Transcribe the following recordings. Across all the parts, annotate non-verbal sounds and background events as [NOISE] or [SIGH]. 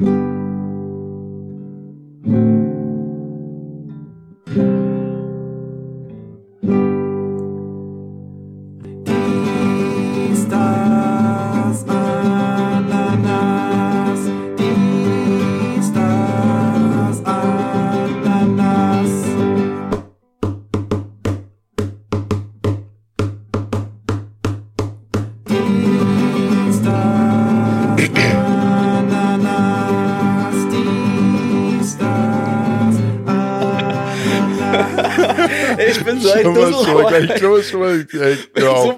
Stars Schon mal, ey, hör auf.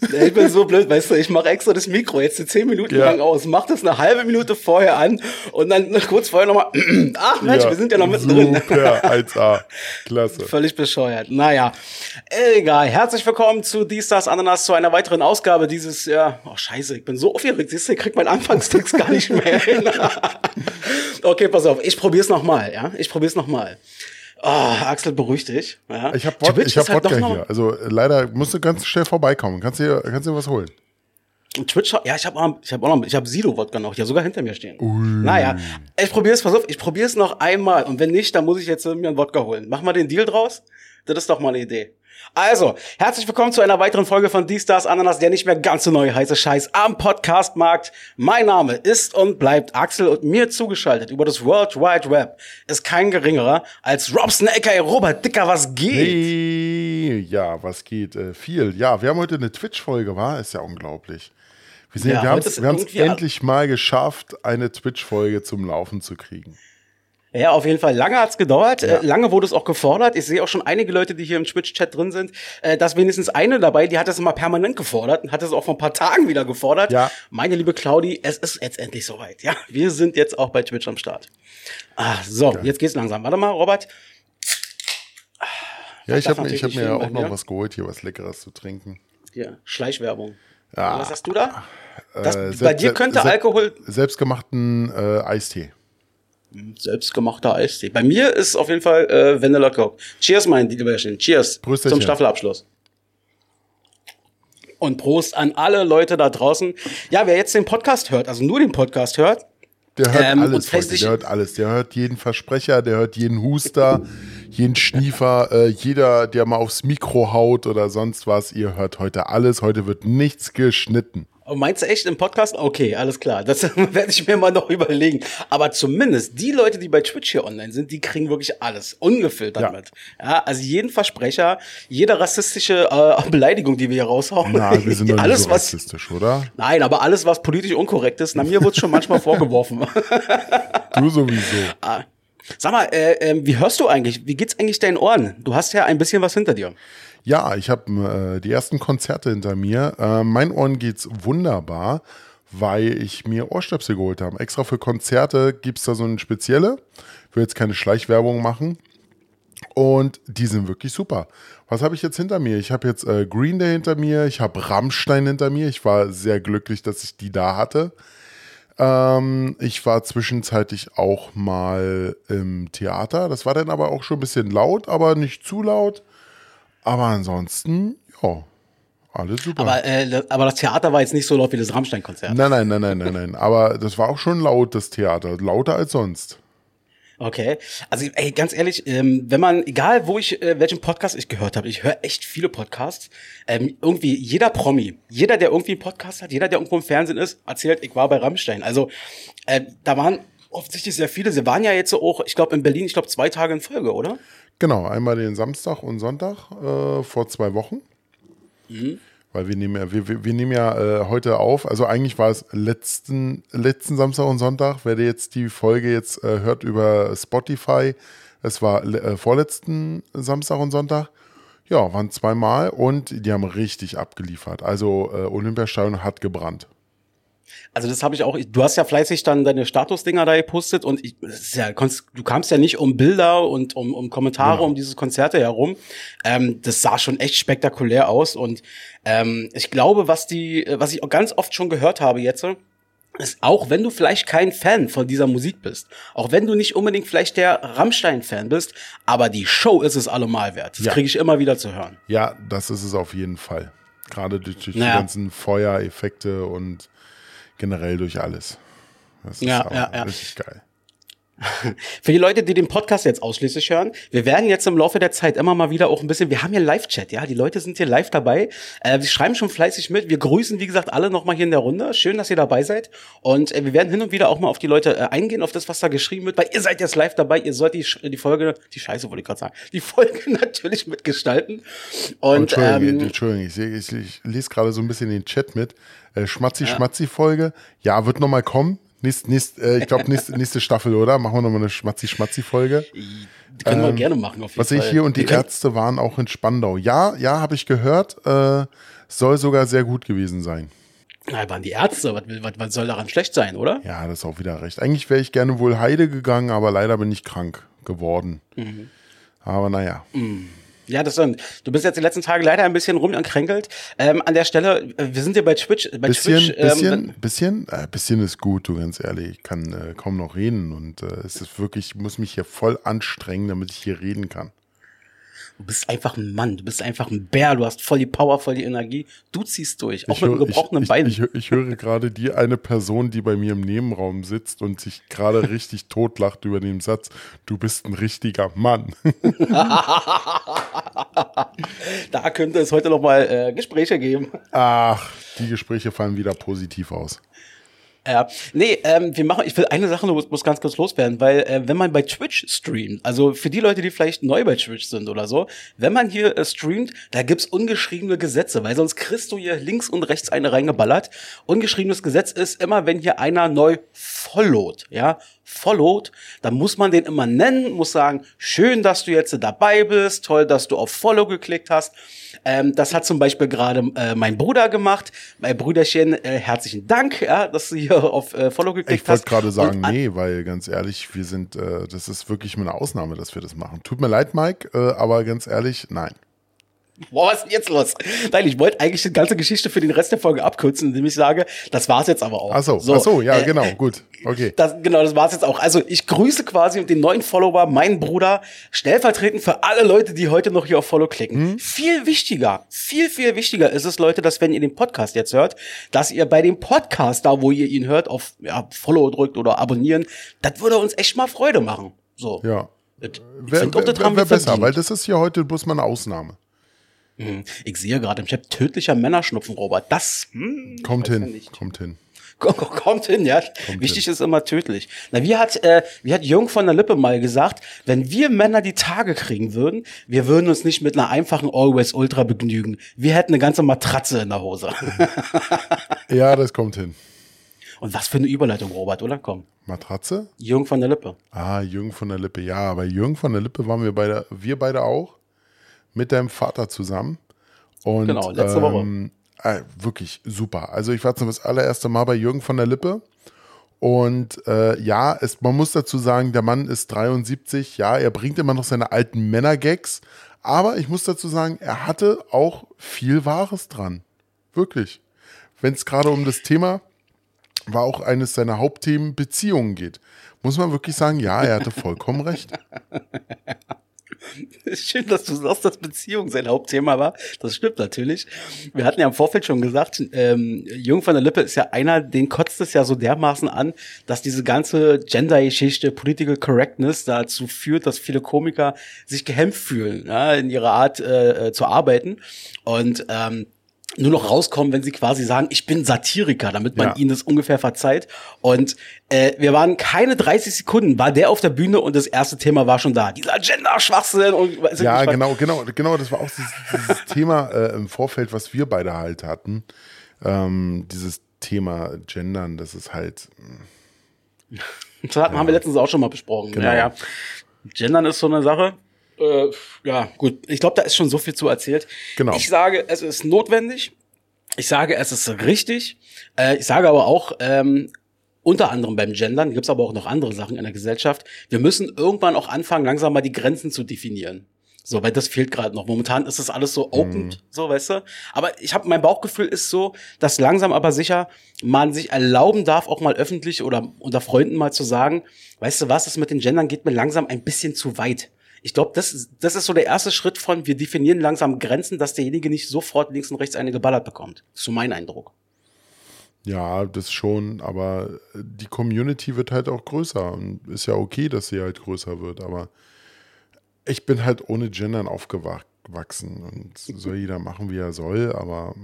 So, ich bin so blöd, weißt du, ich mache extra das Mikro jetzt zehn Minuten Ja. lang aus, mach das eine halbe Minute vorher an und dann kurz vorher nochmal, [CLEARS THROAT] ach Mensch, wir sind ja noch mittendrin. Super, 1A. Klasse. Völlig bescheuert. Naja, egal. Herzlich willkommen zu Die Stars Ananas, zu einer weiteren Ausgabe dieses, ja, oh scheiße, ich bin so aufgeregt, siehst du, ich krieg meinen Anfangstext gar nicht mehr hin. [LAUGHS] okay, pass auf, ich probier's nochmal, ja, ich probier's nochmal. Oh, Axel, beruhig dich. Ja. Ich habe Wod ich hab halt Wodka hier. Also äh, leider musst du ganz schnell vorbeikommen. Kannst du dir, kannst du dir was holen? Twitch, ja, ich habe ich hab auch noch, ich habe Sido-Wodka noch, ja sogar hinter mir stehen. Naja, ich probier's, pass auf, ich probier's noch einmal und wenn nicht, dann muss ich jetzt mir einen Wodka holen. Mach mal den Deal draus. Das ist doch mal eine Idee. Also, herzlich willkommen zu einer weiteren Folge von Die Stars Ananas, der nicht mehr ganz so neue heiße Scheiß am Podcastmarkt. Mein Name ist und bleibt Axel und mir zugeschaltet über das World Wide Web ist kein geringerer als Robson aka Robert Dicker, was geht? Hey, ja, was geht? Äh, viel. Ja, wir haben heute eine Twitch-Folge, war? Ist ja unglaublich. Wir, sind, Ja, wir haben es endlich mal geschafft, eine Twitch-Folge zum Laufen zu kriegen. Ja, auf jeden Fall. Lange hat's gedauert. Ja. Äh, lange wurde es auch gefordert. Ich sehe auch schon einige Leute, die hier im Twitch-Chat drin sind. Äh, dass wenigstens eine dabei, die hat das immer permanent gefordert und hat es auch vor ein paar Tagen wieder gefordert. Ja. Meine liebe Claudi, es ist jetzt endlich soweit. Ja, wir sind jetzt auch bei Twitch am Start. Ah, so, jetzt geht's langsam. Warte mal, Robert. Ja, ich habe ich natürlich hab mir nicht auch noch bei mir. was geholt, hier was Leckeres zu trinken. Hier, Schleichwerbung. Ja. Was hast du da? Das, Äh, bei selbst- dir könnte selbst- Alkohol Selbstgemachten äh, Eistee. Selbstgemachter Eistee. Bei mir ist auf jeden Fall äh, Vanilla Coke. Cheers, mein Lieberchen. Cheers Prösterchen. zum Staffelabschluss. Und Prost an alle Leute da draußen. Ja, wer jetzt den Podcast hört, also nur den Podcast hört, Der hört Ähm, alles, Freunde, der hört alles. Der hört jeden Versprecher, der hört jeden Huster, jeden Schniefer, [LAUGHS] äh, jeder, der mal aufs Mikro haut oder sonst was. Ihr hört heute alles. Heute wird nichts geschnitten. Meinst du echt im Podcast? Okay, alles klar. Das [LAUGHS] werde ich mir mal noch überlegen. Aber zumindest die Leute, die bei Twitch hier online sind, die kriegen wirklich alles ungefiltert Ja. mit. Ja, also jeden Versprecher, jede rassistische äh, [LAUGHS] Beleidigung, die wir hier raushauen. Na, wir sind doch nicht alles, so was, rassistisch, oder? Nein, aber alles, was politisch unkorrekt ist, na, mir [LAUGHS] wird schon manchmal vorgeworfen. Du sowieso. Sag mal, äh, äh, wie hörst du eigentlich? Wie geht's eigentlich deinen Ohren? Du hast ja ein bisschen was hinter dir. Ja, ich habe äh, die ersten Konzerte hinter mir. Äh, meinen Ohren geht's wunderbar, weil ich mir Ohrstöpsel geholt habe. Extra für Konzerte gibt's da so eine spezielle. Ich will jetzt keine Schleichwerbung machen. Und die sind wirklich super. Was habe ich jetzt hinter mir? Ich habe jetzt äh, Green Day hinter mir, ich habe Rammstein hinter mir. Ich war sehr glücklich, dass ich die da hatte. Ähm, ich war zwischenzeitlich auch mal im Theater. Das war dann aber auch schon ein bisschen laut, aber nicht zu laut. Aber ansonsten, ja, alles super. Aber, äh, aber das Theater war jetzt nicht so laut wie das Rammstein-Konzert. nein, nein, nein, nein, nein, nein. Aber das war auch schon laut, das Theater. Lauter als sonst. Okay. Also, ey, ganz ehrlich, ähm, wenn man, egal wo ich, äh, welchen Podcast ich gehört habe, ich höre echt viele Podcasts. Ähm, irgendwie jeder Promi, jeder, der irgendwie einen Podcast hat, jeder, der irgendwo im Fernsehen ist, erzählt, ich war bei Rammstein. Also, äh, da waren offensichtlich sehr viele. Sie waren ja jetzt so auch, ich glaube, in Berlin, ich glaube, zwei Tage in Folge, oder? Genau, einmal den Samstag und Sonntag äh, vor zwei Wochen. Weil wir nehmen ja, wir, wir, wir nehmen ja äh, heute auf. Also eigentlich war es letzten, letzten Samstag und Sonntag. Wer jetzt die Folge jetzt äh, hört über Spotify, es war äh, vorletzten Samstag und Sonntag. Ja, waren zweimal und die haben richtig abgeliefert. Also äh, Olympiastadion hat gebrannt. Also das habe ich auch. Du hast ja fleißig dann deine Statusdinger da gepostet und ich, ja, du kamst ja nicht um Bilder und um, um Kommentare Genau. um dieses Konzerte herum. Ähm, das sah schon echt spektakulär aus und ähm, ich glaube, was die, was ich auch ganz oft schon gehört habe jetzt. Ist, auch wenn du vielleicht kein Fan von dieser Musik bist, auch wenn du nicht unbedingt vielleicht der Rammstein-Fan bist, aber die Show ist es allemal wert. Das Ja. kriege ich immer wieder zu hören. Ja, das ist es auf jeden Fall. Gerade durch, durch die Naja. ganzen Feuereffekte und generell durch alles. Das ist Ja, aber ja, ja. richtig geil. [LAUGHS] Für die Leute, die den Podcast jetzt ausschließlich hören, wir werden jetzt im Laufe der Zeit immer mal wieder auch ein bisschen, wir haben hier Live-Chat, ja, die Leute sind hier live dabei, äh, sie schreiben schon fleißig mit, wir grüßen, wie gesagt, alle nochmal hier in der Runde, schön, dass ihr dabei seid. Und äh, wir werden hin und wieder auch mal auf die Leute äh, eingehen, auf das, was da geschrieben wird, weil ihr seid jetzt live dabei, ihr sollt die, die Folge, die Scheiße wollte ich gerade sagen, die Folge [LAUGHS] natürlich mitgestalten. Und Entschuldigung, ähm, Entschuldigung ich, sehe- ich, ich lese gerade so ein bisschen den Chat mit. Äh, Schmatzi-Schmatzi-Folge. Ja, wird nochmal kommen. Nächst, nächst, äh, ich glaube, nächste, nächste Staffel, oder? Machen wir nochmal eine Schmatzi-Schmatzi-Folge. die können wir gerne machen auf jeden Ähm, Was Fall. ich hier und die Wir Ärzte waren auch in Spandau. Ja, ja, habe ich gehört. Äh, soll sogar sehr gut gewesen sein. Na, waren die Ärzte, was, was, was soll daran schlecht sein, oder? Ja, das ist auch wieder recht. Eigentlich wäre ich gerne wohl Heide gegangen, aber leider bin ich krank geworden. Mhm. Aber naja. Ja, das stimmt. Du bist jetzt die letzten Tage leider ein bisschen rumgekränkelt. Ähm, an der Stelle, äh, wir sind hier bei Twitch. Bei Bisschen, Twitch, ähm, bisschen, bisschen, äh, bisschen ist gut, du ganz ehrlich. Ich kann äh, kaum noch reden und äh, es ist wirklich, ich muss mich hier voll anstrengen, damit ich hier reden kann. Du bist einfach ein Mann, du bist einfach ein Bär, du hast voll die Power, voll die Energie. Du ziehst durch, auch Ich mit einem höre- gebrochenen ich, Bein. Ich, ich, höre gerade die eine Person, die bei mir im Nebenraum sitzt und sich gerade [LAUGHS] richtig totlacht über den Satz, du bist ein richtiger Mann. [LAUGHS] da könnte es heute noch mal äh, Gespräche geben. Ach, die Gespräche fallen wieder positiv aus. Ja, nee, ähm, wir machen, ich will eine Sache nur muss, ganz kurz loswerden, weil äh, wenn man bei Twitch streamt, also für die Leute, die vielleicht neu bei Twitch sind oder so, wenn man hier äh, streamt, da gibt's ungeschriebene Gesetze, weil sonst kriegst du hier links und rechts eine reingeballert. Ungeschriebenes Gesetz ist immer, wenn hier einer neu followt, ja, followt, dann muss man den immer nennen, muss sagen, schön, dass du jetzt dabei bist, toll, dass du auf Follow geklickt hast. Ähm, das hat zum Beispiel gerade äh, mein Bruder gemacht. Mein Brüderchen, äh, herzlichen Dank, ja, dass du hier auf äh, Follow geklickt Ich wollte hast. gerade sagen, Und an- nee, weil ganz ehrlich, wir sind, äh, das ist wirklich eine Ausnahme, dass wir das machen. Tut mir leid, Mike, äh, aber ganz ehrlich, nein. Boah, was ist denn jetzt los? Nein, ich wollte eigentlich die ganze Geschichte für den Rest der Folge abkürzen, indem ich sage, das war's jetzt aber auch. Ach so, ach so, ja, äh, genau, gut, okay. Das, genau, das war's jetzt auch. Also ich grüße quasi den neuen Follower, meinen Bruder, stellvertretend für alle Leute, die heute noch hier auf Follow klicken. Hm? Viel wichtiger, viel, viel wichtiger ist es, Leute, dass wenn ihr den Podcast jetzt hört, dass ihr bei dem Podcast, da wo ihr ihn hört, auf ja, Follow drückt oder abonnieren. Das würde uns echt mal Freude machen. So. Ja. Wäre wär, wär wir besser, verdient. weil das ist hier heute bloß mal eine Ausnahme. Ich sehe gerade im Chat tödlicher Männerschnupfen, Robert. Das hm, Kommt ja hin, nicht. kommt hin. Kommt hin, ja. Wichtig ist immer tödlich. Na, wie hat, äh, wie hat Jung von der Lippe mal gesagt, wenn wir Männer die Tage kriegen würden, wir würden uns nicht mit einer einfachen Always Ultra begnügen. Wir hätten eine ganze Matratze in der Hose. Ja, das kommt hin. Und was für eine Überleitung, Robert, oder? Komm. Matratze? Jung von der Lippe. Ah, Jürgen von der Lippe. Ja, bei Jürgen von der Lippe waren wir beide, wir beide auch mit deinem Vater zusammen. Und, Genau, letzte Woche. ähm, äh, wirklich super. Also ich war zum das allererste Mal bei Jürgen von der Lippe. Und äh, ja, es, man muss dazu sagen, der Mann ist 73. Ja, er bringt immer noch seine alten Männergags. Aber ich muss dazu sagen, er hatte auch viel Wahres dran. Wirklich. Wenn es gerade um das Thema war auch eines seiner Hauptthemen Beziehungen geht. Muss man wirklich sagen, ja, er hatte vollkommen recht. [LAUGHS] [LAUGHS] Schön, dass du sagst, dass Beziehung sein Hauptthema war. Das stimmt natürlich. Wir hatten ja im Vorfeld schon gesagt, ähm, Jung von der Lippe ist ja einer, den kotzt es ja so dermaßen an, dass diese ganze Gender-Geschichte, Political Correctness dazu führt, dass viele Komiker sich gehemmt fühlen, ja, in ihrer Art äh, äh, zu arbeiten. Und ähm, nur noch rauskommen, wenn sie quasi sagen, ich bin Satiriker, damit man Ja. ihnen das ungefähr verzeiht. Und äh, wir waren keine 30 Sekunden, war der auf der Bühne und das erste Thema war schon da. Dieser Gender-Schwachsinn und Ja, genau, genau, genau. Das war auch dieses, dieses [LAUGHS] Thema äh, im Vorfeld, was wir beide halt hatten. Ähm, dieses Thema Gendern, das ist halt. Das hatten, haben wir letztens auch schon mal besprochen. Genau. Ja, ja. Gendern ist so eine Sache. Äh, ja, gut. Ich glaube, da ist schon so viel zu erzählt. Genau. Ich sage, es ist notwendig. Ich sage, es ist richtig. Äh, ich sage aber auch, ähm, unter anderem beim Gendern, gibt's aber auch noch andere Sachen in der Gesellschaft. Wir müssen irgendwann auch anfangen, langsam mal die Grenzen zu definieren. So, weil das fehlt gerade noch. Momentan ist das alles so open, so, weißt du? Aber ich habe mein Bauchgefühl ist so, dass langsam aber sicher man sich erlauben darf, auch mal öffentlich oder unter Freunden mal zu sagen, weißt du was, das mit den Gendern geht mir langsam ein bisschen zu weit. Ich glaube, das, ist- das ist so der erste Schritt von, wir definieren langsam Grenzen, dass derjenige nicht sofort links und rechts eine geballert bekommt. Das ist so mein Eindruck. Ja, das schon, aber die Community wird halt auch größer und ist ja okay, dass sie halt größer wird, aber ich bin halt ohne Gendern aufgewachsen und soll jeder machen, wie er soll, aber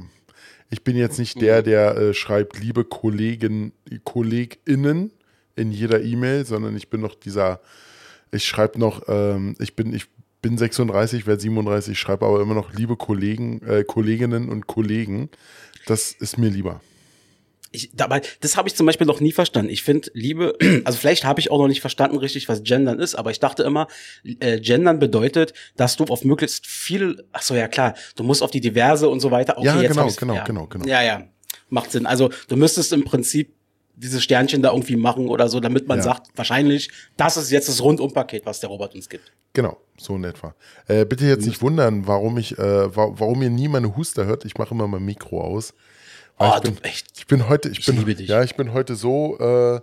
ich bin jetzt nicht der, der äh, schreibt, liebe Kollegen, KollegInnen in jeder E-Mail, sondern ich bin noch dieser, ich schreibe noch, ähm, ich bin, ich bin 36, werde 37, schreibe aber immer noch liebe Kollegen, äh, Kolleginnen und Kollegen. Das ist mir lieber. Ich, dabei, das habe ich zum Beispiel noch nie verstanden. Ich finde, Liebe, [CLEARS THROAT] also vielleicht habe ich auch noch nicht verstanden richtig, was Gendern ist, aber ich dachte immer, äh, Gendern bedeutet, dass du auf möglichst viel, ach so, ja klar, du musst auf die diverse und so weiter. Okay, Ja, jetzt genau, genau, ja. genau, genau. Ja, ja, macht Sinn. Also du müsstest im Prinzip diese Sternchen da irgendwie machen oder so, damit man Ja. sagt, wahrscheinlich, das ist jetzt das Rundumpaket, was der Robert uns gibt. Genau, so in etwa. Äh, bitte jetzt nicht wundern, warum ich, äh, wa warum ihr nie meine Huster hört. Ich mache immer mein Mikro aus. Oh, ich, bin, du, echt. ich bin heute, ich, Ich bin, liebe dich. ja, ich bin heute so, äh,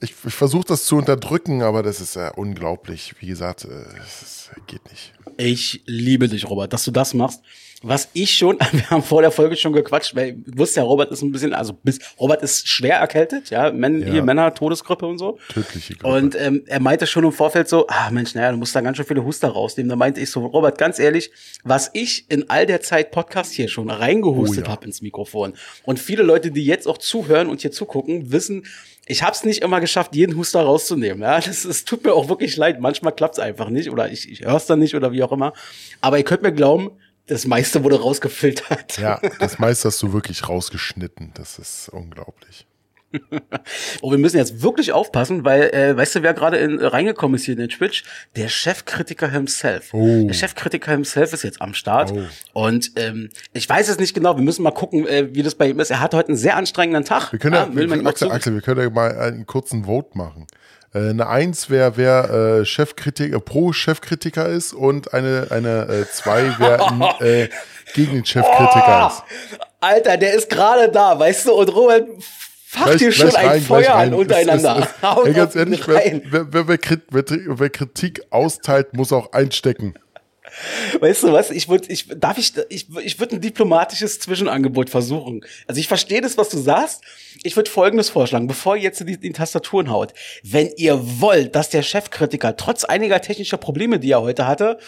ich, ich versuche das zu unterdrücken, aber das ist äh, unglaublich. Wie gesagt, äh, es geht nicht. Ich liebe dich, Robert, dass du das machst. Was ich schon, [LAUGHS] wir haben vor der Folge schon gequatscht, weil du wusst ja, Robert ist ein bisschen, also bis, Robert ist schwer erkältet, ja, Men, Ja. hier Männer, Todesgrippe und so. Tödliche Grippe. Und ähm, er meinte schon im Vorfeld so, ah Mensch, naja, du musst da ganz schön viele Huster rausnehmen. Da meinte ich so, Robert, ganz ehrlich, was ich in all der Zeit Podcast hier schon reingehustet Oh ja. habe ins Mikrofon. Und viele Leute, die jetzt auch zuhören und hier zugucken, wissen, ich habe es nicht immer geschafft, jeden Huster rauszunehmen. Ja, das, es tut mir auch wirklich leid. Manchmal klappt es einfach nicht oder ich, ich höre es dann nicht oder wie auch immer. Aber ihr könnt mir glauben, das meiste wurde rausgefiltert. ja, [LAUGHS] das meiste hast du wirklich rausgeschnitten. Das ist unglaublich. Oh, wir müssen jetzt wirklich aufpassen, weil, äh, weißt du, wer gerade in- reingekommen ist hier in den Twitch? Der Chefkritiker himself. Oh. Der Chefkritiker himself ist jetzt am Start. Oh. Und ähm, ich weiß es nicht genau, wir müssen mal gucken, äh, wie das bei ihm ist. Er hat heute einen sehr anstrengenden Tag. Wir können ja, will wir können, Axel, Axel, wir können ja mal einen kurzen Vote machen. Äh, eine Eins wäre, wer äh, Chefkritiker, pro Chefkritiker ist und eine, eine äh, zwei, wer [LAUGHS] äh, gegen den Chefkritiker ist. Alter, der ist gerade da, weißt du, und Robert facht Gleich- hier schon ein rein, Feuer an untereinander. Es- es- es- Haut Ey, ganz ehrlich, wer, wer, wer, wer Kritik austeilt, muss auch einstecken. Weißt du was? Ich würde, ich darf ich, ich, ich würde ein diplomatisches Zwischenangebot versuchen. Also ich verstehe das, was du sagst. Ich würde Folgendes vorschlagen, bevor ihr jetzt die, die Tastaturen haut. Wenn ihr wollt, dass der Chefkritiker trotz einiger technischer Probleme, die er heute hatte,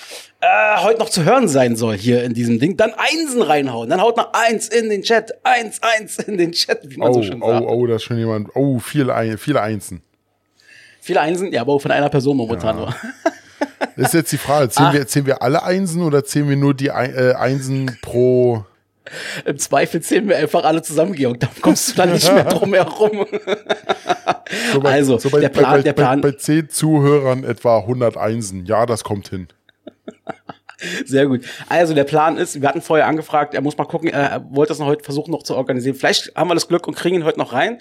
äh, heute noch zu hören sein soll hier in diesem Ding, dann Einsen reinhauen. Dann haut noch eins in den Chat, eins, eins in den Chat, wie man Oh, so schön oh, sagt. oh, da ist schon jemand. Oh, viele, Ein- viele Einsen. Viele Einsen, ja, aber auch von einer Person momentan nur. Das ist jetzt die Frage. Zählen, Ah. wir, zählen wir alle Einsen oder zählen wir nur die äh, Einsen pro. Im Zweifel zählen wir einfach alle zusammen, Georg. Da kommst du dann nicht mehr drum herum. So bei, Also, so bei, der Plan- bei, bei, der Plan- Bei, bei 10 Zuhörern etwa 100 Einsen. Ja, das kommt hin. Sehr gut. Also der Plan ist, wir hatten vorher angefragt, er muss mal gucken, er wollte das noch heute versuchen noch zu organisieren. Vielleicht haben wir das Glück und kriegen ihn heute noch rein.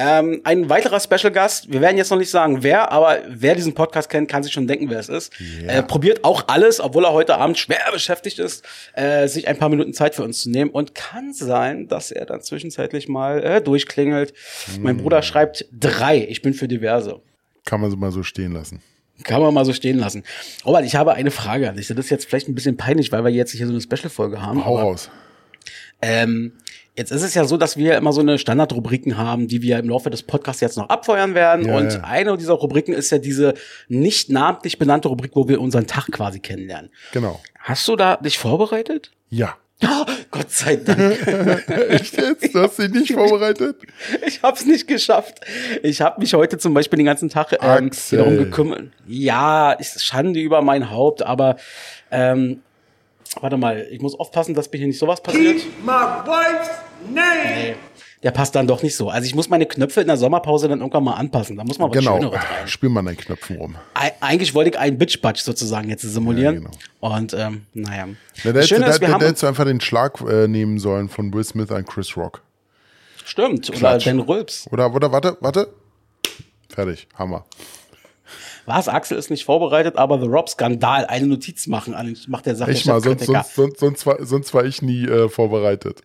Ähm, ein weiterer Special Gast, wir werden jetzt noch nicht sagen, wer, aber wer diesen Podcast kennt, kann sich schon denken, wer es ist. Ja. Äh, probiert auch alles, obwohl er heute Abend schwer beschäftigt ist, äh, sich ein paar Minuten Zeit für uns zu nehmen. Und kann sein, dass er dann zwischenzeitlich mal äh, durchklingelt. Mein Hm. Bruder schreibt drei, ich bin für diverse. Kann man so mal so stehen lassen. Kann man mal so stehen lassen. Robert, ich habe eine Frage an dich. Das ist jetzt vielleicht ein bisschen peinlich, weil wir jetzt hier so eine Special-Folge haben. Hau raus. Ähm, jetzt ist es ja so, dass wir immer so eine Standardrubriken haben, die wir im Laufe des Podcasts jetzt noch abfeuern werden. Ja, und ja. eine dieser Rubriken ist ja diese nicht namentlich benannte Rubrik, wo wir unseren Tag quasi kennenlernen. Genau. Hast du da dich vorbereitet? Ja. Oh, Gott sei Dank. [LAUGHS] Echt jetzt? Du hast dich nicht vorbereitet? [LAUGHS] Ich hab's nicht geschafft. Ich habe mich heute zum Beispiel den ganzen Tag ähm, darum gekümmert. Ja, ist Schande über mein Haupt, aber ähm, warte mal, ich muss aufpassen, dass mir hier nicht sowas passiert. Keep my wife's name. Nee, der passt dann doch nicht so. Also ich muss meine Knöpfe in der Sommerpause dann irgendwann mal anpassen. Da muss man was Genau. Schöneres rein. Spiel mal an den Knöpfen rum. Ei- Eigentlich wollte ich einen Bitch-Batch sozusagen jetzt simulieren. Ja, genau. Und ähm, naja. Ja, da hättest du einfach den Schlag äh, nehmen sollen von Will Smith an Chris Rock. stimmt. Oder Klatsch. Dan Rülps. Oder, oder warte, warte. Fertig. Hammer. Was? Axel ist nicht vorbereitet, aber The Rob Skandal. Eine Notiz machen. an- Macht der Sache Echt mal, sonst, sonst, sonst, sonst, war, sonst war ich nie äh, vorbereitet.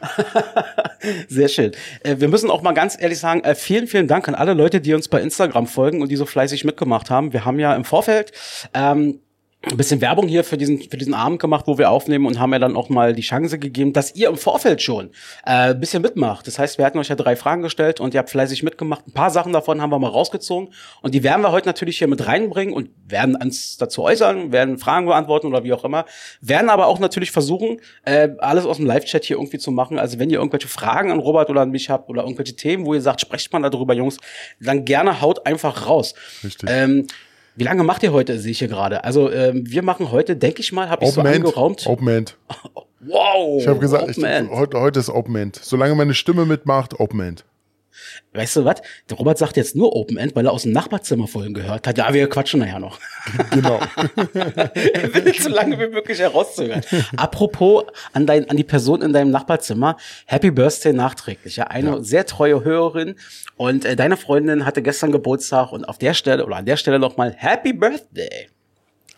[LAUGHS] Sehr schön. Äh, wir müssen auch mal ganz ehrlich sagen, äh, vielen, vielen Dank an alle Leute, die uns bei Instagram folgen und die so fleißig mitgemacht haben. Wir haben ja im Vorfeld ähm, ein bisschen Werbung hier für diesen, für diesen Abend gemacht, wo wir aufnehmen und haben ja dann auch mal die Chance gegeben, dass ihr im Vorfeld schon äh, ein bisschen mitmacht. Das heißt, wir hatten euch ja drei Fragen gestellt und ihr habt fleißig mitgemacht. Ein paar Sachen davon haben wir mal rausgezogen und die werden wir heute natürlich hier mit reinbringen und werden uns dazu äußern, werden Fragen beantworten oder wie auch immer. Werden aber auch natürlich versuchen, äh, alles aus dem Live-Chat hier irgendwie zu machen. Also wenn ihr irgendwelche Fragen an Robert oder an mich habt oder irgendwelche Themen, wo ihr sagt, sprecht mal darüber, Jungs, dann gerne haut einfach raus. Richtig. Ähm, wie lange macht ihr heute, sehe ich hier gerade? Also ähm, wir machen heute, denke ich mal, habe ich so End. angeraumt. Open End. [LAUGHS] Wow. Ich habe gesagt, ich, heute, heute ist Open End. Solange meine Stimme mitmacht, Open End. Weißt du was? Der Robert sagt jetzt nur Open End, weil er aus dem Nachbarzimmer vorhin gehört hat. Ja, wir quatschen nachher noch. [LAUGHS] Genau. [LAUGHS] er will nicht so lange wie möglich herauszögern. Apropos an, dein, an die Person in deinem Nachbarzimmer, Happy Birthday nachträglich. Ja, eine sehr treue Hörerin und äh, deine Freundin hatte gestern Geburtstag und auf der Stelle oder an der Stelle nochmal Happy Birthday.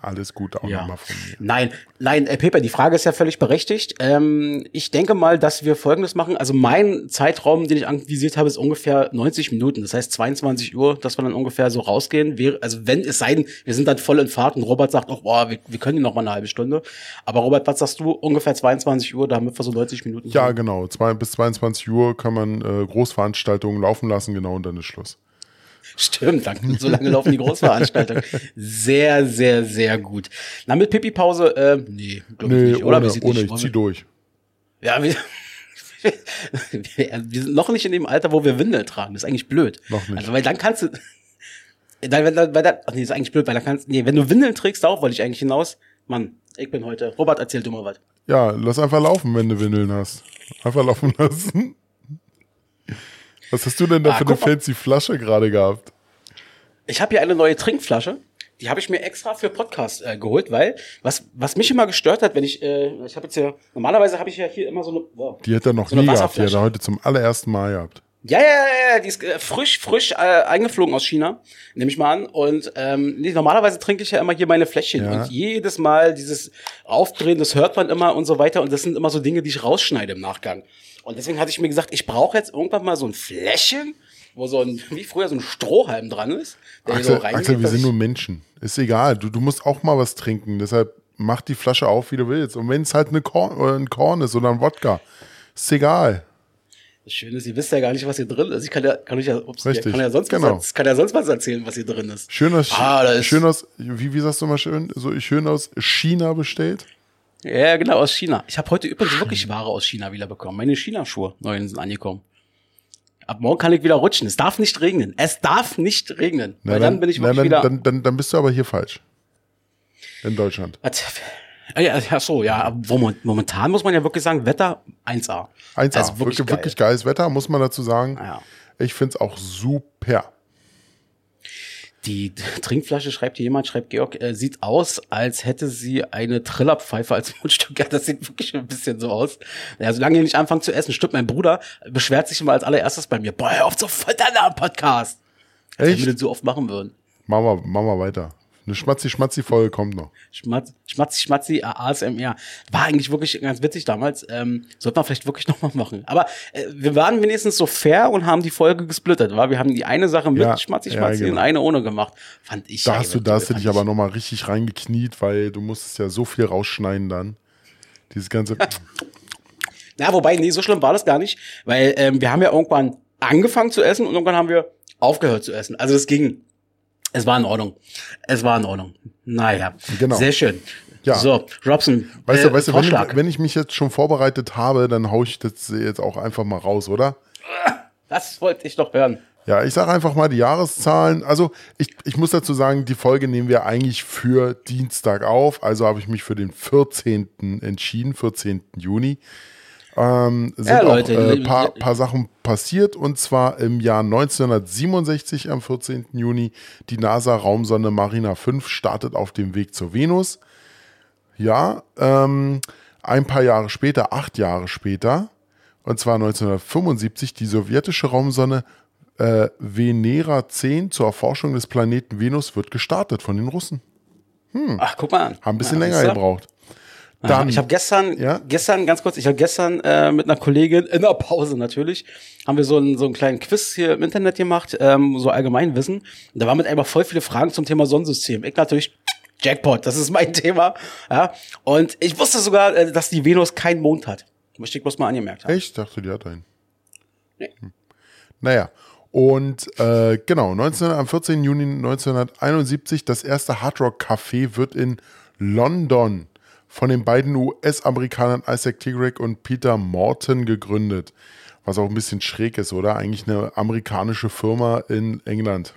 Alles gut auch nochmal von mir. Nein, nein, äh, Pepe, die Frage ist ja völlig berechtigt. Ähm, ich denke mal, dass wir Folgendes machen. Also mein Zeitraum, den ich anvisiert habe, ist ungefähr 90 Minuten. Das heißt 22 Uhr, dass wir dann ungefähr so rausgehen. Wäre, also wenn es sei denn, wir sind dann voll in Fahrt und Robert sagt, oh, boah, wir, wir können noch mal eine halbe Stunde. Aber Robert, was sagst du? Ungefähr 22 Uhr, damit wir so 90 Minuten. Ja, genau. Zwei, bis 22 Uhr kann man äh, Großveranstaltungen laufen lassen, genau, und dann ist Schluss. Stimmt, dann, so lange laufen die Großveranstaltungen. Sehr, sehr, sehr gut. Na, mit Pipi-Pause, äh, nee, glaub ich Nee, nicht, oder? ohne, sieht ohne nicht- ich zieh durch. Ja, wir, [LAUGHS] wir sind noch nicht in dem Alter, wo wir Windeln tragen. Das ist eigentlich blöd. Noch nicht. Also, weil dann kannst du, dann, wenn, dann, weil dann, ach nee, das ist eigentlich blöd, weil dann kannst, nee, wenn du Windeln trägst, darauf wollte ich eigentlich hinaus. Mann, ich bin heute. Robert, erzähl du mal was. Ja, lass einfach laufen, wenn du Windeln hast. Einfach laufen lassen. Was hast du denn da Ah, für eine fancy Flasche gerade gehabt? Ich habe hier eine neue Trinkflasche. Die habe ich mir extra für Podcast äh, geholt, weil was, was mich immer gestört hat, wenn ich, äh, ich habe jetzt ja, normalerweise habe ich ja hier immer so eine, wow. Die hat er noch So nie gehabt. Die hat er heute zum allerersten Mal gehabt. Ja, ja, ja, ja, die ist äh, frisch, frisch äh, eingeflogen aus China, nehme ich mal an. Und ähm, nee, normalerweise trinke ich ja immer hier meine Fläschchen. Ja. Und jedes Mal dieses Aufdrehen, das hört man immer und so weiter. Und das sind immer so Dinge, die ich rausschneide im Nachgang. Und deswegen hatte ich mir gesagt, ich brauche jetzt irgendwann mal so ein Fläschchen, wo so ein, wie früher, so ein Strohhalm dran ist. Der hier Axel, so Axel, wir sind nur Menschen. Ist egal. Du, du musst auch mal was trinken. Deshalb mach die Flasche auf, wie du willst. Und wenn es halt eine Korn, oder ein Korn ist oder ein Wodka, ist egal. Das Schöne ist, ihr wisst ja gar nicht, was hier drin ist. Ich kann ja, kann ich ja, ups, Richtig, kann ja sonst genau. was, kann ja sonst was erzählen, was hier drin ist. Schön aus, Ah, schön aus wie, wie sagst du mal schön? So schön aus China bestellt. Ja, genau, aus China. Ich habe heute übrigens wirklich Ware aus China wieder bekommen. Meine China-Schuhe neuen sind angekommen. Ab morgen kann ich wieder rutschen. Es darf nicht regnen. Es darf nicht regnen. Na, weil dann, bin ich na, wirklich dann, wieder. Dann, dann, dann bist du aber hier falsch. In Deutschland. Was? Ah, Ja, ja, so, ja. Momentan muss man ja wirklich sagen, Wetter 1A. 1A. Also wirklich, geil. wirklich geiles Wetter, muss man dazu sagen. Ja. Ich finde es auch super. Die Trinkflasche, schreibt hier jemand, schreibt Georg, äh, sieht aus, als hätte sie eine Trillerpfeife als [LAUGHS] Mundstück. Ja, das sieht wirklich ein bisschen so aus. Ja, solange ihr nicht anfangt zu essen, stimmt, mein Bruder beschwert sich immer als allererstes bei mir. Boah, hör auf zu futtern am Podcast. Als wenn Echt? wir das so oft machen würden. Machen wir, machen wir weiter. Eine Schmatzi-Schmatzi-Folge kommt noch. Schmatz, Schmatzi, Schmatzi, ASMR. War eigentlich wirklich ganz witzig damals. Ähm, sollte man vielleicht wirklich [LAUGHS] nochmal machen. Aber äh, wir waren wenigstens so fair und haben die Folge gesplittert. Wir haben die eine Sache mit Ja, Schmatzi, ja, Schmatzi genau. und eine ohne gemacht. Fand ich. Da hast du, da hast du dich aber nochmal richtig reingekniet, weil du musstest ja so viel rausschneiden dann. Dieses ganze. [LAUGHS] Na, wobei, nee, so schlimm war das gar nicht. Weil ähm, wir haben ja irgendwann angefangen zu essen und irgendwann haben wir aufgehört zu essen. Also es ging. Es war in Ordnung. Es war in Ordnung. Naja, Genau. sehr schön. Ja. So, Robson, Weißt äh, du, weißt du wenn, wenn ich mich jetzt schon vorbereitet habe, dann hau ich das jetzt auch einfach mal raus, oder? das wollte ich doch hören. Ja, ich sage einfach mal die Jahreszahlen. Also ich, ich muss dazu sagen, die Folge nehmen wir eigentlich für Dienstag auf. Also habe ich mich für den 14. entschieden, 14. Juni. Ähm, sind Ja, auch Leute, äh, paar, paar Sachen passiert und zwar im Jahr 1967 am 14. Juni. Die NASA-Raumsonde Marina 5 startet auf dem Weg zur Venus. Ja, ähm, ein paar Jahre später, acht Jahre später, und zwar 1975, die sowjetische Raumsonde äh, Venera 10 zur Erforschung des Planeten Venus wird gestartet von den Russen. Ach, guck mal an. Haben ein bisschen Ja, länger gebraucht. Dann, ich habe gestern, Ja? gestern ganz kurz, ich habe gestern äh, mit einer Kollegin in der Pause natürlich, haben wir so einen so einen kleinen Quiz hier im Internet gemacht, ähm, so Allgemeinwissen. Und da waren mit einfach voll viele Fragen zum Thema Sonnensystem. Ich natürlich Jackpot, das ist mein [LAUGHS] Thema. Ja. Und ich wusste sogar, äh, dass die Venus keinen Mond hat. Möchte ich bloß mal angemerkt haben. Ich dachte, die hat einen. Nee. Hm. Naja, und äh, genau, 19, am 14. Juni 1971, das erste Hard Rock Café wird in London von den beiden US-Amerikanern Isaac Tigrick und Peter Morton gegründet. Was auch ein bisschen schräg ist, oder? Eigentlich eine amerikanische Firma in England.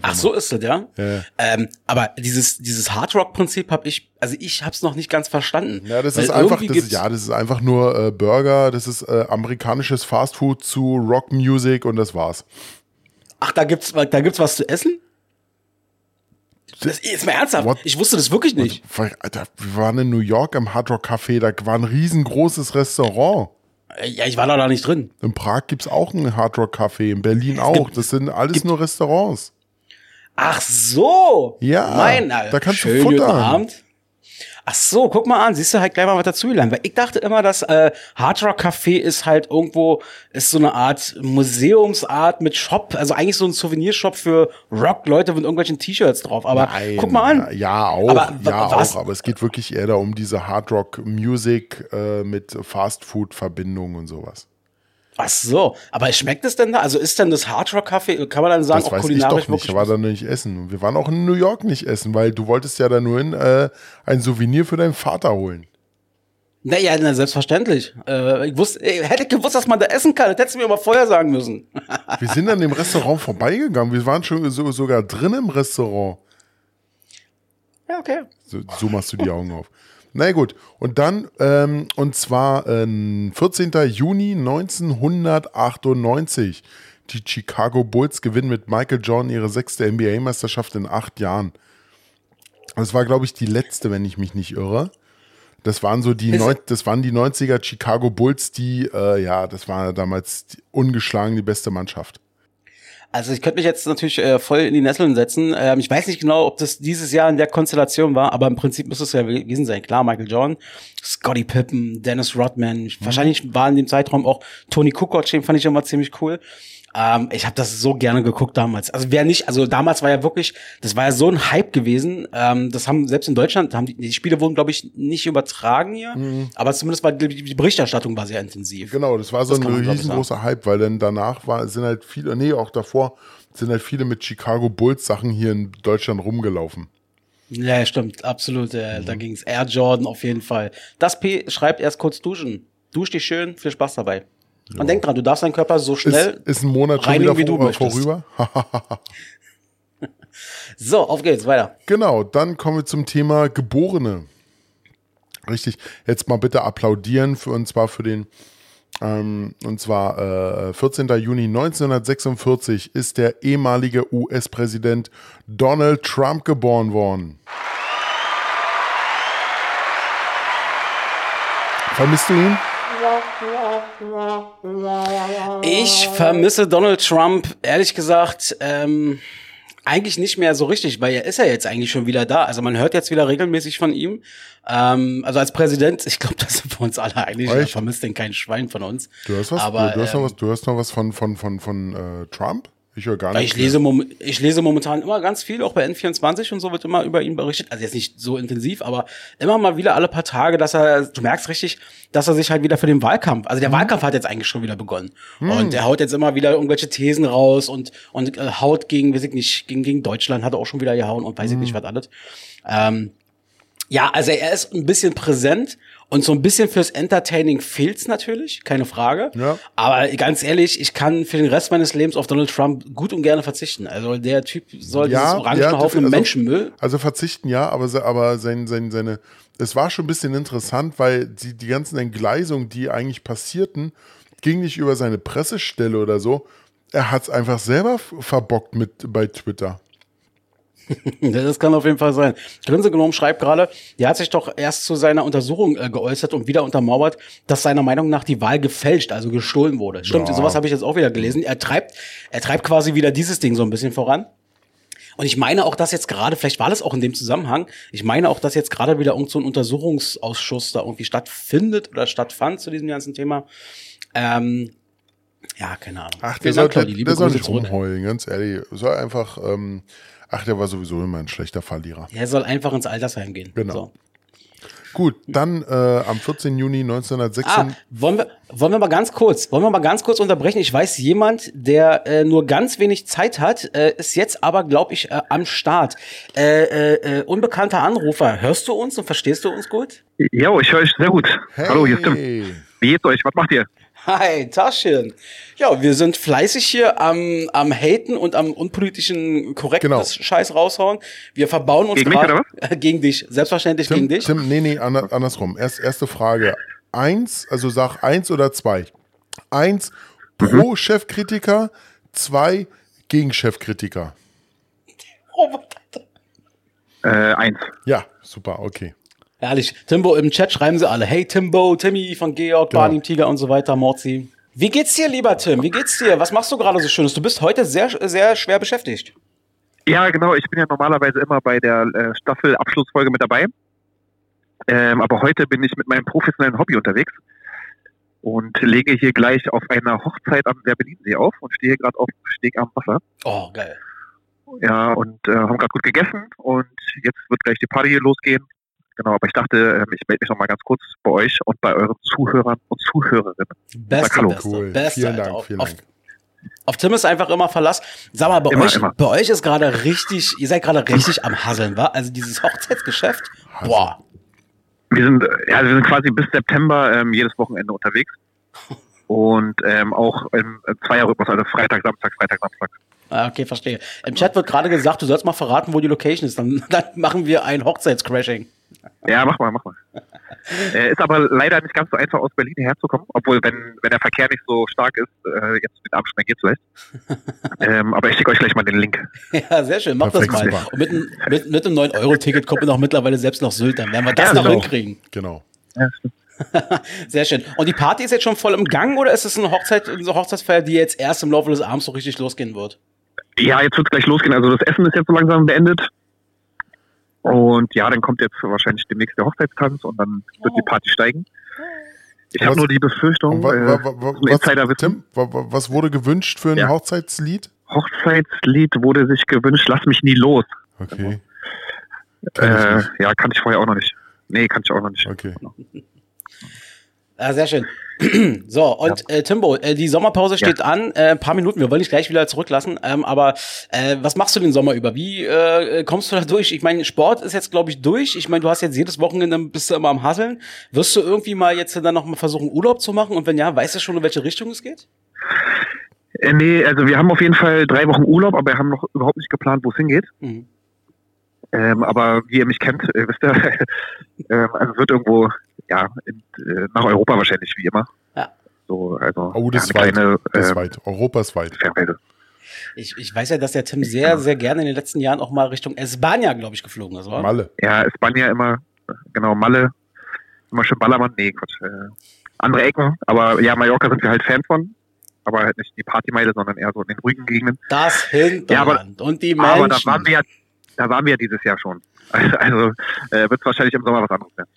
Ach so ist das, ja. Ja. Ähm, aber dieses dieses Hard Rock Prinzip habe ich, also ich habe es noch nicht ganz verstanden. Ja, das Weil ist einfach, das ist, ja, das ist einfach nur äh, Burger, das ist äh, amerikanisches Fastfood zu Rock Music und das war's. Ach, da gibt's da gibt's was zu essen? Das ist mal ernsthaft. What? Ich wusste das wirklich nicht. Alter, wir waren in New York im Hard Rock Café, da war ein riesengroßes Restaurant. Ja, ich war da nicht drin. In Prag gibt's auch ein Hard Rock Café, in Berlin auch. gibt- Das sind alles gibt- nur Restaurants. Ach so. Ja, Mein, da kannst du schön, guten futtern. Abend. Ach so, guck mal an, siehst du halt gleich mal was dazugelernt. Weil ich dachte immer, dass äh, Hard Rock Café ist halt irgendwo, ist so eine Art Museumsart mit Shop, also eigentlich so ein Souvenirshop für Rock-Leute mit irgendwelchen T-Shirts drauf. Aber Nein, guck mal an. Ja, auch, Aber ja, was- auch. Aber es geht wirklich eher da um diese Hard Rock Music äh, mit Fastfood-Verbindung und sowas. Ach so, aber schmeckt es denn da? Also ist denn das Hard Rock Café, kann man dann sagen, Das auch weiß ich kulinarisch doch nicht. Ich war da nicht essen. Wir waren auch in New York nicht essen, weil du wolltest ja da nur hin, äh, ein Souvenir für deinen Vater holen. Naja, na, selbstverständlich. Äh, ich wusste, hätte ich gewusst, dass man da essen kann, das hättest du mir aber vorher sagen müssen. [LAUGHS] Wir sind an dem Restaurant vorbeigegangen. Wir waren schon so, sogar drin im Restaurant. ja, okay. So, so machst du die Augen auf. Na gut. Und dann, ähm, und zwar ähm, 14. Juni 1998. Die Chicago Bulls gewinnen mit Michael Jordan ihre sechste NBA-Meisterschaft in acht Jahren. Das war, glaube ich, die letzte, wenn ich mich nicht irre. Das waren so die, neun, das waren die 90er Chicago Bulls, die, äh, ja, das war damals die, ungeschlagen die beste Mannschaft. Also ich könnte mich jetzt natürlich äh, voll in die Nesseln setzen. Ähm, ich weiß nicht genau, ob das dieses Jahr in der Konstellation war, aber im Prinzip müsste es ja gewesen sein. Klar, Michael Jordan, Scottie Pippen, Dennis Rodman. Wahrscheinlich war in dem Zeitraum auch Tony Kukoc, den fand ich immer ziemlich cool. Ähm, ich habe das so gerne geguckt damals. Also wer nicht, also damals war ja wirklich, das war ja so ein Hype gewesen. Ähm, das haben selbst in Deutschland, haben die, die Spiele wurden, glaube ich, nicht übertragen hier, aber zumindest war die, die Berichterstattung war sehr intensiv. Genau, das war so Das ein riesengroßer Hype, weil dann danach war, sind halt viele, nee, auch davor sind halt viele mit Chicago Bulls Sachen hier in Deutschland rumgelaufen. Ja, stimmt, absolut. Äh, Da ging's Air Jordan auf jeden Fall. Das P schreibt erst kurz duschen. Dusch dich schön, viel Spaß dabei. Und denk dran, du darfst deinen Körper so Ist, schnell. ist ein Monat schon wieder wie du vor, möchtest. vorüber. [LAUGHS] So, auf geht's, weiter. genau, dann kommen wir zum Thema Geborene. Richtig, jetzt mal bitte applaudieren für und zwar für den ähm, und zwar äh, 14. Juni 1946 ist der ehemalige US-Präsident Donald Trump geboren worden. Vermisst du ihn? Ich vermisse Donald Trump, ehrlich gesagt, ähm, eigentlich nicht mehr so richtig, weil er ist ja jetzt eigentlich schon wieder da. Also man hört jetzt wieder regelmäßig von ihm. Ähm, also als Präsident, [LAUGHS] ich glaube, das sind wir uns alle eigentlich. Echt? vermisst den kein Schwein von uns. Du hast was? Aber, du, du, hast noch ähm, was du hast noch was von, von, von, von äh, Trump? Ich höre gar nicht. Ich lese, ich lese momentan immer ganz viel, auch bei N24 und so wird immer über ihn berichtet. Also jetzt nicht so intensiv, aber immer mal wieder alle paar Tage, dass er, du merkst richtig, dass er sich halt wieder für den Wahlkampf, also der Wahlkampf hat jetzt eigentlich schon wieder begonnen. Und er haut jetzt immer wieder irgendwelche Thesen raus und, und äh, haut gegen, weiß ich nicht, gegen, gegen Deutschland hat er auch schon wieder gehauen und weiß ich nicht, was alles. Ähm, ja, also er ist ein bisschen präsent und so ein bisschen fürs Entertaining fehlt's natürlich, keine Frage. Ja. Aber ganz ehrlich, ich kann für den Rest meines Lebens auf Donald Trump gut und gerne verzichten. Also der Typ soll dieses orangene Haufen also- Menschenmüll. Also verzichten ja, aber, aber sein, sein, seine, es war schon ein bisschen interessant, weil die, die ganzen Entgleisungen, die eigentlich passierten, ging nicht über seine Pressestelle oder so. Er hat es einfach selber verbockt mit bei Twitter. [LAUGHS] Das kann auf jeden Fall sein. Grinse genommen schreibt gerade, der hat sich doch erst zu seiner Untersuchung äh, geäußert und wieder untermauert, dass seiner Meinung nach die Wahl gefälscht, also gestohlen wurde. Stimmt, Ja. sowas habe ich jetzt auch wieder gelesen. Er treibt, er treibt quasi wieder dieses Ding so ein bisschen voran. Und ich meine auch, dass jetzt gerade, vielleicht war das auch in dem Zusammenhang, ich meine auch, dass jetzt gerade wieder irgend so ein Untersuchungsausschuss da irgendwie stattfindet oder stattfand zu diesem ganzen Thema. Ähm, Ja, keine Ahnung. Ach, der soll, der, Claudi. Liebe der soll nicht zurück. rumheulen, ganz ehrlich. Soll einfach, ähm, ach, der war sowieso immer ein schlechter Verlierer. Er soll einfach ins Altersheim gehen. Genau. So. Gut, dann äh, am 14. Juni 1916. Ah, wollen wir, wollen wir mal ganz kurz, wollen wir mal ganz kurz unterbrechen? Ich weiß, jemand, der äh, nur ganz wenig Zeit hat, äh, ist jetzt aber, glaube ich, äh, am Start. Äh, äh, äh, unbekannter Anrufer, hörst du uns und verstehst du uns gut? Jo, ich höre euch sehr gut. Hey. Hallo, hier ist Tim. Wie geht's euch? Was macht ihr? Hi, Taschen. Ja, wir sind fleißig hier am, am Haten und am unpolitischen korrektes Genau. Scheiß raushauen. Wir verbauen uns Gegen mich, gerade- oder [LAUGHS] gegen dich, selbstverständlich gegen Tim, dich. Tim, nee, nee, ander, andersrum. Erst, erste Frage. Eins, also sag eins oder zwei. Eins pro Chefkritiker, zwei gegen Chefkritiker. Oh, Äh, eins. Ja, super, okay. Herrlich. Timbo im Chat schreiben sie alle. Hey Timbo, Timmy von Georg, Genau. Barney Tiger und so weiter, Morzi. Wie geht's dir, lieber Tim? Wie geht's dir? Was machst du gerade so Schönes? Du bist heute sehr, sehr schwer beschäftigt. Ja, genau. Ich bin ja normalerweise immer bei der äh, Staffel-Abschlussfolge mit dabei. Ähm, aber heute bin ich mit meinem professionellen Hobby unterwegs und lege hier gleich auf einer Hochzeit am Werbelinsee auf und stehe gerade auf dem Steg am Wasser. Oh, geil. Ja, und äh, haben gerade gut gegessen und jetzt wird gleich die Party losgehen. Genau, aber ich dachte, ähm, ich melde mich noch mal ganz kurz bei euch und bei euren Zuhörern und Zuhörerinnen. Beste, Hallo. beste, Cool. beste. Vielen. Dank, auf, vielen Dank. auf Tim ist einfach immer Verlass. Sag mal, bei Immer, euch, immer. bei euch ist gerade richtig, ihr seid gerade richtig am Hasseln, wa? Also dieses Hochzeitsgeschäft, boah. Wir sind, ja, also wir sind quasi bis September ähm, jedes Wochenende unterwegs. Und ähm, auch im Zweierrhythmus, also Freitag, Samstag, Freitag, Samstag. Ah, Okay, verstehe. Im Chat wird gerade gesagt, du sollst mal verraten, wo die Location ist. Dann, [LAUGHS] dann machen wir ein Hochzeitscrashing. Ja, mach mal, mach mal. [LAUGHS] äh, ist aber leider nicht ganz so einfach, aus Berlin herzukommen, obwohl, wenn, wenn der Verkehr nicht so stark ist, äh, jetzt mit Abstand geht's vielleicht. [LAUGHS] ähm, aber ich schicke euch gleich mal den Link. Ja, sehr schön, mach Perfekt, das mal. super. Und mit, einem- mit, mit einem 9-Euro-Ticket kommt man auch mittlerweile selbst nach Sylt. Dann werden wir das Ja, noch genau. hinkriegen. Genau. [LAUGHS] Sehr schön. Und die Party ist jetzt schon voll im Gang oder ist es eine Hochzeit, eine Hochzeitsfeier, die jetzt erst im Laufe des Abends so richtig losgehen wird? Ja, jetzt wird's gleich losgehen. Also das Essen ist jetzt so langsam beendet. Und ja, dann kommt jetzt wahrscheinlich demnächst der Hochzeitstanz und dann wird die Party steigen. Ich habe was- nur die Befürchtung, wa, äh, wa, Insiderwissen. was, Tim, wa, wa, was wurde gewünscht für ein Ja. Hochzeitslied? Hochzeitslied wurde sich gewünscht, lass mich nie los. Okay. Kenn ich Äh, ja, kann ich vorher auch noch nicht. Nee, kann ich auch noch nicht. Okay. [LAUGHS] Ja, sehr schön. [CLEARS THROAT] So, und äh, Timbo, äh, die Sommerpause steht an. Äh, ein paar Minuten, wir wollen dich gleich wieder zurücklassen. Ähm, aber äh, was machst du den Sommer über? Wie äh, kommst du da durch? Ich meine, Sport ist jetzt, glaube ich, durch. Ich meine, du hast jetzt jedes Wochenende bist du immer am Hasseln. Wirst du irgendwie mal jetzt dann noch mal versuchen, Urlaub zu machen? Und wenn ja, weißt du schon, in welche Richtung es geht? Äh, nee, also wir haben auf jeden Fall drei Wochen Urlaub, aber wir haben noch überhaupt nicht geplant, wo es hingeht. Mhm. Ähm, aber wie ihr mich kennt, äh, wisst ihr, [LAUGHS] ähm, also wird irgendwo, ja, in, äh, nach Europa wahrscheinlich, wie immer. Ja. So, also Oh, das ist ja, weit. kleine Das ist ähm, weit. Europa ist weit. Fernreise. Ich, ich weiß ja, dass der Tim sehr, sehr gerne in den letzten Jahren auch mal Richtung Espanja, glaube ich, geflogen ist, oder? Malle. Ja, Spanien immer, äh, genau, Malle, immer schön Ballermann, nee, Quatsch, äh, andere Ecken, aber ja, Mallorca sind wir halt Fan von, aber halt nicht die Partymeile, sondern eher so in den ruhigen Gegenden. Das Hinterland und die Menschen. Aber da waren wir ja, da waren wir ja dieses Jahr schon. [LAUGHS] Also äh, wird es wahrscheinlich im Sommer was anderes werden.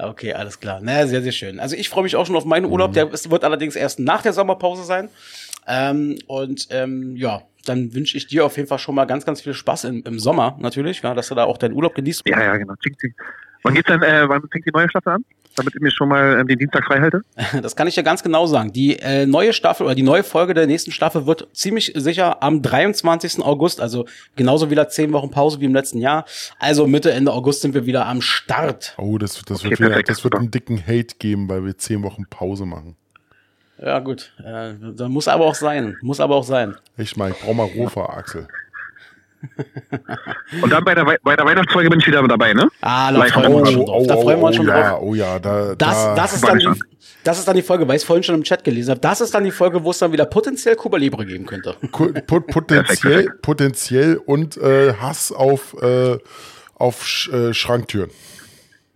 Okay, alles klar. Na, sehr, sehr schön. Also ich freue mich auch schon auf meinen Mhm. Urlaub. Der ist, wird allerdings erst nach der Sommerpause sein. Ähm, und ähm, ja, dann wünsche ich dir auf jeden Fall schon mal ganz, ganz viel Spaß im, im Sommer natürlich, ja, dass du da auch deinen Urlaub genießt. Ja, ja, genau. Wann geht's denn, äh, wann fängt die neue Staffel an? Damit ich mir schon mal ähm, den Dienstag frei halte? [LAUGHS] Das kann ich dir ganz genau sagen. Die äh, neue Staffel oder die neue Folge der nächsten Staffel wird ziemlich sicher am 23. August, also genauso wieder zehn Wochen Pause wie im letzten Jahr. Also Mitte, Ende August sind wir wieder am Start. Oh, das, das, Okay, wird, wieder, das wird einen dicken Hate geben, weil wir zehn Wochen Pause machen. Ja, gut. Äh, da muss aber auch sein. Muss aber auch sein. Ich meine, ich brauche mal Rofer, Axel. [LAUGHS] Und dann bei der, bei der Weihnachtsfolge bin ich wieder dabei, ne? Ah, da Live freuen wir uns schon Oh, drauf. Da freuen wir uns schon ja, drauf. oh ja, da, Das, da, das, ist dann die, schon. das ist dann die Folge, weil ich es vorhin schon im Chat gelesen habe. Das ist dann die Folge, wo es dann wieder potenziell Kuba Libre geben könnte. Pot, potenziell, potenziell und äh, Hass auf, äh, auf Sch, äh, Schranktüren.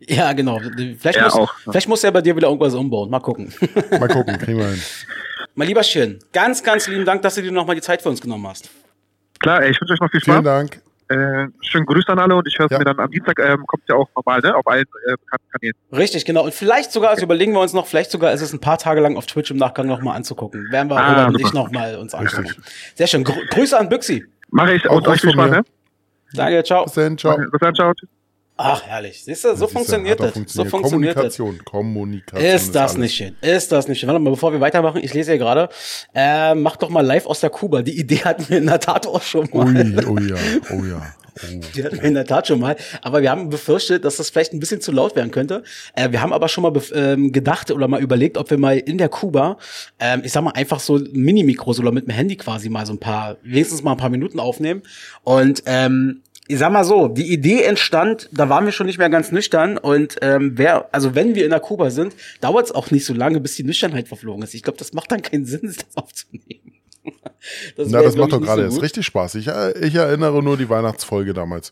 Ja, genau. Vielleicht, Ja, muss, auch. vielleicht muss er bei dir wieder irgendwas umbauen. Mal gucken. Mal gucken, kriegen wir hin. [LAUGHS] mein lieber Schirn, ganz, ganz lieben Dank, dass du dir nochmal die Zeit für uns genommen hast. Klar, ey, ich wünsche euch noch viel Vielen Spaß. Dank. Äh, schönen Grüß an alle und ich höre es Ja. mir dann am Dienstag, ähm, kommt ja auch normal, ne? Auf allen äh, bekannten Kanälen. Richtig, genau. Und vielleicht sogar, also überlegen wir uns noch, vielleicht sogar ist es ein paar Tage lang auf Twitch im Nachgang nochmal anzugucken. Werden wir Ah, Robert und super. ich nochmal uns anschauen. Richtig. Sehr schön. Grü Grüße an Büxi. Mache ich Auch und euch viel Spaß, ne? Danke, ciao. Bis dann, ciao. Bis dann, ciao. Tschüss. Ach, herrlich. Siehst du, so du, funktioniert das. So funktioniert das. Kommunikation. Kommunikation. Ist das alles. nicht schön? Ist das nicht schön? Warte mal, bevor wir weitermachen, ich lese hier gerade, äh, mach doch mal live aus der Kuba. Die Idee hatten wir in der Tat auch schon mal. Ui, oh ja, oh ja. Oh. Die hatten wir in der Tat schon mal. Aber wir haben befürchtet, dass das vielleicht ein bisschen zu laut werden könnte. Äh, wir haben aber schon mal ähm, gedacht oder mal überlegt, ob wir mal in der Kuba, ähm, ich sag mal, einfach so Mini-Mikros oder mit dem Handy quasi mal so ein paar, wenigstens mal ein paar Minuten aufnehmen. Und ähm, ich sag mal so, die Idee entstand, da waren wir schon nicht mehr ganz nüchtern und ähm, wer, also wenn wir in der Kuba sind, dauert es auch nicht so lange, bis die Nüchternheit verflogen ist. Ich glaube, das macht dann keinen Sinn, [LAUGHS] das aufzunehmen. Das Na, das macht doch gerade so erst richtig Spaß. Ich, äh, ich erinnere nur die Weihnachtsfolge damals.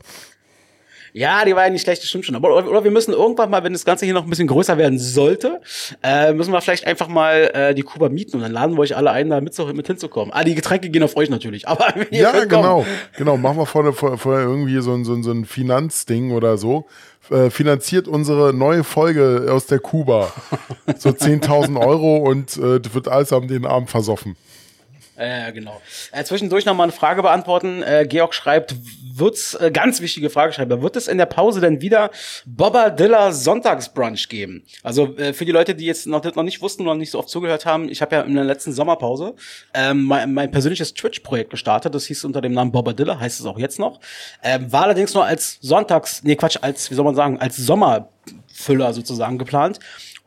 Ja, die war ja nicht schlecht, das stimmt schon. Aber oder, wir müssen irgendwann mal, wenn das Ganze hier noch ein bisschen größer werden sollte, äh, müssen wir vielleicht einfach mal äh, die Kuba mieten und dann laden wir euch alle ein, da mit, mit hinzukommen. Ah, die Getränke gehen auf euch natürlich. Aber [LAUGHS] Ja, genau. Genau, machen wir vorher, vorher, vorher irgendwie so ein, so ein, so ein Finanzding oder so. Äh, finanziert unsere neue Folge aus der Kuba. So 10.000 Euro und äh, wird alles am den Abend versoffen. Äh, genau. Äh, zwischendurch noch mal eine Frage beantworten. Äh, Georg schreibt, wird's, äh, ganz wichtige Frage schreibt, wird es in der Pause denn wieder Bobadilla Sonntagsbrunch geben? Also äh, für die Leute, die jetzt noch, noch nicht wussten oder nicht so oft zugehört haben, ich habe ja in der letzten Sommerpause ähm, mein, mein persönliches Twitch-Projekt gestartet. Das hieß unter dem Namen Bobadilla, heißt es auch jetzt noch. Ähm, war allerdings nur als Sonntags, nee Quatsch, als, wie soll man sagen, als Sommerfüller sozusagen geplant.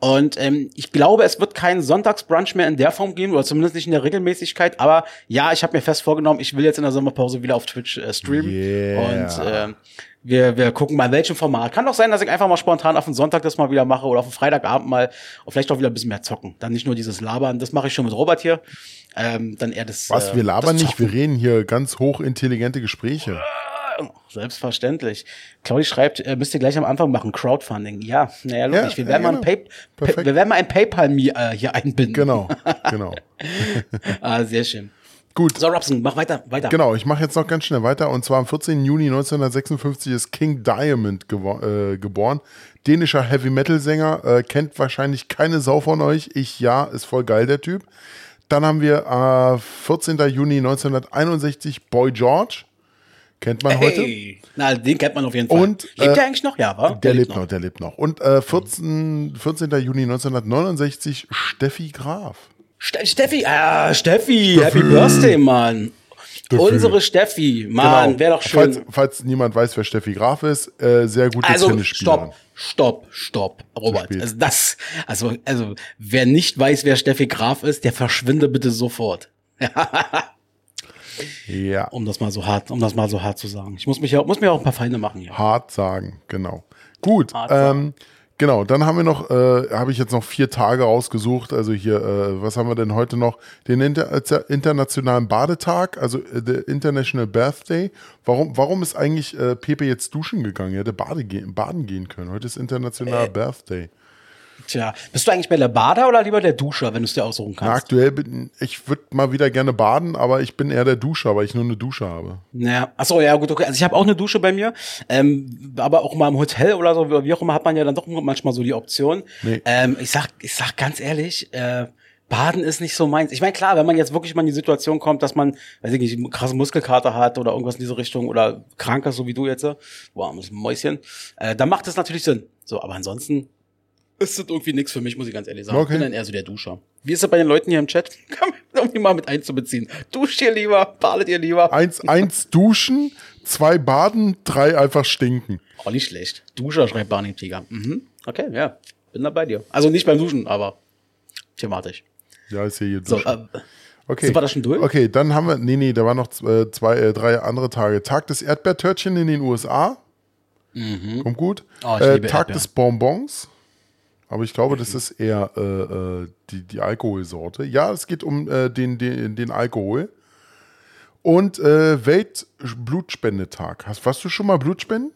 Und ähm, ich glaube, es wird keinen Sonntagsbrunch mehr in der Form geben, oder zumindest nicht in der Regelmäßigkeit. Aber ja, ich habe mir fest vorgenommen, ich will jetzt in der Sommerpause wieder auf Twitch äh, streamen. Yeah. Und ähm, wir, wir gucken mal, in welchem Format. Kann doch sein, dass ich einfach mal spontan auf den Sonntag das mal wieder mache oder auf den Freitagabend mal und vielleicht auch wieder ein bisschen mehr zocken. Dann nicht nur dieses Labern, das mache ich schon mit Robert hier. Ähm, dann eher das. Was, äh, wir labern das nicht, wir reden hier ganz hochintelligente Gespräche. Selbstverständlich. Claudi schreibt, äh, müsst ihr gleich am Anfang machen, Crowdfunding. Ja, naja, logisch. Ja, wir, werden ja, mal ein genau. Wir werden mal ein PayPal äh, hier einbinden. Genau, [LAUGHS] genau. Ah, sehr schön. Gut. So, Robson, mach weiter, weiter. Genau, ich mache jetzt noch ganz schnell weiter. Und zwar am 14. Juni 1956 ist King Diamond äh, geboren. Dänischer Heavy-Metal-Sänger. Äh, kennt wahrscheinlich keine Sau von euch. Ich ja, ist voll geil, der Typ. Dann haben wir äh, 14. Juni 1961 Boy George. Kennt man heute. Hey. Na, den kennt man auf jeden Fall. Und, lebt äh, der eigentlich noch? Ja, wa? Der lebt noch, der lebt noch. Und äh, 14, 14. Juni 1969 Steffi Graf. Ste Steffi, ah, Steffi, Happy Birthday, Mann. Unsere Steffi, Mann, Genau. wäre doch schön. Falls, falls niemand weiß, wer Steffi Graf ist, äh, sehr gute also, Tennisspielerin. stopp, stopp, stopp, Robert. Also das, also, also, wer nicht weiß, wer Steffi Graf ist, der verschwinde bitte sofort. [LAUGHS] Ja. Um das mal so hart, um das mal so hart zu sagen. Ich muss mich ja, muss mir auch ein paar Feinde machen hier. Hart sagen, genau. Gut, Hart sagen. ähm, genau, dann haben wir noch, äh, habe ich jetzt noch vier Tage rausgesucht. Also hier, äh, was haben wir denn heute noch? Den Inter äh, internationalen Badetag, also äh, der International Birthday. Warum, warum ist eigentlich äh, Pepe jetzt duschen gegangen? Er hätte Bade gehen, baden gehen können. Heute ist Äh. internationaler Birthday. Tja, bist du eigentlich mehr der Bader oder lieber der Duscher, wenn du es dir aussuchen Na, kannst? aktuell bin ich würde mal wieder gerne baden, aber ich bin eher der Duscher, weil ich nur eine Dusche habe. Naja, achso, ja, gut, okay. Also ich habe auch eine Dusche bei mir, ähm, aber auch mal im Hotel oder so, wie auch immer, hat man ja dann doch manchmal so die Option. Nee. Ähm, ich sag, ich sag ganz ehrlich, äh, Baden ist nicht so meins. Ich meine, klar, wenn man jetzt wirklich mal in die Situation kommt, dass man, weiß ich nicht, einen krassen Muskelkater hat oder irgendwas in diese Richtung oder krank ist, so wie du jetzt, wow, ein Mäuschen, äh, dann macht das natürlich Sinn. So, aber ansonsten ist das irgendwie nichts für mich, muss ich ganz ehrlich sagen. Okay. Ich bin dann eher so der Duscher. Wie ist das bei den Leuten hier im Chat? [LAUGHS] Kann man irgendwie mal mit einzubeziehen. Duscht ihr lieber, badet ihr lieber? Eins, eins duschen, zwei baden, drei einfach stinken. Oh, nicht schlecht. Duscher, schreibt Barney Tiger. Mhm. Okay, ja. Bin da bei dir. Also nicht beim Duschen, aber thematisch. Ja, ist hier So, duschen. äh, Okay. Sind wir da schon durch? Okay, dann haben wir, nee, nee, da waren noch äh, zwei, äh, drei andere Tage. Tag des Erdbeertörtchen in den USA. Kommt gut. Oh, äh, Tag Erdbeeren. des Bonbons. Aber ich glaube, das ist eher äh, äh, die, die Alkoholsorte. Ja, es geht um äh, den, den, den Alkohol. Und äh, Weltblutspendetag. Hast, warst du schon mal Blutspenden?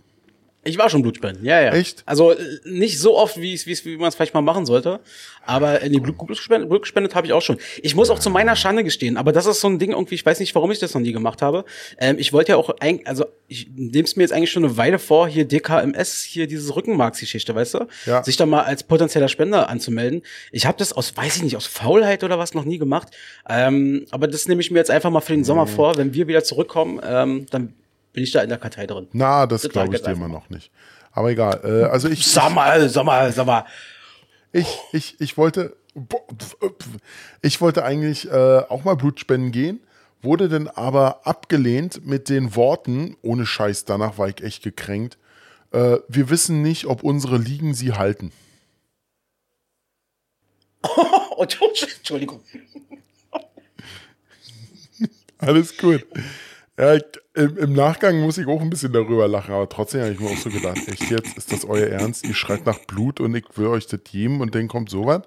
Ich war schon Blutspenden, ja, ja. Echt? Also äh, nicht so oft, wie, es- wie, wie man es vielleicht mal machen sollte. Aber in die Blut, Blut gespendet, Blut gespendet habe ich auch schon. Ich muss auch zu meiner Schande gestehen, aber das ist so ein Ding irgendwie, ich weiß nicht, warum ich das noch nie gemacht habe. Ähm, ich wollte ja auch eigentlich, also ich nehme es mir jetzt eigentlich schon eine Weile vor, hier DKMS, hier diese Rückenmarksgeschichte, weißt du? Ja. Sich da mal als potenzieller Spender anzumelden. Ich habe das aus, weiß ich nicht, aus Faulheit oder was noch nie gemacht. Ähm, aber das nehme ich mir jetzt einfach mal für den Sommer vor. Wenn wir wieder zurückkommen, ähm, dann bin ich da in der Kartei drin. Na, das glaube ich dir immer noch nicht. Aber egal. Äh, also ich, Sag mal, sag mal, sag mal. ich, ich, ich wollte, ich wollte eigentlich äh, auch mal Blutspenden gehen, wurde dann aber abgelehnt mit den Worten, ohne Scheiß, danach war ich echt gekränkt. Äh, wir wissen nicht, ob unsere Ligen sie halten. [LAUGHS] Entschuldigung. Alles gut. Ja, ich, im, Im Nachgang muss ich auch ein bisschen darüber lachen, aber trotzdem habe ich mir auch so gedacht, echt jetzt, ist das euer Ernst? Ihr schreit nach Blut und ich will euch das geben und dann kommt sowas?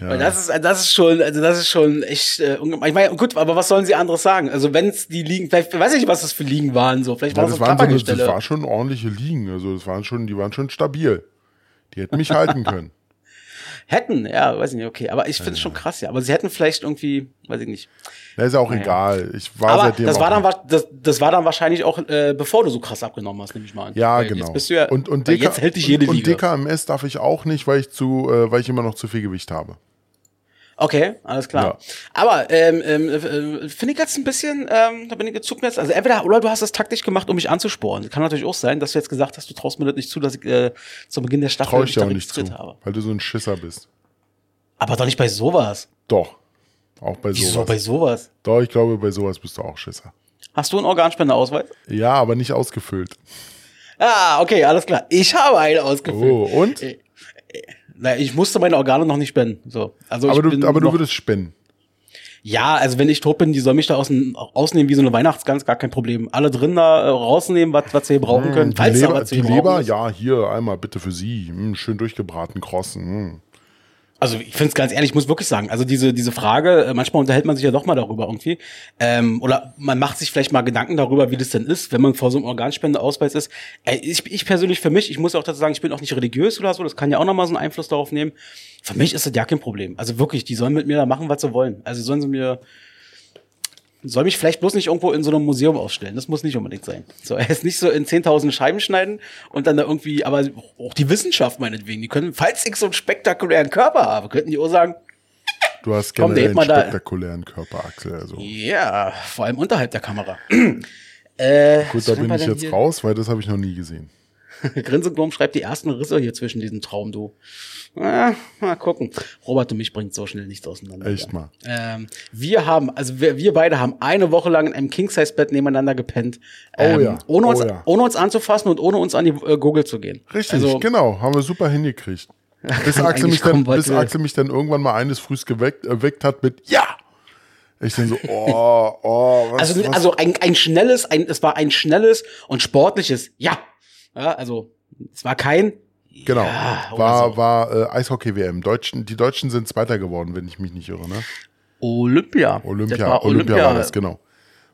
Weil Das ist, das ist schon, also das ist schon echt, äh, ich meine, gut, aber was sollen sie anderes sagen? Also wenn es die Ligen, vielleicht weiß ich nicht, was das für Ligen waren, so, vielleicht Ja, war das, das, waren so eine, das war schon ordentliche Ligen, also das waren schon, die waren schon stabil. Die hätten mich halten können. Hätten, ja, weiß ich nicht, okay, aber ich finde es schon krass, ja, aber sie hätten vielleicht irgendwie, weiß ich nicht. Na, ist ja auch Naja. egal. Ich war aber seitdem das war dann, das, das war dann wahrscheinlich auch, äh, bevor du so krass abgenommen hast, nehme ich mal an. Ja, Weil genau. Ja, und, und, DK, jetzt hält dich jede und, und. DKMS darf ich auch nicht, weil ich zu, äh, weil ich immer noch zu viel Gewicht habe. Okay, alles klar. Ja. Aber ähm, ähm, äh, finde ich jetzt ein bisschen, ähm, da bin ich gezückt jetzt. Also entweder oder du hast das taktisch gemacht, um mich anzusporen. Kann natürlich auch sein, dass du jetzt gesagt hast, du traust mir das nicht zu, dass ich äh, zu Beginn der Staffel Traue ich da auch nicht zu, habe. weil du so ein Schisser bist. Aber doch nicht bei sowas. Doch. Auch bei Wieso sowas. bei sowas? Doch, ich glaube, bei sowas bist du auch Schisser. Hast du einen Organspendeausweis? Ja, aber nicht ausgefüllt. Ah, okay, alles klar. Ich habe einen ausgefüllt. Oh, und? Na, ich musste meine Organe noch nicht spenden. So. Also aber ich du, bin aber du würdest spenden. Ja, also wenn ich tot bin, die sollen mich da aus, ausnehmen wie so eine Weihnachtsgans, gar kein Problem. Alle drin da äh, rausnehmen, was, was sie hier brauchen können. Hm, Die Leber, die Leber ja, hier einmal bitte für Sie. Hm, schön durchgebraten, krossen. Hm. Also ich finde es ganz ehrlich, ich muss wirklich sagen, also diese, diese Frage, äh, manchmal unterhält man sich ja doch mal darüber irgendwie. Ähm, oder man macht sich vielleicht mal Gedanken darüber, wie das denn ist, wenn man vor so einem Organspendeausweis ist. Äh, ich, ich persönlich für mich, ich muss auch dazu sagen, ich bin auch nicht religiös oder so, das kann ja auch nochmal so einen Einfluss darauf nehmen. Für mich ist das ja kein Problem. Also wirklich, die sollen mit mir da machen, was sie wollen. Also sollen sie mir soll mich vielleicht bloß nicht irgendwo in so einem Museum ausstellen. Das muss nicht unbedingt sein. So, [LAUGHS] er ist nicht so in 10.000 Scheiben schneiden und dann da irgendwie, aber auch die Wissenschaft meinetwegen, die können, falls ich so einen spektakulären Körper habe, könnten die auch sagen, Du hast Komm, generell einen mal da- spektakulären Körper, Axel. Also. ja, vor allem unterhalb der Kamera. [CLEARS THROAT] äh, Gut, da bin ich jetzt raus, weil das habe ich noch nie gesehen. [LAUGHS] Grinsegurm schreibt die ersten Risse hier zwischen diesen Traum, du. Ah, mal gucken. Robert und mich bringt so schnell nichts auseinander. Echt mal. Ähm, wir haben, also wir, wir beide haben eine Woche lang in einem King-Size-Bett nebeneinander gepennt. Ähm, ja, Ohne, oh uns, ja. ohne uns anzufassen und ohne uns an die äh, Gurgel zu gehen. Richtig, Also, genau, haben wir super hingekriegt. [LAUGHS] Bis Axel, mich dann, bis Axel mich dann irgendwann mal eines Frühs geweckt, erweckt hat mit Ja! Ich dann so, oh, oh, was, Also, was? also ein, ein schnelles, ein, es war ein schnelles und sportliches Ja. Ja, also es war kein genau, ja, war, so. war äh, Eishockey-WM. Deutschen, die Deutschen sind Zweiter geworden, wenn ich mich nicht irre, ne? Olympia. Das Olympia, war Olympia, war das, genau.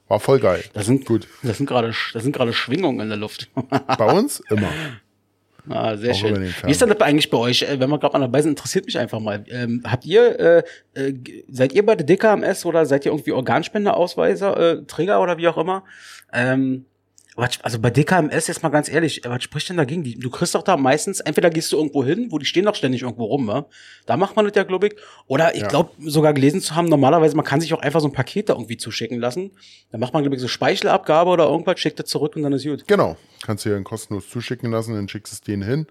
War voll geil. Das sind Gut. Das sind gerade, das sind gerade Schwingungen in der Luft. Bei uns immer. [LAUGHS] ah, sehr Auch schön. Wie ist denn das eigentlich bei euch? Äh, Wenn wir gerade mal dabei sind, interessiert mich einfach mal. Ähm, habt ihr, äh, äh, seid ihr bei der DKMS oder seid ihr irgendwie Organspendeausweiser, äh, Träger oder wie auch immer? Ähm, also bei DKMS jetzt mal ganz ehrlich, was spricht denn dagegen? Du kriegst doch da meistens, entweder gehst du irgendwo hin, wo die stehen doch ständig irgendwo rum, ne? Da macht man das ja, glaube ich. Oder ich Ja. glaube sogar gelesen zu haben, normalerweise, man kann sich auch einfach so ein Paket da irgendwie zuschicken lassen. Da macht man, glaube ich, so Speichelabgabe oder irgendwas, schickt das zurück und dann ist gut. Genau. Kannst du dir dann kostenlos zuschicken lassen, dann schickst es denen hin.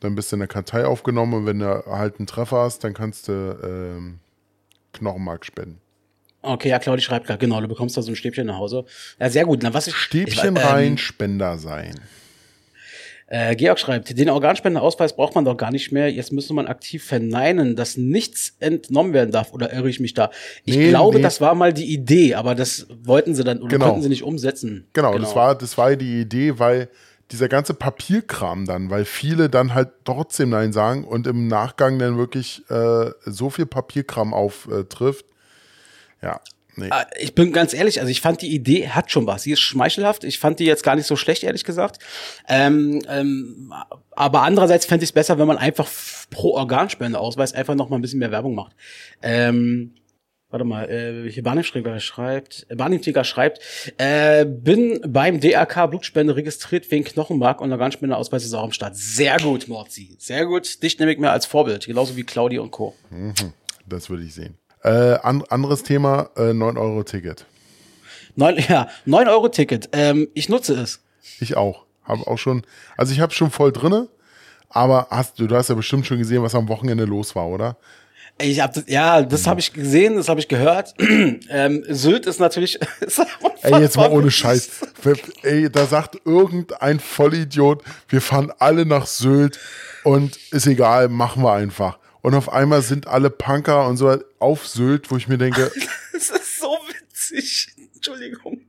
Dann bist du in der Kartei aufgenommen und wenn du halt einen Treffer hast, dann kannst du ähm, Knochenmark spenden. Okay, ja, Claudi schreibt gerade, genau, du bekommst da so ein Stäbchen nach Hause. Ja, sehr gut. Na, was ich, Stäbchen ich, rein, Ähm, Spender sein. äh, Georg schreibt, den Organspendeausweis braucht man doch gar nicht mehr. Jetzt müsste man aktiv verneinen, dass nichts entnommen werden darf. Oder irre ich mich da? Ich Nee, glaube, nee. das war mal die Idee, aber das wollten sie dann oder Genau. konnten sie nicht umsetzen. Genau, Das, war, das war die Idee, weil dieser ganze Papierkram dann, weil viele dann halt trotzdem Nein sagen und im Nachgang dann wirklich äh, so viel Papierkram auftrifft. Ja, Nee. Ah, Ich bin ganz ehrlich, also ich fand die Idee hat schon was. Sie ist schmeichelhaft. Ich fand die jetzt gar nicht so schlecht, ehrlich gesagt. Ähm, ähm, aber andererseits fände ich es besser, wenn man einfach pro Organspendeausweis einfach noch mal ein bisschen mehr Werbung macht. Ähm, warte mal, äh, hier Bahnhofsträger schreibt, äh, Bahnhofsträger schreibt, äh, bin beim DRK Blutspende registriert wegen Knochenmark und Organspendeausweis ist auch am Start. Sehr gut, Morzi. Sehr gut. Dich nehme ich mir als Vorbild. Genauso wie Claudi und Co. Das würde ich sehen. Äh, an, anderes Thema, äh, 9-Euro-Ticket. Neun, ja, 9 Euro Ticket. Ähm, ich nutze es. Ich auch. Habe auch schon, also ich habe schon voll drinne, aber hast du, du hast ja bestimmt schon gesehen, was am Wochenende los war, oder? Ich hab das, ja, das habe ich gesehen, das habe ich gehört. [CLEARS THROAT] ähm, Sylt ist natürlich. [LAUGHS] ist Ey, jetzt mal ohne. Scheiß. Ey, da sagt irgendein Vollidiot, wir fahren alle nach Sylt und ist egal, machen wir einfach. Und auf einmal sind alle Punker und so auf Sylt, wo ich mir denke, [LAUGHS] Das ist so witzig. Entschuldigung.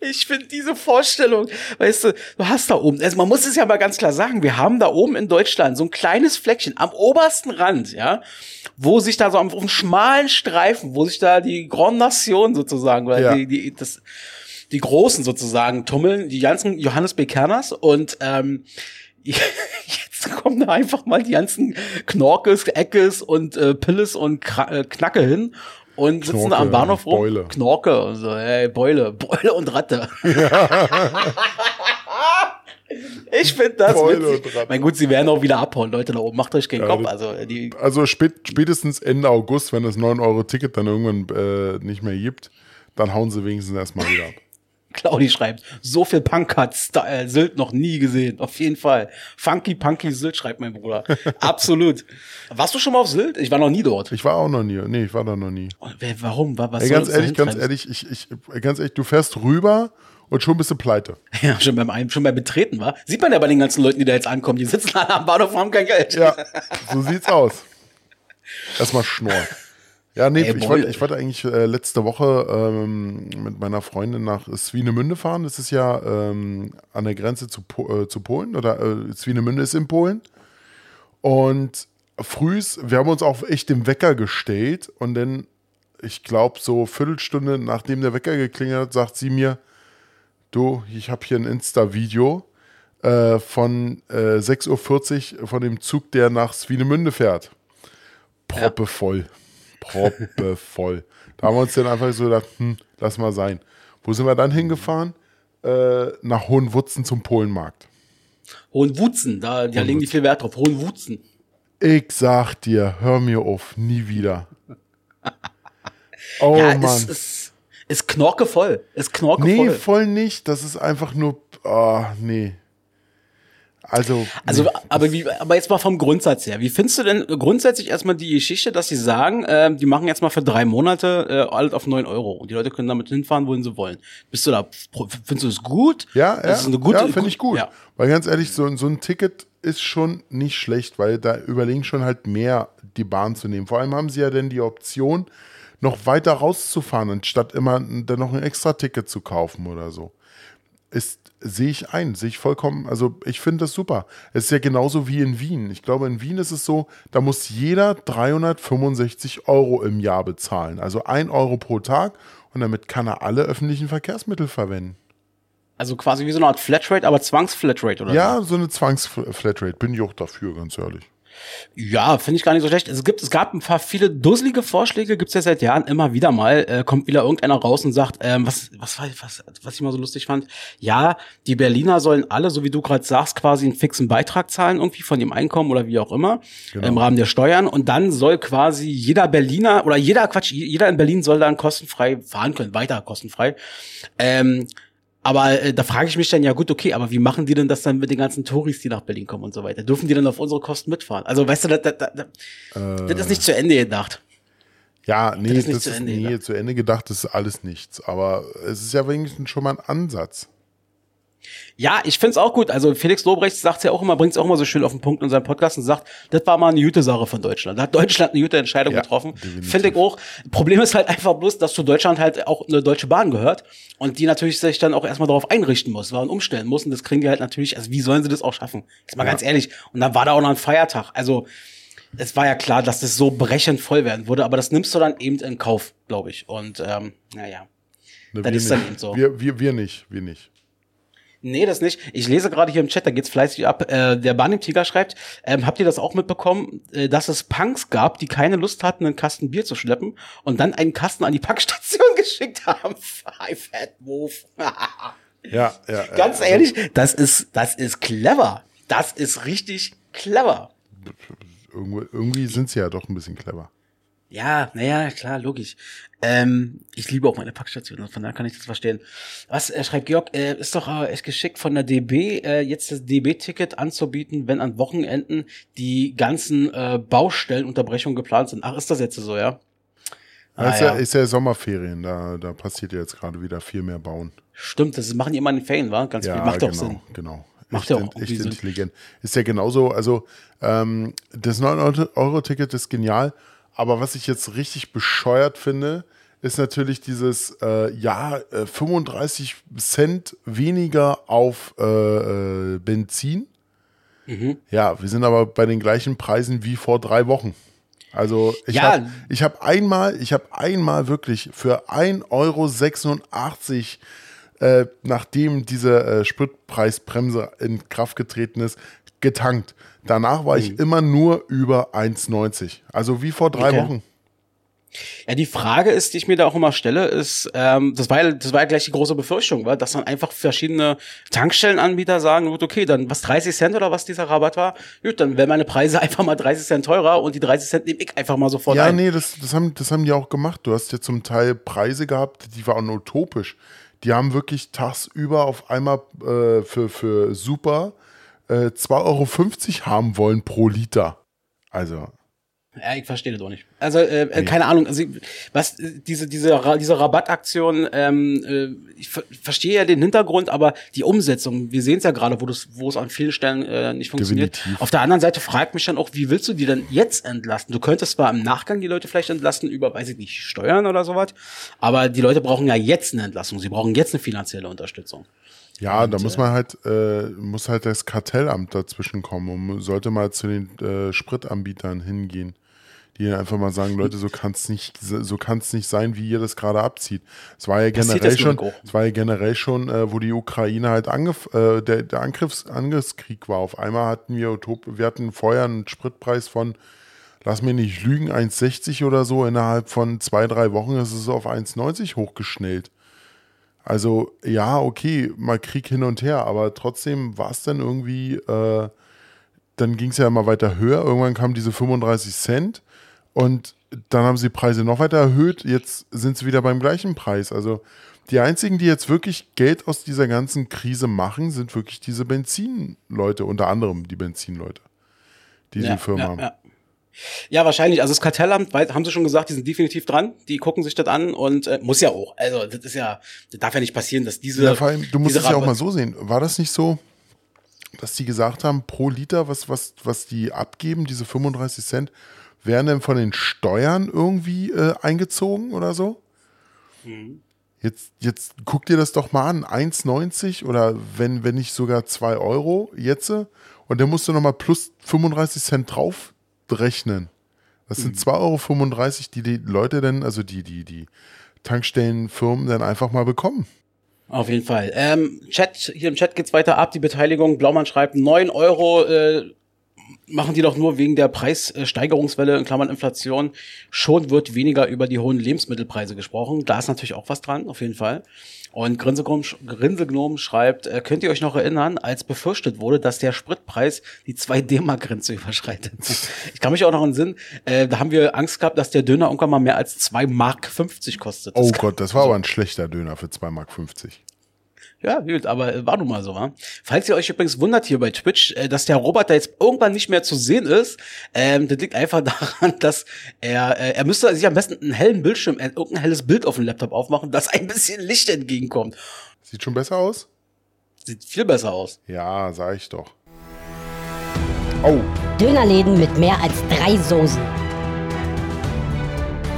Ich finde diese Vorstellung, weißt du, du hast da oben, also man muss es ja mal ganz klar sagen, wir haben da oben in Deutschland so ein kleines Fleckchen am obersten Rand, ja, wo sich da so am, auf einem schmalen Streifen, wo sich da die Grand Nation sozusagen, oder Ja. die, die, das, die Großen sozusagen tummeln, die ganzen Johannes Bekerners und ähm, [LAUGHS] [LAUGHS] kommen da einfach mal die ganzen Knorkes, Eckes und äh, Pilles und Kra äh, Knacke hin und sitzen Knorke, da am Bahnhof rum. Beule. Knorke und so, ey, Beule, [LAUGHS] Beule und Ratte. [LAUGHS] ich finde das Beule witzig. und Ratte. Mein gut, sie werden auch wieder abhauen, Leute da oben. Macht euch keinen Ja, Kopf. Also äh, also spät, spätestens Ende August, wenn das 9-Euro-Ticket dann irgendwann äh, nicht mehr gibt, dann hauen sie wenigstens erstmal wieder ab. Claudi schreibt, so viel Punk hat Sta- äh, Sylt noch nie gesehen. Auf jeden Fall. Funky Punky Sylt, schreibt mein Bruder. [LAUGHS] Absolut. Warst du schon mal auf Sylt? Ich war noch nie dort. Ich war auch noch nie. Nee, ich war da noch nie. Und wer- Warum? Wa- Was Ey, ganz ehrlich, ganz ehrlich, ich, ich, ganz ehrlich, du fährst rüber und schon bist du pleite. [LAUGHS] Ja, schon beim, schon beim Betreten, war. Sieht man ja bei den ganzen Leuten, die da jetzt ankommen. Die sitzen alle am Bahnhof und haben kein Geld. Ja, [LAUGHS] so sieht's aus. Erstmal Schnorr. Ja, nee, Ey, ich, wollte, ich wollte eigentlich äh, letzte Woche ähm, mit meiner Freundin nach Swinemünde fahren. Das ist ja ähm, an der Grenze zu, Po- äh, zu Polen oder äh, Swinemünde ist in Polen. Und frühs, wir haben uns auch echt den Wecker gestellt und dann, ich glaube, so Viertelstunde nachdem der Wecker geklingelt hat, sagt sie mir, du, ich habe hier ein Insta-Video äh, von äh, 6.40 Uhr von dem Zug, der nach Swinemünde fährt. Proppe voll. Proppe voll. Da haben wir uns dann einfach so gedacht, hm, lass mal sein. Wo sind wir dann hingefahren? Äh, nach Hohenwutzen zum Polenmarkt. Hohenwutzen, da, da legen die viel Wert drauf. Hohenwutzen. Ich sag dir, hör mir auf, nie wieder. [LAUGHS] Oh ja, Mann. ist, ist, ist knorkevoll. Ist knorkevoll. nee, voll nicht. Das ist einfach nur. Oh, nee. Also. Also, nee, aber wie, aber jetzt mal vom Grundsatz her. Wie findest du denn grundsätzlich erstmal die Geschichte, dass sie sagen, äh, die machen jetzt mal für drei Monate äh, alles auf 9 Euro und die Leute können damit hinfahren, wohin sie wollen. Bist du da, findest du das gut? Ja, Das ja, ist eine gute- ja finde ich gut. Ja. Weil ganz ehrlich, so, so ein Ticket ist schon nicht schlecht, weil da überlegen schon halt mehr, die Bahn zu nehmen. Vor allem haben sie ja dann die Option, noch weiter rauszufahren, anstatt immer dann noch ein extra Ticket zu kaufen oder so. Ist, sehe ich ein, sehe ich vollkommen, also ich finde das super. Es ist ja genauso wie in Wien. Ich glaube, in Wien ist es so, da muss jeder 365 Euro im Jahr bezahlen. Also ein Euro pro Tag und damit kann er alle öffentlichen Verkehrsmittel verwenden. Also quasi wie so eine Art Flatrate, aber Zwangsflatrate oder Ja, so eine Zwangsflatrate bin ich auch dafür, ganz ehrlich. Ja, finde ich gar nicht so schlecht. Es gibt, es gab ein paar viele dusselige Vorschläge, gibt's ja seit Jahren immer wieder mal. Äh, kommt wieder irgendeiner raus und sagt, ähm, was, was war, was, was ich mal so lustig fand. Ja, die Berliner sollen alle, so wie du gerade sagst, quasi einen fixen Beitrag zahlen, irgendwie von ihrem Einkommen oder wie auch immer, Genau. im Rahmen der Steuern. Und dann soll quasi jeder Berliner oder jeder, Quatsch, jeder in Berlin soll dann kostenfrei fahren können, weiter kostenfrei. Ähm, aber äh, da frage ich mich dann, ja gut, okay, aber wie machen die denn das dann mit den ganzen Touris, die nach Berlin kommen und so weiter? Dürfen die dann auf unsere Kosten mitfahren? Also weißt du, das, das, das, das ist nicht zu Ende gedacht. Ja, nee, Das das ist nicht ist, zu Ende nee, gedacht. zu Ende gedacht, das ist alles nichts. Aber es ist ja wenigstens schon mal ein Ansatz. Ja, ich find's auch gut. Also Felix Lobrecht sagt ja auch immer, bringt's auch immer so schön auf den Punkt in seinem Podcast und sagt, das war mal eine gute Sache von Deutschland. Da hat Deutschland eine gute Entscheidung Ja, getroffen. Finde ich auch. Problem ist halt einfach bloß, dass zu Deutschland halt auch eine Deutsche Bahn gehört und die natürlich sich dann auch erstmal darauf einrichten muss, und umstellen muss. Und das kriegen die halt natürlich, also wie sollen sie das auch schaffen? Jetzt mal Ja. ganz ehrlich. Und dann war da auch noch ein Feiertag. Also es war ja klar, dass das so brechend voll werden würde, aber das nimmst du dann eben in Kauf, glaube ich. Und ähm, naja. Ne, Das wir ist dann nicht. eben so. Wir, wir, wir nicht, wir nicht. Nee, das nicht. Ich lese gerade hier im Chat, da geht's fleißig ab. Äh, der Barney Tiger schreibt, ähm, habt ihr das auch mitbekommen, äh, dass es Punks gab, die keine Lust hatten, einen Kasten Bier zu schleppen und dann einen Kasten an die Packstation [LAUGHS] geschickt haben? I fat move. Ja, ja. Ganz ja, ehrlich, das ist, das ist clever. Das ist richtig clever. Irgendwie, irgendwie sind sie ja doch ein bisschen clever. Ja, naja, klar, logisch. Ähm, ich liebe auch meine Packstation, von daher kann ich das verstehen. Was äh, schreibt Georg, äh, ist doch äh, echt geschickt von der DB, äh, jetzt das DB-Ticket anzubieten, wenn an Wochenenden die ganzen äh, Baustellenunterbrechungen geplant sind. Ach, ist das jetzt so, ja? Ah, ist, ja. ja. ist ja Sommerferien, da, da passiert ja jetzt gerade wieder viel mehr Bauen. Stimmt, das machen die immer in den Ferien, wa? Ganz viel. Macht genau, doch Sinn. Genau. Macht ja auch echt irgendwie Sinn. intelligent. Ist ja genauso, also ähm, das 9-Euro-Ticket ist genial, aber was ich jetzt richtig bescheuert finde, ist natürlich dieses, äh, ja, äh, 35 Cent weniger auf äh, äh, Benzin. Mhm. Ja, wir sind aber bei den gleichen Preisen wie vor drei Wochen. Also ich Ja. habe hab einmal, ich habe einmal wirklich für 1,86 Euro, äh, nachdem diese äh, Spritpreisbremse in Kraft getreten ist, getankt. Danach war Mhm. ich immer nur über 1,90. Also wie vor drei Okay. Wochen. Ja, die Frage ist, die ich mir da auch immer stelle, ist, ähm, das war ja, das war ja gleich die große Befürchtung, war, dass dann einfach verschiedene Tankstellenanbieter sagen, gut, okay, dann was 30 Cent oder was dieser Rabatt war, gut, dann werden meine Preise [LAUGHS] einfach mal 30 Cent teurer und die 30 Cent nehme ich einfach mal sofort Ja, ein. nee, das, das, haben, das haben die auch gemacht. Du hast ja zum Teil Preise gehabt, die waren utopisch. Die haben wirklich tagsüber auf einmal äh, für, für Super äh, 2,50 Euro haben wollen pro Liter. Also, Ja, ich verstehe das auch nicht. Also, äh, äh, keine Ahnung, also, was, diese, diese, diese Rabattaktion, ähm, äh, ich ver verstehe ja den Hintergrund, aber die Umsetzung, wir sehen es ja gerade, wo, das- wo es an vielen Stellen äh, nicht funktioniert. Definitiv. Auf der anderen Seite fragt mich dann auch, wie willst du die denn jetzt entlasten? Du könntest zwar im Nachgang die Leute vielleicht entlasten über, weiß ich nicht, Steuern oder sowas, aber die Leute brauchen ja jetzt eine Entlastung, sie brauchen jetzt eine finanzielle Unterstützung. Ja, da muss man halt, äh, muss halt das Kartellamt dazwischen kommen und sollte mal zu den äh, Spritanbietern hingehen. Die dann einfach mal sagen, Leute, so kann es nicht, so kann's nicht sein, wie ihr das gerade abzieht. Es war ja generell schon, es war ja generell schon, äh, wo die Ukraine halt angef äh, der, der Angriffs Angriffskrieg war. Auf einmal hatten wir Utop wir hatten vorher einen Spritpreis von, lass mir nicht lügen, 1,60 oder so. Innerhalb von zwei, drei Wochen ist es auf 1,90 hochgeschnellt. Also ja, okay, mal Krieg hin und her, aber trotzdem war es dann irgendwie, äh, dann ging es ja immer weiter höher. Irgendwann kamen diese 35 Cent und dann haben sie die Preise noch weiter erhöht. Jetzt sind sie wieder beim gleichen Preis. Also die einzigen, die jetzt wirklich Geld aus dieser ganzen Krise machen, sind wirklich diese Benzinleute, unter anderem die Benzinleute, die die Firma ja, haben. ja. Ja, wahrscheinlich. Also das Kartellamt, haben sie schon gesagt, die sind definitiv dran. Die gucken sich das an und äh, muss ja auch. Also das ist ja, das darf ja nicht passieren, dass diese. Ja, vor allem, du musst es ja auch mal so sehen. War das nicht so, dass die gesagt haben, pro Liter, was, was, was die abgeben, diese 35 Cent, werden denn von den Steuern irgendwie äh, eingezogen oder so? Jetzt, jetzt guck dir das doch mal an, 1,90 oder wenn, wenn nicht sogar 2 Euro jetzt und dann musst du nochmal plus 35 Cent drauf rechnen. Das sind 2,35 Euro, die die Leute dann, also die, die, die Tankstellenfirmen dann einfach mal bekommen. Auf jeden Fall. Ähm, Chat, hier im Chat geht's weiter ab, die Beteiligung. Blaumann schreibt, 9 Euro äh, machen die doch nur wegen der Preissteigerungswelle, in Klammern Inflation. Schon wird weniger über die hohen Lebensmittelpreise gesprochen. Da ist natürlich auch was dran, auf jeden Fall. Und Grinsegnom, schreibt, äh, könnt ihr euch noch erinnern, als befürchtet wurde, dass der Spritpreis die 2 D-Mark-Grenze [LAUGHS] überschreitet? ich kann mich auch noch in den Sinn, äh, da haben wir Angst gehabt, dass der Döner irgendwann mal mehr als 2 Mark 50 kostet. Das Oh Gott, das war aber ein schlechter Döner für 2,50 Mark. Ja, gut, aber äh, war nun mal so, wa? Falls ihr euch übrigens wundert hier bei Twitch, äh, dass der Roboter jetzt irgendwann nicht mehr zu sehen ist, ähm, das liegt einfach [LAUGHS] daran, dass er, äh, er müsste sich am besten einen hellen Bildschirm, äh, irgendein helles Bild auf dem Laptop aufmachen, dass ein bisschen Licht entgegenkommt. Sieht schon besser aus? Sieht viel besser aus. Ja, sag ich doch. Oh, Dönerläden mit mehr als drei Soßen.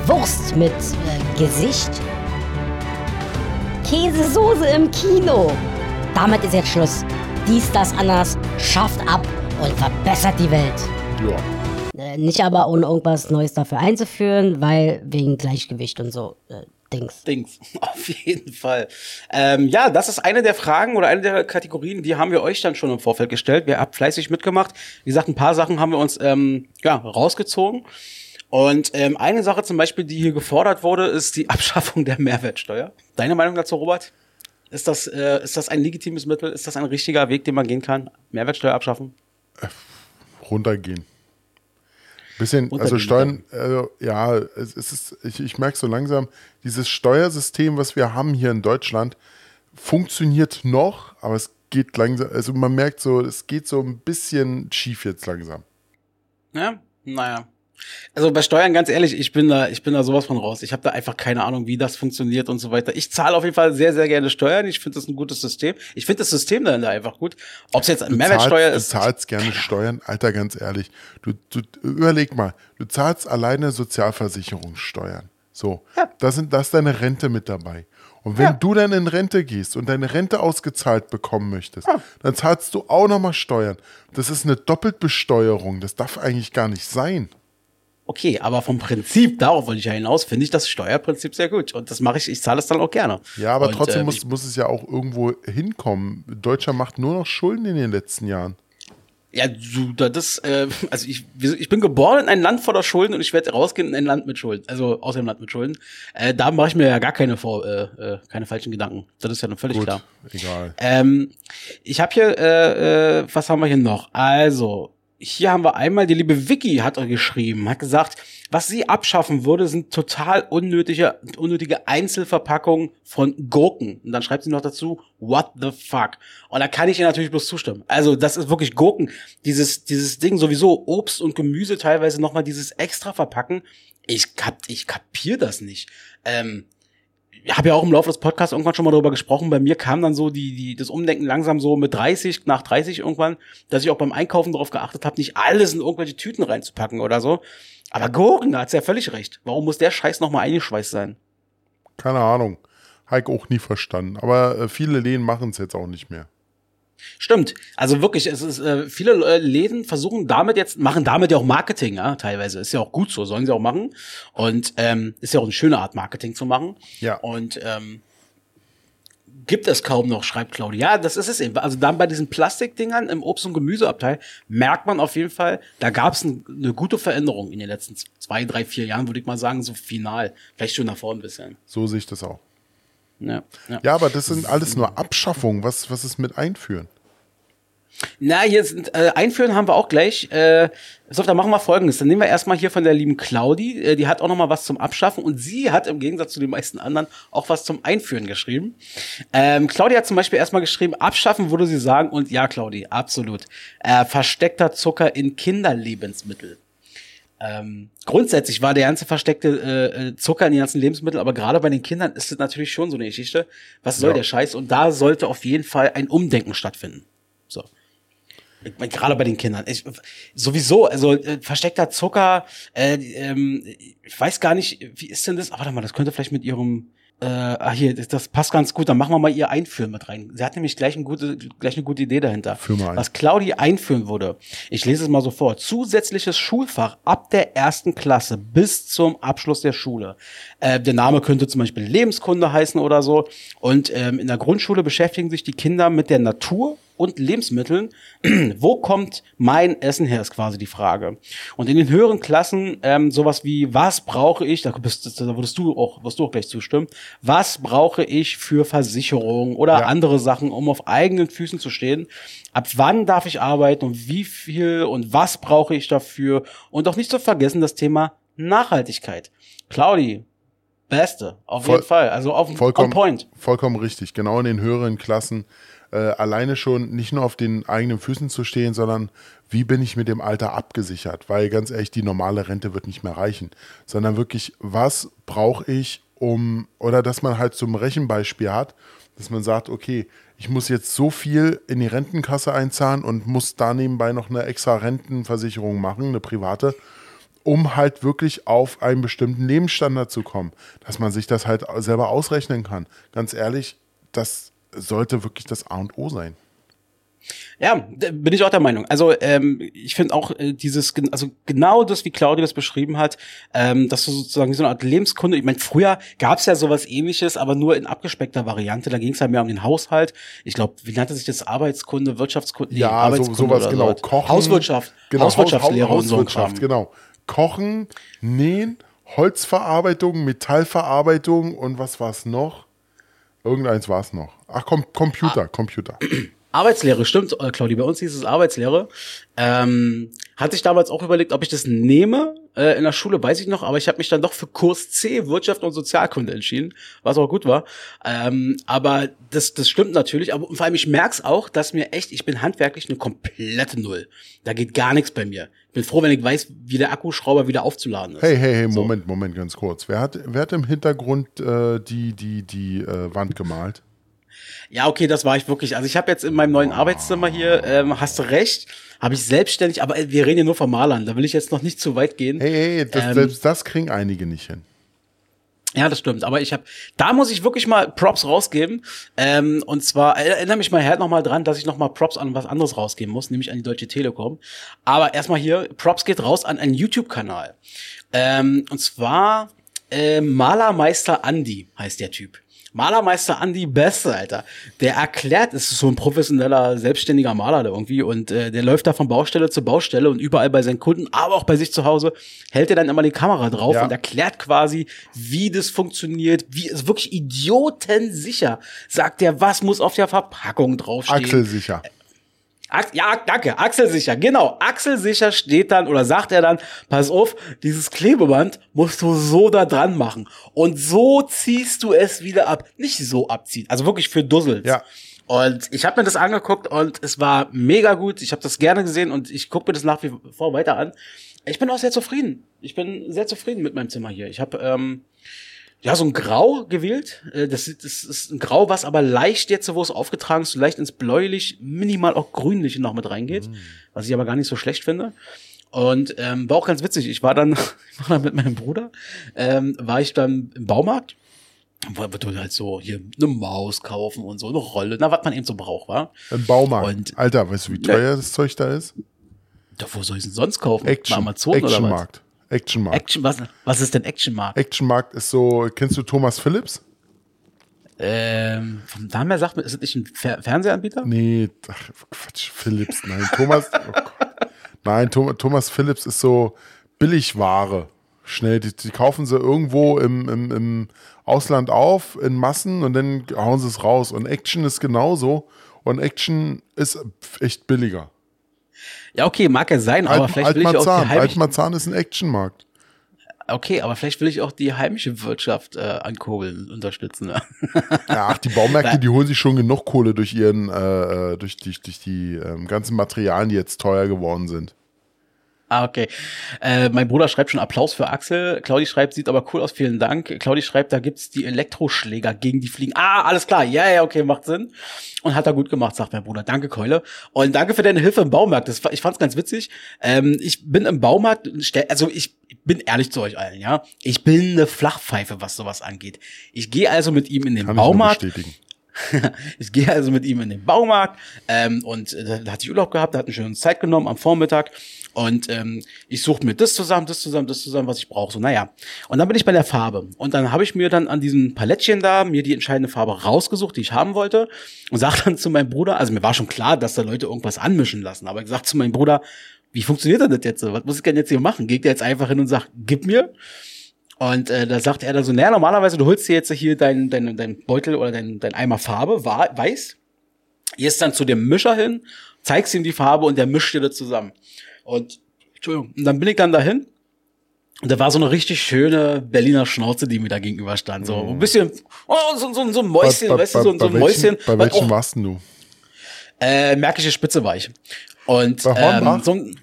Wurst mit äh, Gesicht. Käsesoße im Kino. Damit ist jetzt Schluss. Dies, das, anders schafft ab und verbessert die Welt. ja. Äh, nicht aber ohne irgendwas Neues dafür einzuführen, weil wegen Gleichgewicht und so äh, Dings. Dings, [LAUGHS] auf jeden Fall. Ähm, ja, das ist eine der Fragen oder eine der Kategorien, die haben wir euch dann schon im Vorfeld gestellt. Wir haben fleißig mitgemacht. Wie gesagt, ein paar Sachen haben wir uns ähm, ja, rausgezogen. Und ähm, eine Sache zum Beispiel, die hier gefordert wurde, ist die [LAUGHS] Abschaffung der Mehrwertsteuer. Deine Meinung dazu, Robert? Ist das, äh, ist das ein legitimes Mittel? Ist das ein richtiger Weg, den man gehen kann? Mehrwertsteuer abschaffen? runtergehen. Bisschen, also Steuern, also, ja, es, es ist, ich, ich merke so langsam, dieses Steuersystem, was wir haben hier in Deutschland, funktioniert noch, aber es geht langsam, also man merkt so, es geht so ein bisschen schief jetzt langsam. Ja, naja. Also bei Steuern, ganz ehrlich, ich bin da, ich bin da sowas von raus. Ich habe da einfach keine Ahnung, wie das funktioniert und so weiter. Ich zahle auf jeden Fall sehr, sehr gerne Steuern. Ich finde das ein gutes System. Ich finde das System dahinter einfach gut. Ob es jetzt eine Mehrwertsteuer ist. Du zahlst gerne Steuern, Alter, ganz ehrlich. Du, du überleg mal, du zahlst alleine Sozialversicherungssteuern. So, ja. da sind das deine Rente mit dabei. Und wenn ja. du dann in Rente gehst und deine Rente ausgezahlt bekommen möchtest, ja. dann zahlst du auch nochmal Steuern. Das ist eine Doppelbesteuerung. Das darf eigentlich gar nicht sein. Okay, aber vom Prinzip, darauf wollte ich ja hinaus, finde ich das Steuerprinzip sehr gut. Und das mache ich, ich zahle es dann auch gerne. Ja, aber und, trotzdem äh, muss, muss es ja auch irgendwo hinkommen. Deutschland macht nur noch Schulden in den letzten Jahren. Ja, du, das, äh, also ich, ich bin geboren in ein Land voller Schulden und ich werde rausgehen in ein Land mit Schulden, also aus dem Land mit Schulden. Äh, da mache ich mir ja gar keine, vor, äh, äh, keine falschen Gedanken. Das ist ja noch völlig Gut, klar. Egal. Ähm, ich habe hier, äh, äh, was haben wir hier noch? Also, hier haben wir einmal, die liebe Vicky hat geschrieben, hat gesagt, was sie abschaffen würde, sind total unnötige, unnötige Einzelverpackungen von Gurken. Und dann schreibt sie noch dazu, what the fuck? Und da kann ich ihr natürlich bloß zustimmen. Also, das ist wirklich Gurken. Dieses, dieses Ding sowieso, Obst und Gemüse teilweise nochmal dieses extra verpacken. Ich, kap, ich kapier das nicht. Ähm, habe ja auch im Laufe des Podcasts irgendwann schon mal darüber gesprochen. Bei mir kam dann so die, die, das Umdenken langsam so mit 30, nach 30 irgendwann, dass ich auch beim Einkaufen darauf geachtet habe, nicht alles in irgendwelche Tüten reinzupacken oder so. Aber Gurken, da hat's ja völlig recht. Warum muss der Scheiß nochmal eingeschweißt sein? Keine Ahnung. Heik auch nie verstanden. Aber äh, viele Läden machen es jetzt auch nicht mehr. Stimmt. Also wirklich, es ist äh, viele äh, Läden versuchen damit jetzt machen damit ja auch Marketing, ja, teilweise ist ja auch gut so, sollen sie auch machen und ähm, ist ja auch eine schöne Art Marketing zu machen. Ja. Und ähm, gibt es kaum noch, schreibt Claudia. Ja, das ist es eben. Also dann bei diesen Plastikdingern im Obst- und Gemüseabteil merkt man auf jeden Fall, da gab es ein, eine gute Veränderung in den letzten zwei, drei, vier Jahren, würde ich mal sagen, so final. Vielleicht schon davor ein bisschen. So sehe ich das auch. Ja, ja. ja, aber das sind alles nur Abschaffungen. Was, was ist mit Einführen? Na, hier sind, äh, einführen haben wir auch gleich. Äh, so, dann machen wir folgendes. Dann nehmen wir erstmal hier von der lieben Claudi. Äh, die hat auch noch mal was zum Abschaffen und sie hat im Gegensatz zu den meisten anderen auch was zum Einführen geschrieben. Ähm, Claudi hat zum Beispiel erstmal geschrieben, abschaffen würde sie sagen und ja, Claudi, absolut. Äh, versteckter Zucker in Kinderlebensmittel. Ähm, grundsätzlich war der ganze versteckte äh, äh, Zucker in den ganzen Lebensmitteln, aber gerade bei den Kindern ist es natürlich schon so eine Geschichte. Was soll ja. der Scheiß? Und da sollte auf jeden Fall ein Umdenken stattfinden. So. Ich mein, gerade bei den Kindern. Ich, sowieso, also äh, versteckter Zucker, äh, ähm, ich weiß gar nicht, wie ist denn das? Aber warte mal, das könnte vielleicht mit ihrem äh, ah hier, das, passt ganz gut, dann machen wir mal ihr Einführen mit rein. Sie hat nämlich gleich, ein gute, gleich eine gute Idee dahinter. Führ mal ein. Was Claudi einführen würde. Ich lese es mal so vor. Zusätzliches Schulfach ab der ersten Klasse bis zum Abschluss der Schule. Äh, der Name könnte zum Beispiel Lebenskunde heißen oder so. Und ähm, in der Grundschule beschäftigen sich die Kinder mit der Natur und Lebensmitteln. [CLEARS THROAT] Wo kommt mein Essen her, ist quasi die Frage. Und in den höheren Klassen ähm, sowas wie, was brauche ich, da, bist, da würdest du auch, wirst du auch gleich zustimmen, was brauche ich für Versicherung oder ja. andere Sachen, um auf eigenen Füßen zu stehen. Ab wann darf ich arbeiten und wie viel und was brauche ich dafür? Und auch nicht zu vergessen das Thema Nachhaltigkeit. Claudi, Beste, auf Voll, jeden Fall. Also auf vollkommen, on point. Vollkommen richtig. Genau in den höheren Klassen äh, alleine schon nicht nur auf den eigenen Füßen zu stehen, sondern wie bin ich mit dem Alter abgesichert? Weil ganz ehrlich, die normale Rente wird nicht mehr reichen, sondern wirklich, was brauche ich, um, oder dass man halt zum Rechenbeispiel hat, dass man sagt, okay, ich muss jetzt so viel in die Rentenkasse einzahlen und muss da nebenbei noch eine extra Rentenversicherung machen, eine private, um halt wirklich auf einen bestimmten Lebensstandard zu kommen, dass man sich das halt selber ausrechnen kann. Ganz ehrlich, das sollte wirklich das A und O sein. Ja, bin ich auch der Meinung. Also ähm, ich finde auch äh, dieses, also genau das, wie Claudia das beschrieben hat, ähm, dass du sozusagen so eine Art Lebenskunde, ich meine, früher gab's ja sowas ähnliches, aber nur in abgespeckter Variante, da ging's ja mehr um den Haushalt. Ich glaube, wie nannte sich das? Arbeitskunde, Wirtschaftskunde? Nee, Ja, so, Arbeitskunde sowas oder genau. sowas. Kochen. Hauswirtschaft. Genau, Hauswirtschaftslehre Haus- und so genau. Kochen, Nähen, Holzverarbeitung, Metallverarbeitung und was war's noch? Irgendeins war's noch. Ach, Com Computer, Computer. [CLEARS THROAT] Arbeitslehre, stimmt, äh, Claudi, bei uns hieß es Arbeitslehre. Ähm, hatte ich damals auch überlegt, ob ich das nehme. Äh, in der Schule weiß ich noch, aber ich habe mich dann doch für Kurs C, Wirtschaft und Sozialkunde entschieden, was auch gut war. Ähm, aber das, das stimmt natürlich, aber vor allem ich merk's auch, dass mir echt, ich bin handwerklich eine komplette Null. Da geht gar nichts bei mir. Bin froh, wenn ich weiß, wie der Akkuschrauber wieder aufzuladen ist. Hey, hey, hey, So. Moment, Moment, ganz kurz. Wer hat, wer hat im Hintergrund äh, die, die, die äh, Wand gemalt? Ja, okay, das war ich wirklich. Also ich habe jetzt in meinem neuen Arbeitszimmer hier, ähm, hast du recht, habe ich selbstständig, aber äh, wir reden hier nur vom Malern, da will ich jetzt noch nicht zu weit gehen. Hey, hey, das, Ähm, selbst das kriegen einige nicht hin. Ja, das stimmt. Aber ich habe, da muss ich wirklich mal Props rausgeben. Ähm, und zwar erinnere mich mal Herr noch mal dran, dass ich noch mal Props an was anderes rausgeben muss, nämlich an die Deutsche Telekom. Aber erstmal hier, Props geht raus an einen YouTube-Kanal. Ähm, und zwar äh, Malermeister Andi heißt der Typ. Malermeister Andi Beste, Alter. Der erklärt, es ist so ein professioneller, selbstständiger Maler da irgendwie und äh, der läuft da von Baustelle zu Baustelle und überall bei seinen Kunden, aber auch bei sich zu Hause, hält er dann immer die Kamera drauf Ja. und erklärt quasi, wie das funktioniert, wie es wirklich idiotensicher sagt er, was muss auf der Verpackung draufstehen. Axel sicher. Ax ja, danke, Achselsicher, genau. Achselsicher steht dann oder sagt er dann, pass auf, dieses Klebeband musst du so da dran machen. Und so ziehst du es wieder ab. Nicht so abziehen, also wirklich für Dussels. Ja. Und ich habe mir das angeguckt und es war mega gut. Ich habe das gerne gesehen und ich gucke mir das nach wie vor weiter an. Ich bin auch sehr zufrieden. Ich bin sehr zufrieden mit meinem Zimmer hier. Ich habe ähm, ja, so ein Grau gewählt. Äh, Das, ist- das ist ein Grau, was aber leicht jetzt, wo es aufgetragen ist, so leicht ins Bläulich, minimal auch Grünliche noch mit reingeht. Was ich aber gar nicht so schlecht finde. Und ähm, war auch ganz witzig. Ich war dann, [LAUGHS] ich war dann mit meinem Bruder, ähm, war ich dann im Baumarkt. Wollte halt so hier eine Maus kaufen und so, eine Rolle, na, was man eben so braucht, war. Im Baumarkt. Und- Alter, weißt du, wie teuer das Zeug da ist? Da, wo soll ich denn sonst kaufen? Action. Bei Amazon oder was? Actionmarkt. Actionmarkt. Action, was, was ist denn Actionmarkt? Actionmarkt ist so, kennst du Thomas Phillips? Ähm, vom Namen her sagt man, ist das nicht ein Fer Fernsehanbieter? Nee, ach, Quatsch, Philips, nein, Thomas, oh nein, Thomas, Thomas Philips ist so Billigware. Schnell, die, die kaufen sie irgendwo im, im, im Ausland auf, in Massen und dann hauen sie es raus. Und Action ist genauso. Und Action ist echt billiger. Ja, okay, mag ja sein, aber Alt, vielleicht will ich auch die Altmarzahn. heimische, Altmarzahn ist ein Actionmarkt. okay, aber vielleicht will ich auch die heimische Wirtschaft äh, ankurbeln, unterstützen. Ne? Ja, ach, die Baumärkte, die holen sich schon genug Kohle durch ihren, äh, äh, durch die, durch die ähm, ganzen Materialien, die jetzt teuer geworden sind. Ah, okay. Äh, mein Bruder schreibt schon Applaus für Axel. Claudi schreibt, sieht aber cool aus, vielen Dank. Claudi schreibt, da gibt's die Elektroschläger gegen die Fliegen. Ah, alles klar. Ja, ja, okay, macht Sinn. Und hat er gut gemacht, sagt mein Bruder. Danke, Keule. Und danke für deine Hilfe im Baumarkt. Das, ich fand's ganz witzig. Ähm, ich bin im Baumarkt, also ich bin ehrlich zu euch allen, ja. Ich bin eine Flachpfeife, was sowas angeht. Ich gehe also mit ihm in den Kann Baumarkt. [LAUGHS] ich gehe also mit ihm in den Baumarkt ähm, und äh, da hatte ich Urlaub gehabt, da hat eine schöne Zeit genommen am Vormittag und ähm, ich suche mir das zusammen, das zusammen, das zusammen, was ich brauche. So, naja. Und dann bin ich bei der Farbe. Und dann habe ich mir dann an diesem Palettchen da mir die entscheidende Farbe rausgesucht, die ich haben wollte. Und sag dann zu meinem Bruder, also mir war schon klar, dass da Leute irgendwas anmischen lassen, aber ich sag zu meinem Bruder, wie funktioniert denn das jetzt? Was muss ich denn jetzt hier machen? Geht der jetzt einfach hin und sagt, gib mir? Und äh, da sagt er dann so, naja, normalerweise, du holst dir jetzt hier deinen dein, dein Beutel oder dein, dein Eimer Farbe, weiß, gehst dann zu dem Mischer hin, zeigst ihm die Farbe und der mischt dir das zusammen. Und, Entschuldigung, und dann bin ich dann dahin und da war so eine richtig schöne Berliner Schnauze, die mir da gegenüber stand. So ein bisschen, oh, so, so, so ein Mäuschen, Bei- bei- weißt du, so, so ein bei Mäuschen. Bei welchem auch- warst denn du? äh, Märkische Spitze war ich. Und Bei Hornbach? ähm, so ein,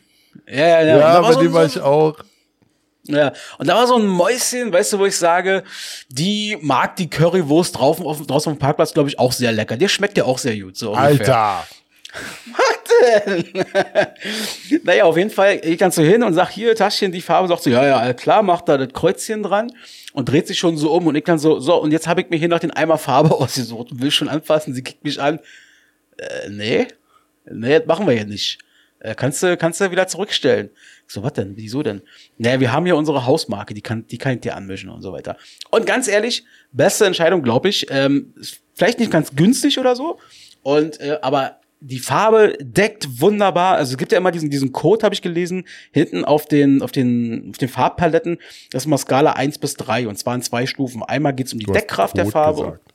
ja, ja, ja. da war so, ein- so, auch. Ja, und da war so ein Mäuschen, weißt du, wo ich sage, die mag die Currywurst drauf, auf, draußen auf dem Parkplatz, glaube ich, auch sehr lecker. Der schmeckt ja auch sehr gut, so ungefähr. Alter. [LAUGHS] [LAUGHS] Naja, auf jeden Fall, ich dann so hin und sag, hier, Taschchen, die Farbe, sagt so, ja, ja, klar, macht da das Kreuzchen dran und dreht sich schon so um und ich dann so, so, und jetzt habe ich mir hier noch den Eimer Farbe [LAUGHS] ausgesucht und will schon anfassen, sie kickt mich an, äh, nee. Nee, das machen wir ja nicht. Äh, kannst du, kannst du wieder zurückstellen. So, was denn? Wieso denn? Naja, wir haben hier unsere Hausmarke, die kann, die kann ich dir anmischen und so weiter. Und ganz ehrlich, beste Entscheidung, glaube ich. Ähm, vielleicht nicht ganz günstig oder so. Und, äh, aber die Farbe deckt wunderbar. Also es gibt ja immer diesen, diesen Code, habe ich gelesen, hinten auf den, auf den, auf den Farbpaletten. Das ist mal Skala 1 bis 3 und zwar in zwei Stufen. Einmal geht's um die Deckkraft der Farbe. gesagt.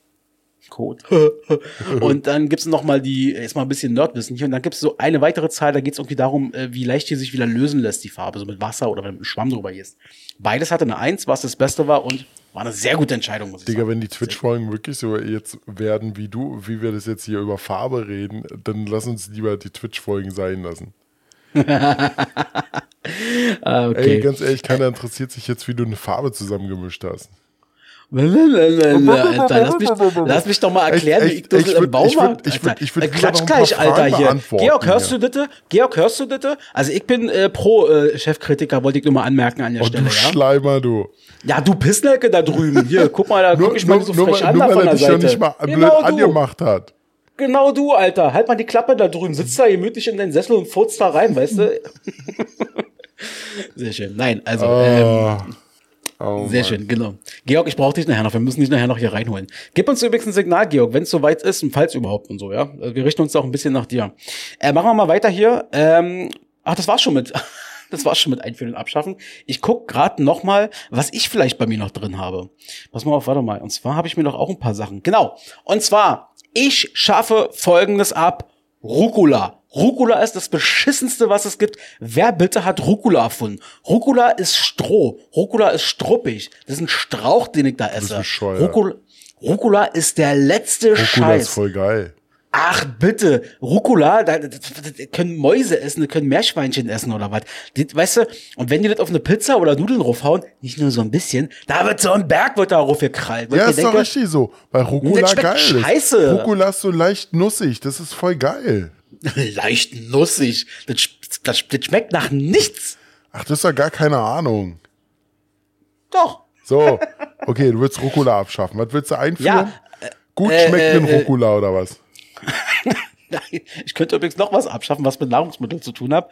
Code. [LAUGHS] und dann gibt's noch mal die, jetzt mal ein bisschen Nerdwissen hier, und dann gibt's so eine weitere Zahl, da geht's irgendwie darum, äh, wie leicht die sich wieder lösen lässt, die Farbe, so mit Wasser oder wenn du mit einem Schwamm drüber gehst. Beides hatte eine Eins, was das Beste war und war eine sehr gute Entscheidung, muss ich Digga, sagen. wenn die Twitch-Folgen wirklich so jetzt werden wie du, wie wir das jetzt hier über Farbe reden, dann lass uns lieber die Twitch-Folgen sein lassen. [LAUGHS] Ah, Ey, okay. ganz ehrlich, keiner interessiert sich jetzt, wie du eine Farbe zusammengemischt hast. Alter, lass mich, lass mich doch mal erklären, Echt, wie ich das echt, ich im Baumarkt. ich würd- ich würd- ich würd Klatsch gleich, Alter, hier. Georg, hörst du das? Georg, hörst du das? Also ich bin äh, pro äh, Chefkritiker, wollte ich nur mal anmerken an der Oh, Stelle, du ja. Schleimer, du. Ja, du Pissnelke da drüben. Hier, guck mal, da [LAUGHS] guck ich mal so nur, frech nur, an nur da weil von er der dich Seite. noch nicht mal blöd genau du. angemacht hat. Genau du, Alter. Halt mal die Klappe da drüben. Sitzt da gemütlich in deinen Sessel und furzt da rein, weißt du? [LAUGHS] Sehr schön. Nein, also, ähm, Oh, sehr Mann. schön, genau. Georg, ich brauche dich nachher noch. Wir müssen dich nachher noch hier reinholen. Gib uns übrigens ein Signal, Georg, wenn es soweit ist und falls überhaupt und so, ja. Wir richten uns auch ein bisschen nach dir. Äh, machen wir mal weiter hier. Ähm, ach, das war's schon mit. [LAUGHS] Das war's schon mit Einführen und Abschaffen. Ich guck gerade noch mal, was ich vielleicht bei mir noch drin habe. Pass mal auf, warte mal. Und zwar habe ich mir doch auch ein paar Sachen. Genau. Und zwar, ich schaffe Folgendes ab. Rucola. Rucola ist das beschissenste, was es gibt. Wer bitte hat Rucola erfunden? Rucola ist Stroh. Rucola ist struppig. Das ist ein Strauch, den ich da esse. Rucola, Rucola ist der letzte Rucola Scheiß. ist voll geil. Ach bitte, Rucola, da, da, da können Mäuse essen, da können Meerschweinchen essen oder was. Weißt du, und wenn die das auf eine Pizza oder Nudeln raufhauen, nicht nur so ein bisschen, da wird so ein Berg wird da raufgekrallt. Ja, ist mir doch denke, richtig so. Weil Rucola Das schmeckt geil ist. scheiße. Rucola ist so leicht nussig. Das ist voll geil. [LAUGHS] Leicht nussig. Das, das, das schmeckt nach nichts. Ach, das ist ja gar keine Ahnung. Doch. So, okay, du willst Rucola abschaffen. Was willst du einführen? Ja, Gut äh, schmeckenden äh, äh, Rucola oder was? Nein, ich könnte übrigens noch was abschaffen, was mit Nahrungsmitteln zu tun hat.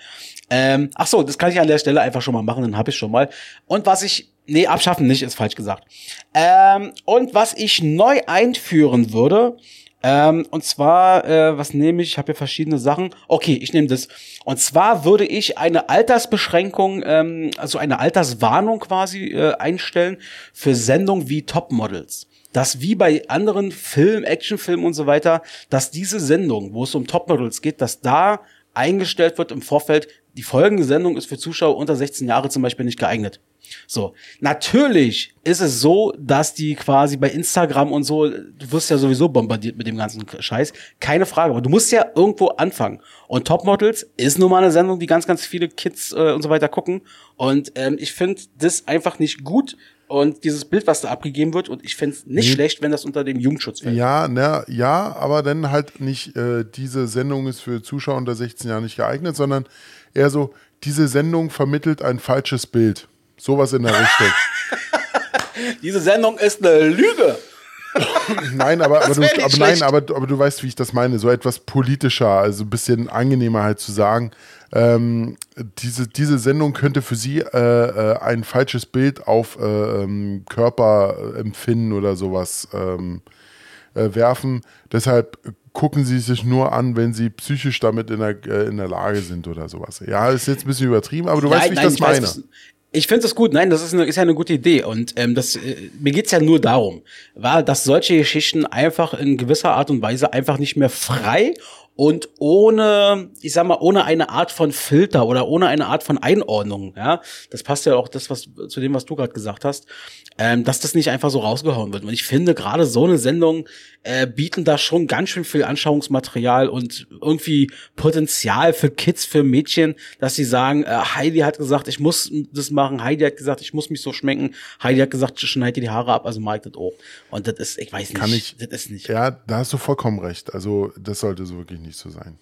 Ähm, ach so, das kann ich an der Stelle einfach schon mal machen, dann habe ich schon mal. Und was ich, nee, abschaffen nicht, ist falsch gesagt. Ähm, und was ich neu einführen würde, ähm, und zwar, äh, was nehme ich? Ich habe hier verschiedene Sachen. Okay, ich nehme das. Und zwar würde ich eine Altersbeschränkung, ähm, also eine Alterswarnung quasi äh, einstellen für Sendungen wie Topmodels dass wie bei anderen Filmen, Actionfilmen und so weiter, dass diese Sendung, wo es um Topmodels geht, dass da eingestellt wird im Vorfeld, die folgende Sendung ist für Zuschauer unter 16 Jahre zum Beispiel nicht geeignet. So, natürlich ist es so, dass die quasi bei Instagram und so, du wirst ja sowieso bombardiert mit dem ganzen Scheiß, keine Frage, aber du musst ja irgendwo anfangen. Und Topmodels ist nun mal eine Sendung, die ganz, ganz viele Kids äh, und so weiter gucken. Und ähm, ich finde das einfach nicht gut. Und dieses Bild, was da abgegeben wird, und ich finde es nicht Nee. schlecht, wenn das unter dem Jugendschutz fällt. Ja, na, ja, aber dann halt nicht, äh, diese Sendung ist für Zuschauer unter 16 Jahren nicht geeignet, sondern eher so, diese Sendung vermittelt ein falsches Bild. Sowas in der Richtung. [LAUGHS] Diese Sendung ist eine Lüge. [LAUGHS] Nein, aber, aber, du, aber, nein aber, aber du weißt, wie ich das meine. So etwas politischer, also ein bisschen angenehmer halt zu sagen. Ähm, diese, diese Sendung könnte für sie äh, äh, ein falsches Bild auf äh, ähm, Körperempfinden oder sowas ähm, äh, werfen. Deshalb gucken sie sich nur an, wenn sie psychisch damit in der, äh, in der Lage sind oder sowas. Ja, ist jetzt ein bisschen übertrieben, aber du weißt, wie ich das weiß, meine. was- ich finde das gut. Nein, das ist, eine, ist ja eine gute Idee. Und ähm, das, äh, mir geht's ja nur darum, war, dass solche Geschichten einfach in gewisser Art und Weise einfach nicht mehr frei und ohne, ich sag mal, ohne eine Art von Filter oder ohne eine Art von Einordnung, ja, das passt ja auch das, was zu dem, was du gerade gesagt hast, ähm, dass das nicht einfach so rausgehauen wird. Und ich finde, gerade so eine Sendung äh, bieten da schon ganz schön viel Anschauungsmaterial und irgendwie Potenzial für Kids, für Mädchen, dass sie sagen, äh, Heidi hat gesagt, ich muss das machen, Heidi hat gesagt, ich muss mich so schmecken, Heidi hat gesagt, schneid dir die Haare ab, also ich das auch. Und das ist, ich weiß nicht, Kann ich- das ist nicht. Ja, da hast du vollkommen recht. Also, das sollte so wirklich nicht so sein.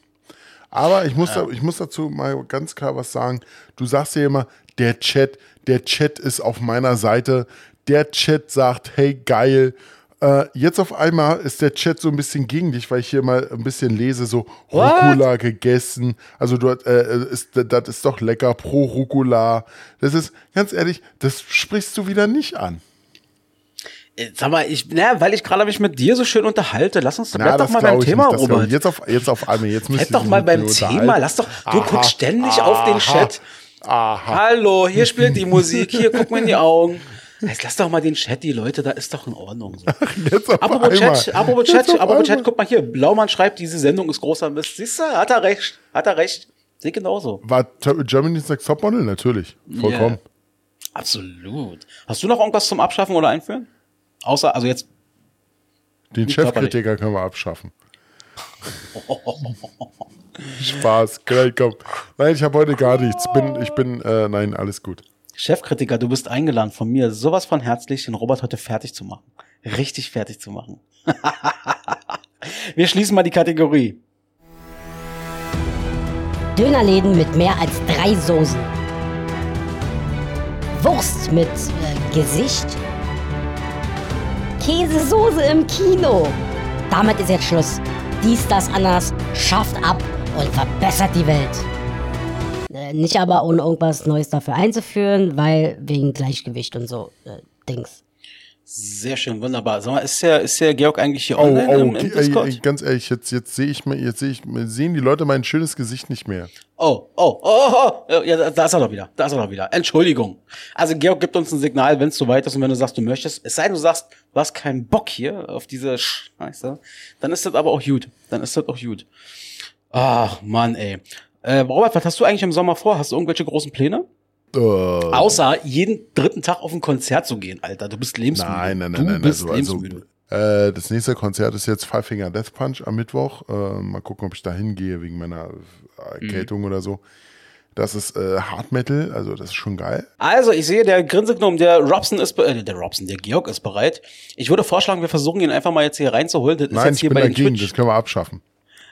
Aber ich muss, da, ich muss dazu mal ganz klar was sagen. Du sagst ja immer, der Chat, der Chat ist auf meiner Seite. Der Chat sagt, hey, geil. Äh, jetzt auf einmal ist der Chat so ein bisschen gegen dich, weil ich hier mal ein bisschen lese, so What? Rucola gegessen. Also du hast, äh, ist, das ist doch lecker, pro Rucola. Das ist, ganz ehrlich, das sprichst du wieder nicht an. Sag mal, ich, na, weil ich gerade mich mit dir so schön unterhalte, lass uns Na, doch mal beim Thema, nicht. Robert. Jetzt auf, jetzt auf einmal, jetzt müsst Bleib doch mal beim Thema, lass doch, du guckst ständig auf den Chat. Aha. Hallo, hier spielt die [LAUGHS] Musik, hier guck mir in die Augen. Jetzt lass doch mal den Chat, die Leute, da ist doch in Ordnung. So. Jetzt auf Apropos einmal. Chat, apropos Jetzt Chat, auf apropos Chat, guck mal hier, Blaumann schreibt, diese Sendung ist großer Mist. Siehst du, hat er recht, hat er recht. Sehe genauso. War Germany's Next Topmodel? Natürlich. Vollkommen. Yeah. Absolut. Hast du noch irgendwas zum Abschaffen oder Einführen? Außer, also jetzt, Den Chefkritiker können wir abschaffen. [LAUGHS] Spaß, gleich komm. Nein, ich habe heute gar nichts. Bin, ich bin, äh, nein, alles gut. Chefkritiker, du bist eingeladen von mir, sowas von herzlich, den Robert heute fertig zu machen. Richtig fertig zu machen. [LAUGHS] Wir schließen mal die Kategorie. Dönerläden mit mehr als drei Soßen. Wurst mit äh, Gesicht. Käsesoße im Kino. Damit ist jetzt Schluss. Dies, das, anders schafft ab und verbessert die Welt. Äh, nicht aber ohne irgendwas Neues dafür einzuführen, weil wegen Gleichgewicht und so äh, Dings. Sehr schön, wunderbar. Sag mal, ist der, ist der Georg eigentlich hier Oh, online oh, im, im Discord? ey, ganz ehrlich, jetzt, jetzt sehe ich mir, jetzt sehe ich, sehen die Leute mein schönes Gesicht nicht mehr. Oh, oh, oh, oh, oh, ja, da- da ist er doch wieder, da ist er doch wieder. Entschuldigung. Also Georg gibt uns ein Signal, wenn es soweit ist und wenn du sagst, du möchtest, es sei denn, du sagst, du hast keinen Bock hier auf diese Scheiße, dann ist das aber auch gut. Dann ist das auch gut. Ach, Mann, ey. Äh, Robert, was hast du eigentlich im Sommer vor? Hast du irgendwelche großen Pläne? Äh, Außer jeden dritten Tag auf ein Konzert zu gehen, Alter. Du bist lebensmüde. nein, nein, du nein, nein. bist Also, also, lebensmüde. äh, das nächste Konzert ist jetzt Five Finger Death Punch am Mittwoch. Äh, mal gucken, ob ich da hingehe wegen meiner Erkältung oder so. Das ist äh, Hard Metal, also das ist schon geil. Also, ich sehe, der Grinsegnom, der Robson ist, äh, der Robson, der Georg ist bereit. Ich würde vorschlagen, wir versuchen ihn einfach mal jetzt hier reinzuholen. Das ist Nein, jetzt ich hier bin bei den dagegen, das können wir abschaffen.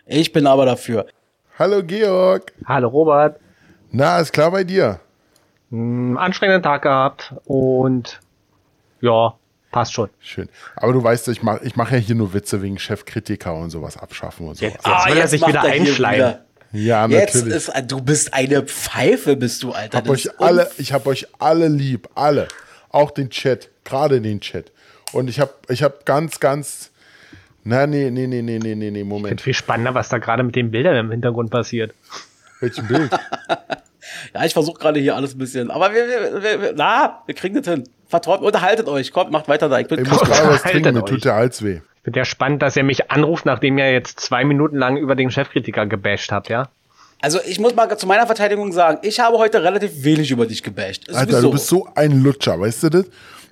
Ich bin aber dafür. Hallo Georg. Hallo Robert. Na, ist klar bei dir? Einen anstrengenden Tag gehabt und ja, passt schon. Schön. Aber du weißt, ich mache ich mach ja hier nur Witze wegen Chefkritiker und sowas abschaffen und so. Jetzt, jetzt will er sich wieder er einschleimen. Ja, Jetzt natürlich. ist, du bist eine Pfeife, bist du, Alter. hab euch alle, ich habe euch alle lieb, alle. Auch den Chat, gerade den Chat. Und ich habe ich hab ganz, ganz. Na, nee, nee, nee, nee, nee, nee, nee, Ich Moment. finde viel spannender, was da gerade mit den Bildern im Hintergrund passiert. Welchen Bild? [LAUGHS] Ja, ich versuche gerade hier alles ein bisschen. Aber wir, wir, wir, na, wir kriegen das hin. Vertraut, unterhaltet euch. Kommt, macht weiter da. Ich bin Ich [LAUGHS] muss gerade was trinken, mir euch. tut der Hals weh. Ich finde ja spannend, dass er mich anruft, nachdem ihr jetzt zwei Minuten lang über den Chefkritiker gebasht habt, ja? Also, ich muss mal zu meiner Verteidigung sagen, ich habe heute relativ wenig über dich gebasht. Alter, sowieso. du bist so ein Lutscher, weißt du das?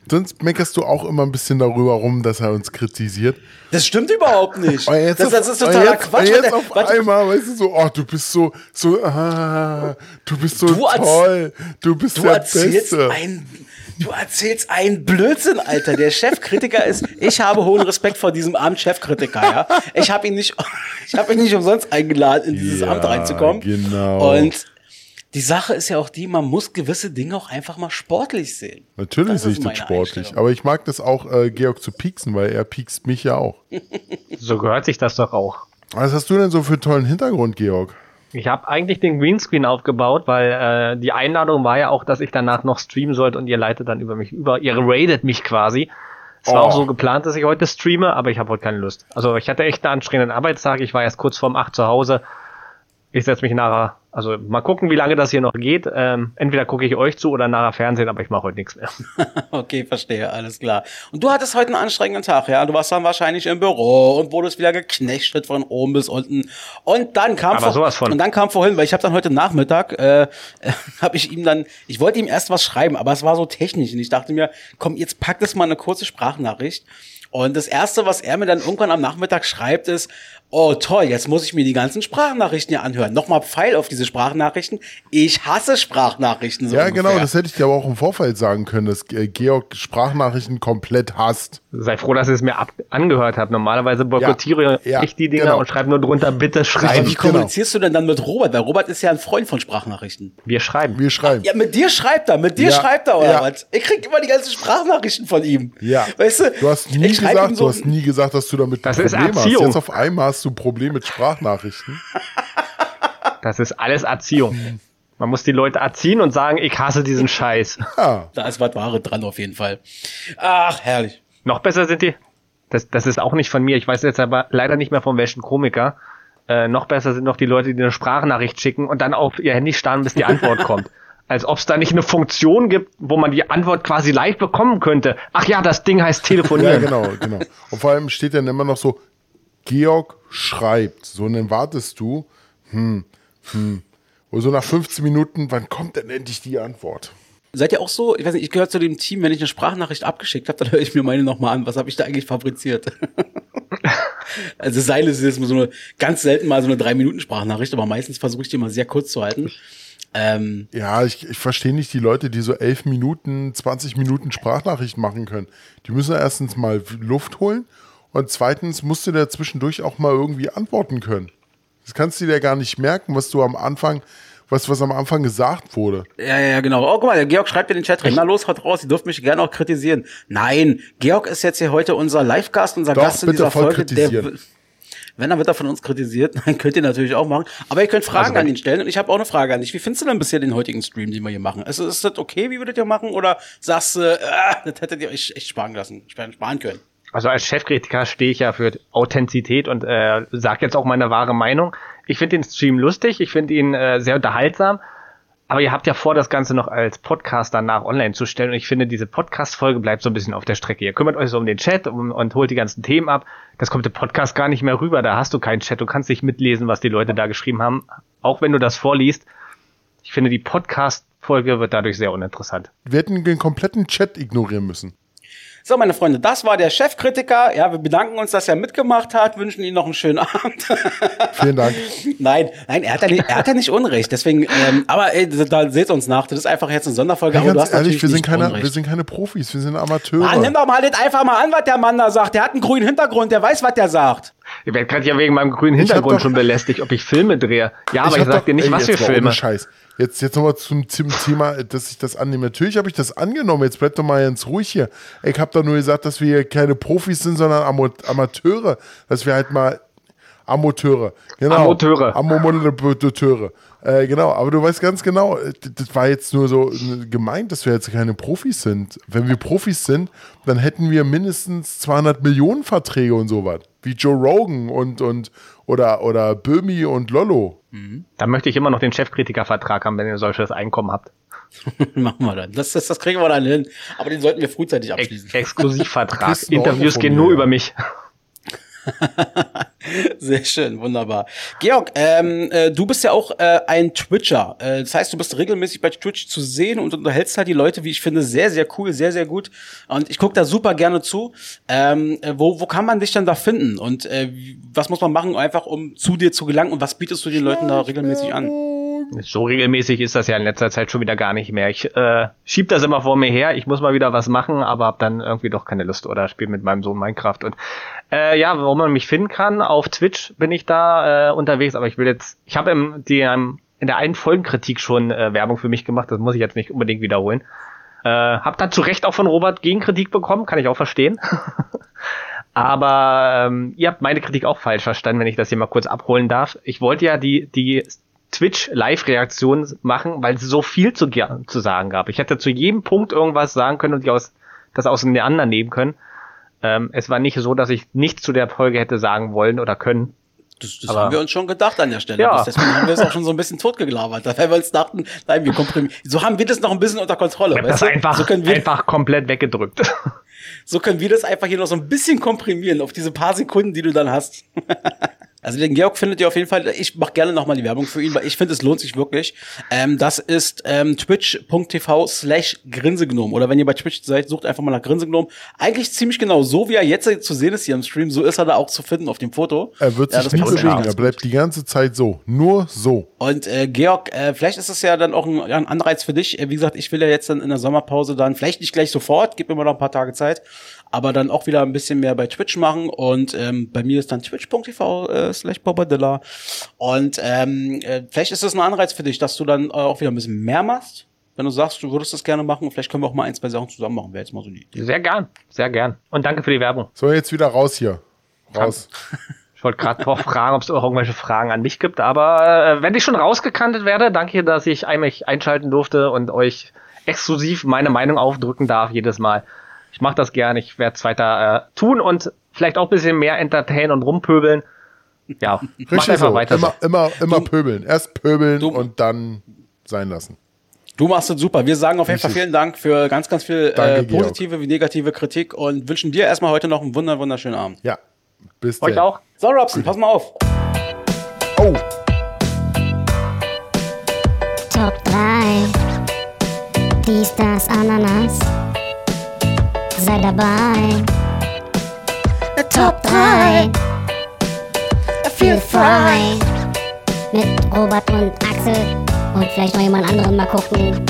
Sonst meckerst du auch immer ein bisschen darüber rum, dass er uns kritisiert. Das stimmt überhaupt nicht. Das, auf, das ist totaler jetzt, Quatsch. Jetzt auf warte. einmal, weißt du, so, oh, du bist so, so, ah, du bist so Du toll, du bist Du der erzählst Beste. ein, du erzählst einen Blödsinn, Alter. Der Chefkritiker ist, ich habe hohen Respekt vor diesem armen Chefkritiker, ja. Ich habe ihn nicht, [LAUGHS] ich habe ihn nicht umsonst eingeladen, in dieses Ja, Amt reinzukommen. genau. Und die Sache ist ja auch die, man muss gewisse Dinge auch einfach mal sportlich sehen. Natürlich Das sehe ich das sportlich, aber ich mag das auch, äh, Georg zu pieksen, weil er piekst mich ja auch. [LAUGHS] So gehört sich das doch auch. Was hast du denn so für einen tollen Hintergrund, Georg? Ich habe eigentlich den Greenscreen aufgebaut, weil äh, die Einladung war ja auch, dass ich danach noch streamen sollte und ihr leitet dann über mich über. Ihr rated mich quasi. Es war Oh. auch so geplant, dass ich heute streame, aber ich habe heute keine Lust. Also ich hatte echt einen anstrengenden Arbeitstag. Ich war erst kurz vorm 8 zu Hause. Ich setze mich nachher, also mal gucken, wie lange das hier noch geht. Ähm, entweder gucke ich euch zu oder nachher Fernsehen, aber ich mache heute nichts mehr. [LAUGHS] Okay, verstehe, alles klar. Und du hattest heute einen anstrengenden Tag, ja? Du warst dann wahrscheinlich im Büro und wurdest wieder geknechtet von oben bis unten. Und dann kam Aber sowas von. und dann kam vorhin, weil ich habe dann heute Nachmittag, äh, [LAUGHS] habe ich ihm dann, ich wollte ihm erst was schreiben, aber es war so technisch und ich dachte mir, komm, jetzt pack das mal eine kurze Sprachnachricht. Und das erste, was er mir dann irgendwann am Nachmittag schreibt, ist, oh toll, jetzt muss ich mir die ganzen Sprachnachrichten hier anhören. Nochmal Pfeil auf diese Sprachnachrichten. Ich hasse Sprachnachrichten so Ja, ungefähr. genau, das hätte ich dir aber auch im Vorfeld sagen können, dass äh, Georg Sprachnachrichten komplett hasst. Sei froh, dass ich es mir ab angehört habe. Normalerweise boykottiere Ja, ja, ich die Dinger genau. und schreibe nur drunter, bitte Aber schreiben. wie genau. kommunizierst du denn dann mit Robert? Weil Robert ist ja ein Freund von Sprachnachrichten. Wir schreiben. Wir schreiben. Ja, mit dir schreibt er, mit dir Ja, schreibt er, oder ja. was? Ich krieg immer die ganzen Sprachnachrichten von ihm. Ja. Weißt du? Du hast nie gesagt, so, du hast nie gesagt, dass du damit Das ein ist Problem hast. Jetzt auf einmal hast du ein Problem mit Sprachnachrichten. Das ist alles Erziehung. Man muss die Leute erziehen und sagen, ich hasse diesen Scheiß. Ja, Da ist was Wahres dran auf jeden Fall. Ach, herrlich. Noch besser sind die. Das, das ist auch nicht von mir. Ich weiß jetzt aber leider nicht mehr von welchem Komiker. Äh, noch besser sind noch die Leute, die eine Sprachnachricht schicken und dann auf ihr Handy starren, bis die Antwort [LAUGHS] kommt. Als ob es da nicht eine Funktion gibt, wo man die Antwort quasi live bekommen könnte. Ach ja, das Ding heißt [LAUGHS] ja, telefonieren. genau, genau. Und vor allem steht dann immer noch so, Georg schreibt. So, und dann wartest du, hm, hm. Und so nach 15 Minuten, wann kommt denn endlich die Antwort? Seid ihr auch so, ich weiß nicht, ich gehöre zu dem Team, wenn ich eine Sprachnachricht abgeschickt habe, dann höre ich mir meine nochmal an. Was habe ich da eigentlich fabriziert? [LAUGHS] also Seile ist jetzt so eine, ganz selten mal so eine drei Minuten Sprachnachricht, aber meistens versuche ich die mal sehr kurz zu halten. Ähm, Ja, ich, ich verstehe nicht die Leute, die so 11 Minuten, 20 Minuten Sprachnachricht machen können. Die müssen erstens mal Luft holen und zweitens musst du da zwischendurch auch mal irgendwie antworten können. Das kannst du dir gar nicht merken, was du am Anfang, was, was am Anfang gesagt wurde. ja, ja, genau. Oh, guck mal, der Georg schreibt in den Chat rein. Na los, haut raus, ihr dürft mich gerne auch kritisieren. Nein, Georg ist jetzt hier heute unser Live-Gast, unser Doch, Gast in bitte dieser voll Folge. Der, wenn, dann wird er von uns kritisiert. [LAUGHS] Dann könnt ihr natürlich auch machen. Aber ihr könnt Fragen Also, an ihn stellen. Und ich habe auch eine Frage an dich. Wie findest du denn bisher den heutigen Stream, den wir hier machen? Also, ist das okay, wie würdet ihr machen? Oder sagst du, äh, das hättet ihr euch echt sparen lassen, sparen können? Also als Chefkritiker stehe ich ja für Authentizität und äh, sage jetzt auch meine wahre Meinung. Ich finde den Stream lustig, ich finde ihn äh, sehr unterhaltsam, aber ihr habt ja vor, das Ganze noch als Podcast danach online zu stellen und ich finde, diese Podcast-Folge bleibt so ein bisschen auf der Strecke. Ihr kümmert euch so um den Chat um, und holt die ganzen Themen ab. Das kommt im Podcast gar nicht mehr rüber, da hast du keinen Chat, du kannst nicht mitlesen, was die Leute da geschrieben haben, auch wenn du das vorliest. Ich finde, die Podcast-Folge wird dadurch sehr uninteressant. Wir hätten den kompletten Chat ignorieren müssen. So, meine Freunde, das war der Chefkritiker. Ja, wir bedanken uns, dass er mitgemacht hat, wünschen Ihnen noch einen schönen [LAUGHS] Abend. Vielen Dank. nein, nein, er hat ja nicht, er hat ja nicht Unrecht. Deswegen, ähm, aber ey, da seht uns nach. Das ist einfach jetzt eine Sonderfolge. Ja, aber du hast ehrlich, wir sind, keine, Unrecht. wir sind keine Profis, wir sind Amateure. Mann, nimm doch mal das einfach mal an, was der Mann da sagt. Der hat einen grünen Hintergrund, der weiß, was der sagt. Ihr werdet gerade ja wegen meinem grünen Ich Hintergrund schon belästigt, ob ich Filme drehe. Ja, aber ich, sag dir nicht, ey, was für Filme. Scheiß. Jetzt, jetzt nochmal zum, zum Thema, dass ich das annehme. Natürlich habe ich das angenommen. Jetzt bleibt doch mal ganz ruhig hier. Ich habe doch nur gesagt, dass wir hier keine Profis sind, sondern Amateure. Dass wir halt mal Amateure. Genau. Amateure. Amateure. Äh, genau, aber du weißt ganz genau, äh, das war jetzt nur so äh, gemeint, dass wir jetzt keine Profis sind. Wenn wir Profis sind, dann hätten wir mindestens 200 Millionen Verträge und sowas. Wie Joe Rogan und, und oder, oder Böhmi und Lollo. Da möchte ich immer noch den Chefkritikervertrag haben, wenn ihr solches Einkommen habt. [LAUGHS] Machen wir dann. Das, das, das kriegen wir dann hin. Aber den sollten wir frühzeitig Ex abschließen. Exklusivvertrag. Kriegst einen Interviews gehen nur über mich. [LAUGHS] Sehr schön, wunderbar. Georg, ähm, äh, du bist ja auch äh, ein Twitcher. Äh, das heißt, du bist regelmäßig bei Twitch zu sehen und unterhältst halt die Leute, wie ich finde, sehr, sehr cool, sehr, sehr gut. Und ich gucke da super gerne zu. Ähm, äh, wo, wo kann man dich denn da finden? Und äh, was muss man machen, einfach um zu dir zu gelangen? Und was bietest du den Leuten da regelmäßig an? So regelmäßig ist das ja in letzter Zeit schon wieder gar nicht mehr. Ich äh, schieb das immer vor mir her. Ich muss mal wieder was machen, aber hab dann irgendwie doch keine Lust oder spiele mit meinem Sohn Minecraft. Und äh, ja, wo man mich finden kann, auf Twitch bin ich da äh, unterwegs, aber ich will jetzt, ich habe im, die, ähm, in der einen Folgenkritik schon äh, Werbung für mich gemacht, das muss ich jetzt nicht unbedingt wiederholen. Äh, hab da zu Recht auch von Robert Gegenkritik bekommen, kann ich auch verstehen. [LAUGHS] Aber ähm, ihr habt meine Kritik auch falsch verstanden, wenn ich das hier mal kurz abholen darf. Ich wollte ja die, die Twitch-Live-Reaktion machen, weil es so viel zu, zu sagen gab. Ich hätte zu jedem Punkt irgendwas sagen können und die aus, das auseinander nehmen können. Ähm, es war nicht so, dass ich nichts zu der Folge hätte sagen wollen oder können. Das, das Aber- haben wir uns schon gedacht an der Stelle. Ja. Deswegen haben wir es auch schon so ein bisschen totgeglabert. [LAUGHS] Weil wir uns dachten, nein, wir komprimieren. So haben wir das noch ein bisschen unter Kontrolle. Das du? einfach, so, können wir, einfach komplett weggedrückt. so können wir das einfach hier noch so ein bisschen komprimieren auf diese paar Sekunden, die du dann hast. [LAUGHS] Also den Georg findet ihr auf jeden Fall, ich mache gerne nochmal die Werbung für ihn, weil ich finde, es lohnt sich wirklich. Ähm, das ist ähm, twitch.tv slash Grinsegnom. Oder wenn ihr bei Twitch seid, sucht einfach mal nach Grinsegnom. Eigentlich ziemlich genau so, wie er jetzt zu sehen ist hier im Stream, so ist er da auch zu finden auf dem Foto. Er wird Ja, sich das nicht bewegen, er bleibt die ganze Zeit so. Nur so. Und äh, Georg, äh, vielleicht ist es ja dann auch ein, ein Anreiz für dich. Äh, wie gesagt, ich will ja jetzt dann in der Sommerpause dann, vielleicht nicht gleich sofort, gib mir mal noch ein paar Tage Zeit, aber dann auch wieder ein bisschen mehr bei Twitch machen. Und ähm, bei mir ist dann twitch.tv äh, slash Bobadilla. Und ähm, äh, vielleicht ist das ein Anreiz für dich, dass du dann äh, auch wieder ein bisschen mehr machst. Wenn du sagst, du würdest das gerne machen, vielleicht können wir auch mal ein, zwei Sachen zusammen machen, wäre jetzt mal so die Idee. Sehr gern, sehr gern. Und danke für die Werbung. So, jetzt wieder raus hier. Raus. Ich wollte gerade noch fragen, ob es auch irgendwelche Fragen an mich gibt, aber äh, wenn ich schon rausgekantet werde, danke, dass ich mich einschalten durfte und euch exklusiv meine Meinung aufdrücken darf jedes Mal. Ich mache das gern, ich werde es weiter äh, tun und vielleicht auch ein bisschen mehr entertainen und rumpöbeln. Ja, Richtig einfach so. weiter Immer, so. immer, immer pöbeln. Erst pöbeln Du- und dann sein lassen. Du machst es super. Wir sagen auf jeden Fall vielen Dank für ganz, ganz viel Danke, äh, positive wie negative Kritik und wünschen dir erstmal heute noch einen wunder wunderschönen Abend. Ja. Bis Euch dann. auch. So, Robson, pass mal auf. Oh, Top 3. Dies, das, Ananas. Sei dabei. Top 3. Feel frei. Mit Robert und Axel. Und vielleicht noch jemand anderen mal gucken.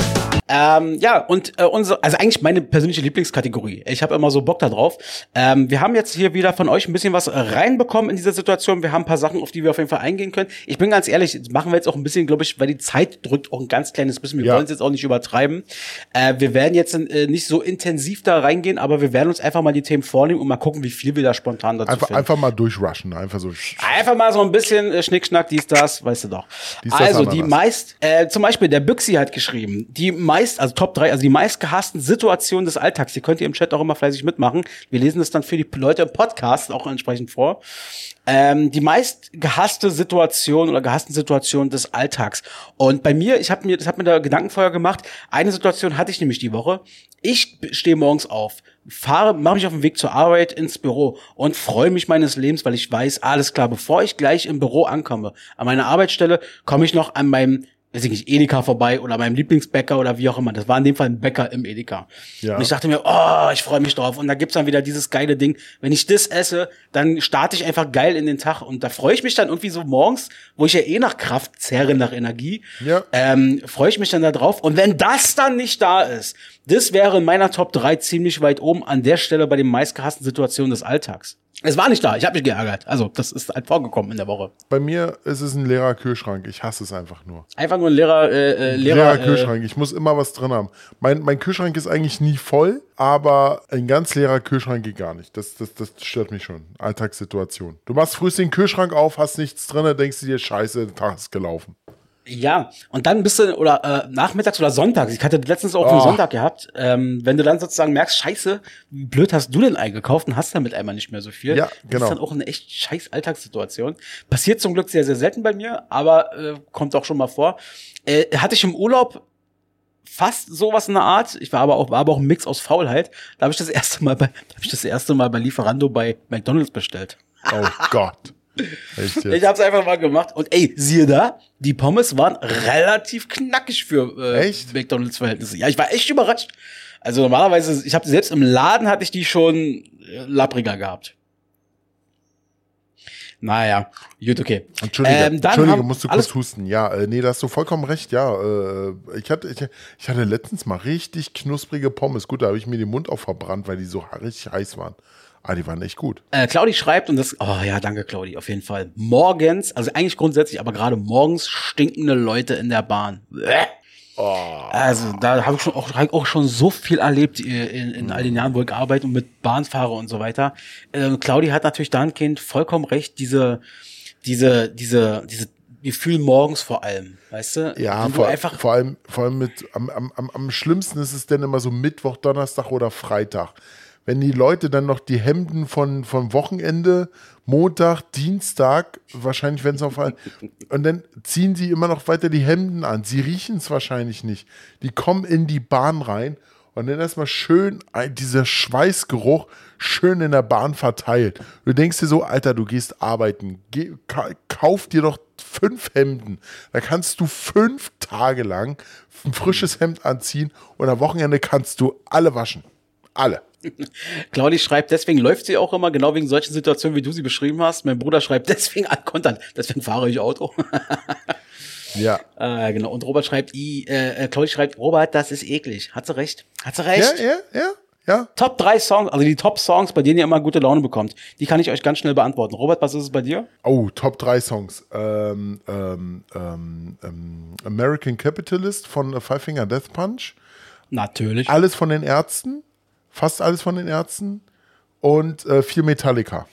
Ähm, ja, und äh, unsere, also eigentlich meine persönliche Lieblingskategorie. Ich habe immer so Bock da drauf. Ähm, wir haben jetzt hier wieder von euch ein bisschen was reinbekommen in dieser Situation. Wir haben ein paar Sachen, auf die wir auf jeden Fall eingehen können. Ich bin ganz ehrlich, machen wir jetzt auch ein bisschen, glaube ich, weil die Zeit drückt auch ein ganz kleines bisschen. Wir Ja. wollen es jetzt auch nicht übertreiben. Äh, wir werden jetzt äh, nicht so intensiv da reingehen, aber wir werden uns einfach mal die Themen vornehmen und mal gucken, wie viel wir da spontan dazu einfach, finden. einfach mal durchrushen. Einfach so. Einfach mal so ein bisschen äh, Schnickschnack, dies, das, weißt du doch. Dies, das, also die meist, äh, zum Beispiel der Büxi hat geschrieben, die meist, also Top 3, also die meist gehassten Situationen des Alltags. Die könnt ihr im Chat auch immer fleißig mitmachen. Wir lesen das dann für die Leute im Podcast auch entsprechend vor. Ähm, die meist gehasste Situation oder gehassten Situationen des Alltags. Und bei mir, ich habe mir, das hat mir da Gedanken vorher gemacht. Eine Situation hatte ich nämlich die Woche. Ich stehe morgens auf, fahre, mache mich auf den Weg zur Arbeit ins Büro und freue mich meines Lebens, weil ich weiß, alles klar, bevor ich gleich im Büro ankomme, an meiner Arbeitsstelle, komme ich noch an meinem weiß ich nicht, Edeka vorbei oder meinem Lieblingsbäcker oder wie auch immer. Das war in dem Fall ein Bäcker im Edeka. Ja. Und ich dachte mir, oh, ich freue mich drauf. Und da gibt's dann wieder dieses geile Ding. Wenn ich das esse, dann starte ich einfach geil in den Tag. Und da freue ich mich dann irgendwie so morgens, wo ich ja eh nach Kraft zehre, nach Energie, Ja. ähm, freue ich mich dann da drauf. Und wenn das dann nicht da ist, das wäre in meiner Top 3 ziemlich weit oben an der Stelle bei den meistgehassten Situationen des Alltags. Es war nicht da, ich habe mich geärgert. Also, das ist halt vorgekommen in der Woche. Bei mir ist es ein leerer Kühlschrank. Ich hasse es einfach nur. Einfach nur ein leerer, äh, äh, Leerer, leerer, äh, Kühlschrank. Ich muss immer was drin haben. Mein, mein Kühlschrank ist eigentlich nie voll, aber ein ganz leerer Kühlschrank geht gar nicht. Das, das, das stört mich schon. Alltagssituation. Du machst frühst den Kühlschrank auf, hast nichts drin, denkst du dir, scheiße, der Tag ist gelaufen. Ja, und dann bist du, oder äh, nachmittags oder sonntags, ich hatte letztens auch einen Oh. Sonntag gehabt, ähm, wenn du dann sozusagen merkst, scheiße, wie blöd hast du denn eingekauft und hast damit einmal nicht mehr so viel. Ja, Das genau. ist dann auch eine echt scheiß Alltagssituation. Passiert zum Glück sehr, sehr selten bei mir, aber äh, kommt auch schon mal vor. Äh, hatte ich im Urlaub fast sowas in der Art. Ich war aber auch, war aber auch ein Mix aus Faulheit. Da habe ich das erste Mal bei, [LAUGHS] da habe ich das erste Mal bei Lieferando bei McDonalds bestellt. Oh Gott. Ich hab's einfach mal gemacht. Und ey, siehe da, die Pommes waren relativ knackig für äh, Echt? McDonalds Verhältnisse. Ja, ich war echt überrascht. Also normalerweise, ich habe selbst im Laden hatte ich die schon äh, lappriger gehabt. Naja, gut, okay. Entschuldige, Ähm, Entschuldige musst du kurz husten. Ja, äh, nee, da hast du vollkommen recht. Ja, äh, ich, hatte, ich, ich hatte letztens mal richtig knusprige Pommes. Gut, da habe ich mir den Mund auch verbrannt, weil die so richtig heiß waren. Ah, die waren echt gut. Äh, Claudi schreibt, und das, oh ja, danke Claudi, auf jeden Fall. Morgens, also eigentlich grundsätzlich, aber gerade morgens stinkende Leute in der Bahn. Bäh. Also da habe ich schon auch, auch schon so viel erlebt äh, in, in all den Jahren, wo ich arbeite und mit Bahn fahre und so weiter. Ähm, Claudi hat natürlich dahingehend vollkommen recht, diese, diese, diese, diese Gefühl morgens vor allem, weißt du? Ja, vor, einfach, vor allem, vor allem mit, am, am, am, am schlimmsten ist es dann immer so Mittwoch, Donnerstag oder Freitag. Wenn die Leute dann noch die Hemden von, von Wochenende, Montag, Dienstag, wahrscheinlich, wenn es noch fall- [LAUGHS] und dann ziehen sie immer noch weiter die Hemden an. Sie riechen es wahrscheinlich nicht. Die kommen in die Bahn rein und dann erstmal schön dieser Schweißgeruch schön in der Bahn verteilt. Du denkst dir so, Alter, du gehst arbeiten, Geh, ka kauf dir doch fünf Hemden. Da kannst du fünf Tage lang ein frisches Hemd anziehen und am Wochenende kannst du alle waschen. Alle. Claudi schreibt, deswegen läuft sie auch immer, genau wegen solchen Situationen, wie du sie beschrieben hast. Mein Bruder schreibt, [LAUGHS] deswegen Content, deswegen fahre ich Auto. [LAUGHS] Ja. äh, genau. Und Robert schreibt, i, äh, äh, Claudi schreibt, Robert, das ist eklig. Hat sie recht? Hat sie recht? Ja, ja, ja, ja. Top drei Songs, also die Top-Songs, bei denen ihr immer gute Laune bekommt. Die kann ich euch ganz schnell beantworten. Robert, was ist es bei dir? Oh, Top 3 Songs. Ähm, ähm, ähm, ähm, American Capitalist von Five Finger Death Punch. Natürlich. Alles von den Ärzten. Fast alles von den Ärzten. Und äh, viel Metallica.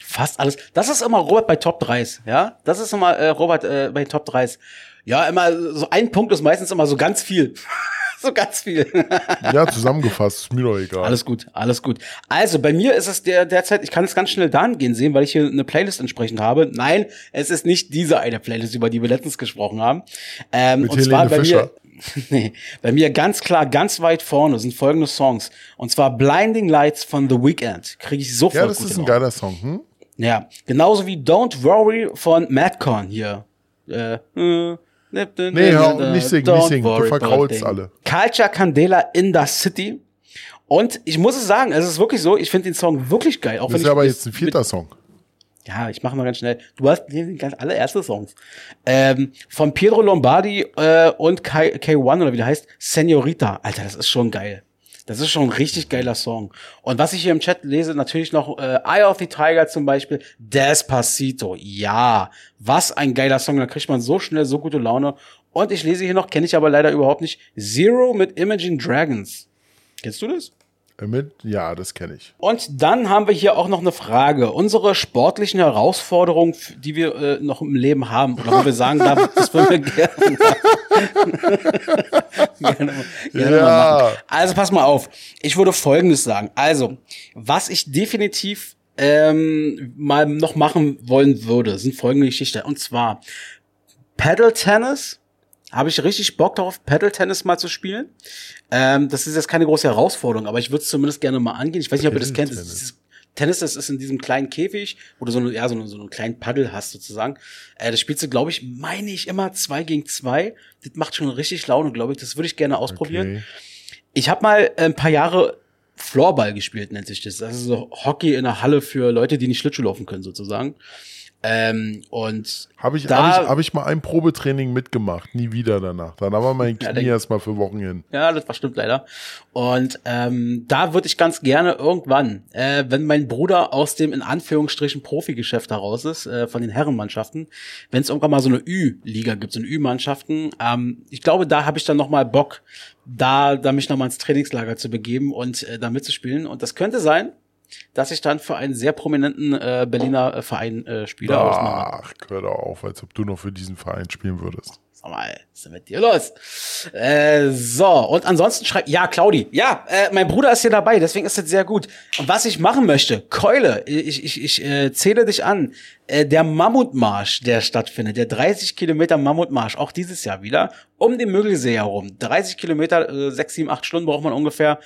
Fast alles. Das ist immer Robert bei Top 3s, ja? Das ist immer äh, Robert äh, bei Top 3s. Ja, immer so ein Punkt ist meistens immer so ganz viel. [LAUGHS] so ganz viel. [LAUGHS] Ja, zusammengefasst, ist mir doch egal. alles gut, alles gut. Also, bei mir ist es der derzeit, ich kann es ganz schnell dahingehend sehen, weil ich hier eine Playlist entsprechend habe. Nein, es ist nicht diese eine Playlist, über die wir letztens gesprochen haben. Ähm, Mit und zwar Helene bei Fischer. mir. [LAUGHS] Nee, bei mir ganz klar, ganz weit vorne sind folgende Songs. Und zwar Blinding Lights von The Weeknd. Kriege ich sofort ja, das ist ein geiler Song. Hm? Ja, genauso wie Don't Worry von Madcon hier. Äh, äh, nee, hör nicht singen, nicht singen. Du vergraulst alle. Culture Candela in the City. Und ich muss es sagen, es ist wirklich so, ich finde den Song wirklich geil. Auch Das ist ich aber jetzt ein vierter Song. Ja, ich mache mal ganz schnell. Du hast ganz allererste Songs. Ähm, von Pietro Lombardi äh, und K- K1 oder wie der heißt, Senorita. Alter, das ist schon geil. Das ist schon ein richtig geiler Song. Und was ich hier im Chat lese, natürlich noch äh, Eye of the Tiger zum Beispiel, Despacito. Ja, was ein geiler Song. Da kriegt man so schnell so gute Laune. Und ich lese hier noch, kenne ich aber leider überhaupt nicht, Zero mit Imagine Dragons. Kennst du das? Mit, ja, das kenne ich. Und dann haben wir hier auch noch eine Frage. Unsere sportlichen Herausforderungen, die wir äh, noch im Leben haben, oder wo wir sagen, da, das würden wir gerne, [LAUGHS] gerne, gerne Ja. mal machen. Also pass mal auf. Ich würde Folgendes sagen. Also, was ich definitiv ähm, mal noch machen wollen würde, sind folgende Geschichte. Und zwar Paddle Tennis. Habe ich richtig Bock darauf, Paddle Tennis mal zu spielen. Ähm, das ist jetzt keine große Herausforderung, aber ich würde es zumindest gerne mal angehen. Ich weiß nicht, ob ihr das kennt. Das Tennis, das ist in diesem kleinen Käfig, wo du so, eine, ja, so, eine, so einen kleinen Paddel hast sozusagen. Äh, das spielst du, glaube ich, meine ich, immer zwei gegen zwei. Das macht schon richtig Laune, glaube ich. Das würde ich gerne ausprobieren. Okay. Ich habe mal ein paar Jahre Floorball gespielt, nennt sich das. Das ist so Hockey in der Halle für Leute, die nicht Schlittschuh laufen können, sozusagen. Ähm, und Habe ich, Da- hab ich, hab ich mal ein Probetraining mitgemacht, nie wieder danach. Dann war mein Ja, Knie dann- erstmal für Wochen hin. Ja, das war stimmt leider. Und ähm, da würde ich ganz gerne irgendwann, äh, wenn mein Bruder aus dem in Anführungsstrichen Profigeschäft heraus ist, äh, von den Herrenmannschaften, wenn es irgendwann mal so eine Ü-Liga gibt, so eine Ü-Mannschaften, ähm, ich glaube, da habe ich dann noch mal Bock, da, da mich noch mal ins Trainingslager zu begeben und äh, da mitzuspielen. Und das könnte sein, dass ich dann für einen sehr prominenten äh, Berliner äh, Verein äh, spiele. ausmache. Ach, hör doch auf, als ob du noch für diesen Verein spielen würdest. Sag mal, was ist denn mit dir los? Äh, so, und ansonsten schreibt, ja, Claudi, ja, äh, mein Bruder ist hier dabei, deswegen ist das sehr gut. Und was ich machen möchte, Keule, ich, ich, ich äh, zähle dich an, äh, der Mammutmarsch, der stattfindet, der 30 Kilometer Mammutmarsch, auch dieses Jahr wieder, um den Mögelsee herum. 30 Kilometer, äh, 6, 7, 8 Stunden braucht man ungefähr.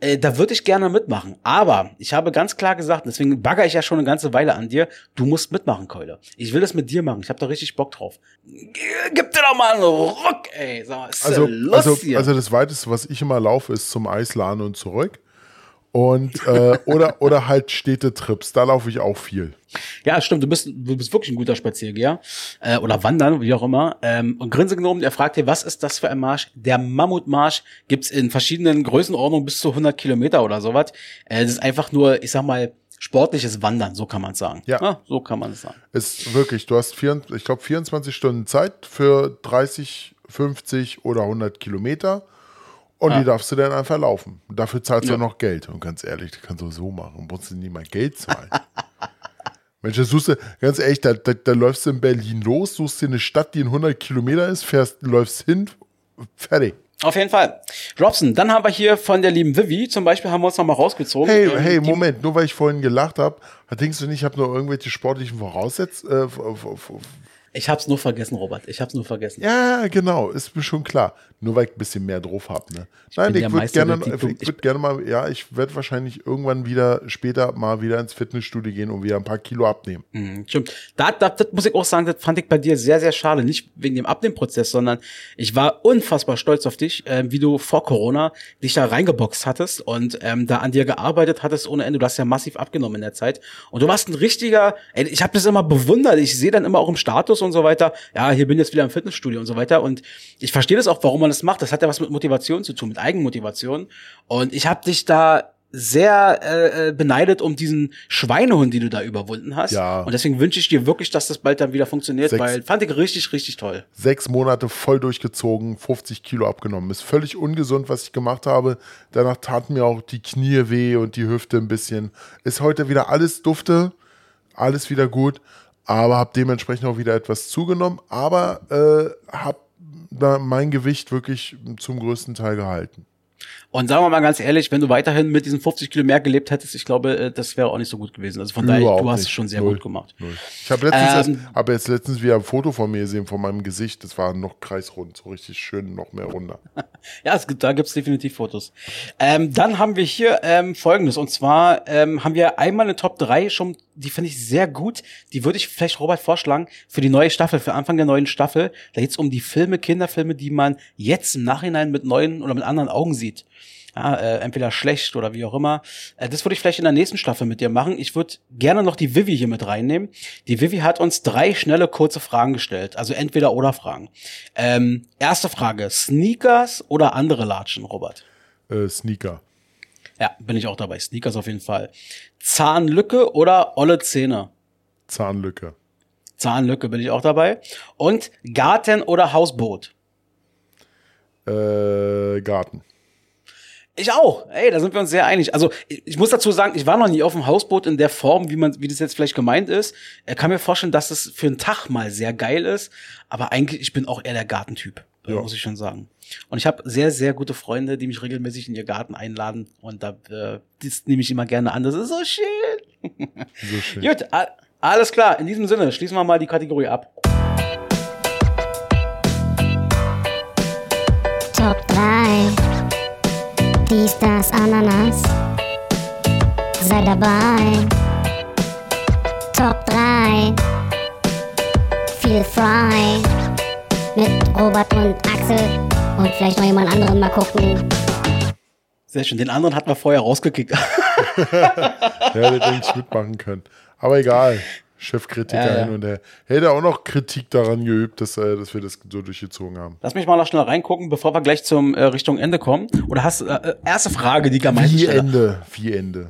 Äh, da würde ich gerne mitmachen. Aber ich habe ganz klar gesagt, deswegen bagger ich ja schon eine ganze Weile an dir, du musst mitmachen, Keule. Ich will das mit dir machen. Ich habe da richtig Bock drauf. Gib dir doch mal einen Ruck, ey. Sag mal, ist Also, los also, hier? also das weiteste, was ich immer laufe, ist zum Eisladen und zurück. Und äh, oder, oder halt Städtetrips, da laufe ich auch viel. Ja, stimmt, du bist, du bist wirklich ein guter Spaziergeher. Äh, oder Wandern, wie auch immer. Ähm, und Grinse genommen, er fragt dir, was ist das für ein Marsch? Der Mammutmarsch gibt's in verschiedenen Größenordnungen bis zu 100 Kilometer oder sowas. Äh, das ist einfach nur, ich sag mal, sportliches Wandern, so kann man sagen. Ja. so kann man es sagen. Ist wirklich, du hast, vier, ich glaube, 24 Stunden Zeit für 30, 50 oder 100 Kilometer. Und die darfst du dann einfach laufen. Und dafür zahlst du Ja. noch Geld. Und ganz ehrlich, das kannst du so machen. Musst du niemand Geld zahlen. [LAUGHS] Mensch, das suchst du, ganz ehrlich, da, da, da läufst du in Berlin los, suchst dir eine Stadt, die in 100 Kilometer ist, fährst, läufst hin, fertig. Auf jeden Fall. Robson, dann haben wir hier von der lieben Vivi, zum Beispiel haben wir uns noch mal rausgezogen. Hey, Ähm, hey, Moment, nur weil ich vorhin gelacht habe, denkst du nicht, ich habe nur irgendwelche sportlichen Voraussetzungen? Äh, Ich hab's nur vergessen, Robert. Ich hab's nur vergessen. Ja, genau, ist mir schon klar. Nur weil ich ein bisschen mehr drauf habe. Ne? Nein, bin ich würde gerne, ich ich- würd gerne mal, ja, ich werde wahrscheinlich irgendwann wieder später mal wieder ins Fitnessstudio gehen und wieder ein paar Kilo abnehmen. Mhm, Stimmt. Da, da, das muss ich auch sagen, das fand ich bei dir sehr, sehr schade. Nicht wegen dem Abnehmprozess, sondern ich war unfassbar stolz auf dich, ähm, wie du vor Corona dich da reingeboxt hattest und ähm, da an dir gearbeitet hattest ohne Ende. Du hast ja massiv abgenommen in der Zeit. Und du warst ein richtiger, ey, ich habe das immer bewundert. Ich sehe dann immer auch im Status und so weiter, ja, hier bin ich jetzt wieder im Fitnessstudio und so weiter. Und ich verstehe das auch, warum man das macht. Das hat ja was mit Motivation zu tun, mit Eigenmotivation. Und ich habe dich da sehr äh, äh, beneidet um diesen Schweinehund, den du da überwunden hast. Ja. Und deswegen wünsche ich dir wirklich, dass das bald dann wieder funktioniert, Sechs- weil fand ich richtig, richtig toll. Sechs Monate voll durchgezogen, 50 Kilo abgenommen. Ist völlig ungesund, was ich gemacht habe. Danach taten mir auch die Knie weh und die Hüfte ein bisschen. Ist heute wieder alles dufte, alles wieder gut, aber habe dementsprechend auch wieder etwas zugenommen, aber äh, habe mein Gewicht wirklich zum größten Teil gehalten. Und sagen wir mal ganz ehrlich, wenn du weiterhin mit diesen 50 Kilo mehr gelebt hättest, ich glaube, äh, das wäre auch nicht so gut gewesen. Also von daher, Überhaupt du hast es nicht. schon sehr Null. gut gemacht. Null. Ich habe letztens, erst- Ähm, hab jetzt letztens wieder ein Foto von mir gesehen, von meinem Gesicht. Das war noch kreisrund, so richtig schön, noch mehr runter. [LAUGHS] Ja, es gibt, da gibt's definitiv Fotos. Ähm, dann haben wir hier ähm, Folgendes. Und zwar ähm, haben wir einmal eine Top 3 schon, die finde ich sehr gut. Die würde ich vielleicht Robert vorschlagen für die neue Staffel, für Anfang der neuen Staffel. Da geht's um die Filme, Kinderfilme, die man jetzt im Nachhinein mit neuen oder mit anderen Augen sieht. Ja, äh, entweder schlecht oder wie auch immer. Äh, das würde ich vielleicht in der nächsten Staffel mit dir machen. Ich würde gerne noch die Vivi hier mit reinnehmen. Die Vivi hat uns drei schnelle, kurze Fragen gestellt. Also entweder oder Fragen. Ähm, erste Frage. Sneakers oder andere Latschen, Robert? Äh, Sneaker. Ja, bin ich auch dabei. Sneakers auf jeden Fall. Zahnlücke oder olle Zähne? Zahnlücke. Zahnlücke bin ich auch dabei. Und Garten oder Hausboot? Äh, Garten. Ich auch. Ey, da sind wir uns sehr einig. Also ich, ich muss dazu sagen, ich war noch nie auf dem Hausboot in der Form, wie man, wie das jetzt vielleicht gemeint ist. Ich kann mir vorstellen, dass es für einen Tag mal sehr geil ist. Aber eigentlich, ich bin auch eher der Gartentyp, Ja. muss ich schon sagen. Und ich habe sehr, sehr gute Freunde, die mich regelmäßig in ihr Garten einladen. Und da äh, das nehme ich immer gerne an. Das ist so schön. [LAUGHS] So schön. Gut, alles klar. In diesem Sinne schließen wir mal die Kategorie ab. Top 3. Dies, das, Ananas. Sei dabei. Top 3. Feel frei. Mit Robert und Axel. Und vielleicht noch jemand anderen mal gucken. Sehr schön. Den anderen hatten wir vorher rausgekickt. [LAUGHS] Ja, der hätte nicht mitmachen können. Aber egal. Chefkritiker Ja, und her. Hätte auch noch Kritik daran geübt, dass, äh, dass wir das so durchgezogen haben. Lass mich mal noch schnell reingucken, bevor wir gleich zum äh, Richtung Ende kommen. Oder hast äh, äh, erste Frage, die meisten Wie. Ende. Wie Ende.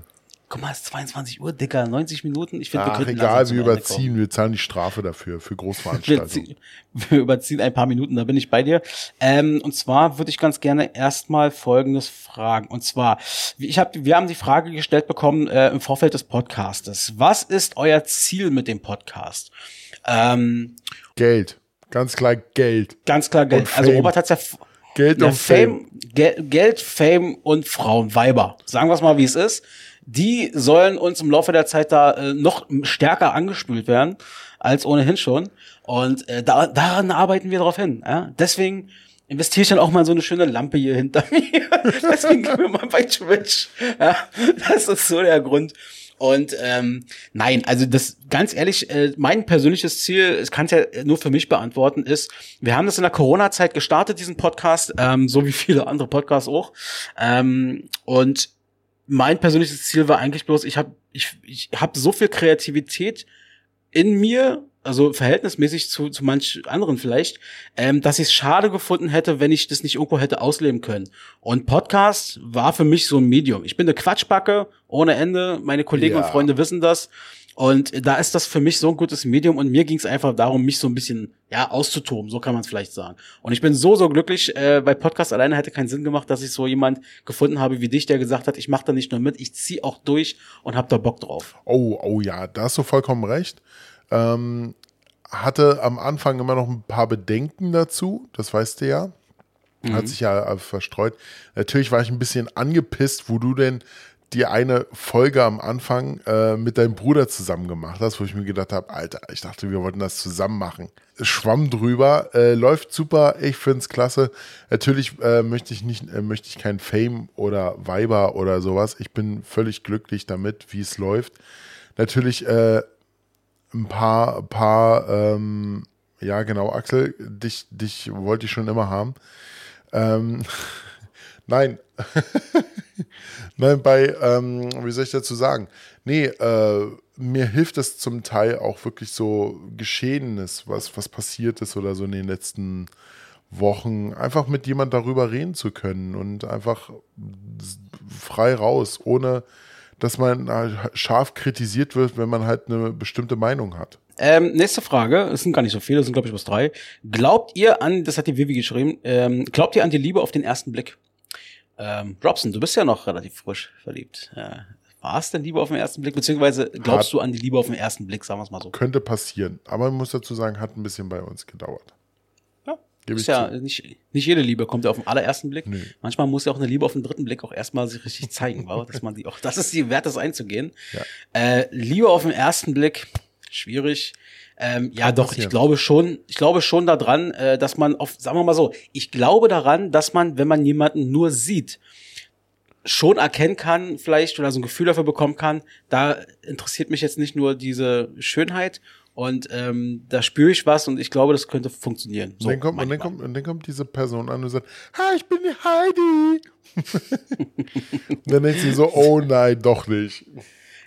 Guck mal, es ist 22 Uhr, Dicker, 90 Minuten. Ich finde, wir könnten egal, wir überziehen. Wir zahlen die Strafe dafür, für. Wir, Großveranstaltungen. ziehen, wir überziehen ein paar Minuten, da bin ich bei dir. Ähm, und zwar würde ich ganz gerne erstmal Folgendes fragen. Und zwar, ich hab, wir haben die Frage gestellt bekommen äh, im Vorfeld des Podcastes. Was ist euer Ziel mit dem Podcast? Ähm, Geld. Ganz klar Geld. ganz klar Geld. Also Fame. Robert hat's ja Geld und Fame. Gel Geld, Fame und Frauen, Weiber. Sagen wir es mal, wie es ist. Die sollen uns im Laufe der Zeit da äh, noch stärker angespült werden als ohnehin schon. Und äh, da, daran arbeiten wir drauf hin. Ja? Deswegen investiere ich dann auch mal so eine schöne Lampe hier hinter [LAUGHS] mir. Deswegen gehen wir mal bei Twitch. Ja? Das ist so der Grund. Und ähm, nein, also das ganz ehrlich, äh, mein persönliches Ziel, ich kann es ja nur für mich beantworten, ist, wir haben das in der Corona-Zeit gestartet, diesen Podcast, ähm, so wie viele andere Podcasts auch. Ähm, und mein persönliches Ziel war eigentlich bloß, ich habe ich, ich hab so viel Kreativität in mir, also verhältnismäßig zu, zu manch anderen vielleicht, ähm, dass ich es schade gefunden hätte, wenn ich das nicht irgendwo hätte ausleben können. Und Podcast war für mich so ein Medium. Ich bin eine Quatschbacke ohne Ende. Meine Kollegen Ja. und Freunde wissen das. Und da ist das für mich so ein gutes Medium und mir ging es einfach darum, mich so ein bisschen ja auszutoben, so kann man es vielleicht sagen. Und ich bin so so glücklich, äh, bei Podcast alleine hätte keinen Sinn gemacht, dass ich so jemand gefunden habe wie dich, der gesagt hat, ich mache da nicht nur mit, ich zieh auch durch und hab da Bock drauf. Oh, oh ja, da hast du vollkommen recht. Ähm, hatte am Anfang immer noch ein paar Bedenken dazu, das weißt du ja. Hat sich ja verstreut. Natürlich war ich ein bisschen angepisst, wo du denn die eine Folge am Anfang äh, mit deinem Bruder zusammen gemacht hast, wo ich mir gedacht habe, Alter, ich dachte, wir wollten das zusammen machen. Schwamm drüber, äh, läuft super, ich finde es klasse. Natürlich äh, möchte ich nicht, äh, möchte ich kein Fame oder Viber oder sowas. Ich bin völlig glücklich damit, wie es läuft. Natürlich äh, ein paar, paar, ähm, ja genau, Axel, dich, dich wollte ich schon immer haben. Ähm, [LAUGHS] nein. [LAUGHS] nein, bei, ähm, wie soll ich dazu sagen? Nee, äh, mir hilft es zum Teil auch wirklich so Geschehenes, was, was passiert ist oder so in den letzten Wochen, einfach mit jemand darüber reden zu können und einfach frei raus, ohne dass man halt scharf kritisiert wird, wenn man halt eine bestimmte Meinung hat. Ähm, nächste Frage, es sind gar nicht so viele, es sind glaube ich bloß drei. Glaubt ihr an, das hat die Vivi geschrieben, ähm, glaubt ihr an die Liebe auf den ersten Blick? Ähm, Robson, du bist ja noch relativ frisch verliebt. Äh, war es denn Liebe auf den ersten Blick? Beziehungsweise glaubst Hat- du an die Liebe auf den ersten Blick, sagen wir es mal so. Könnte passieren, aber man muss dazu sagen, hat ein bisschen bei uns gedauert. Ja. Gebe Ist ja zu. nicht, nicht jede Liebe kommt ja auf den allerersten Blick. Nö. Manchmal muss ja auch eine Liebe auf den dritten Blick auch erstmal sich richtig zeigen, wa? dass man die auch, das ist die Wert, das einzugehen. Ja. Äh, Liebe auf den ersten Blick, schwierig. Ähm, ja, Kann doch, passieren. ich glaube schon, ich glaube schon daran, äh, dass man auf, sagen wir mal so, ich glaube daran, dass man, wenn man jemanden nur sieht, schon erkennen kann, vielleicht oder so ein Gefühl dafür bekommen kann, da interessiert mich jetzt nicht nur diese Schönheit und ähm, da spüre ich was und ich glaube, das könnte funktionieren. Und, dann kommt, und, dann kommt, und dann kommt diese Person an und sagt, ha, ich bin die Heidi. [LAUGHS] und dann denkt sie so, oh nein, doch nicht.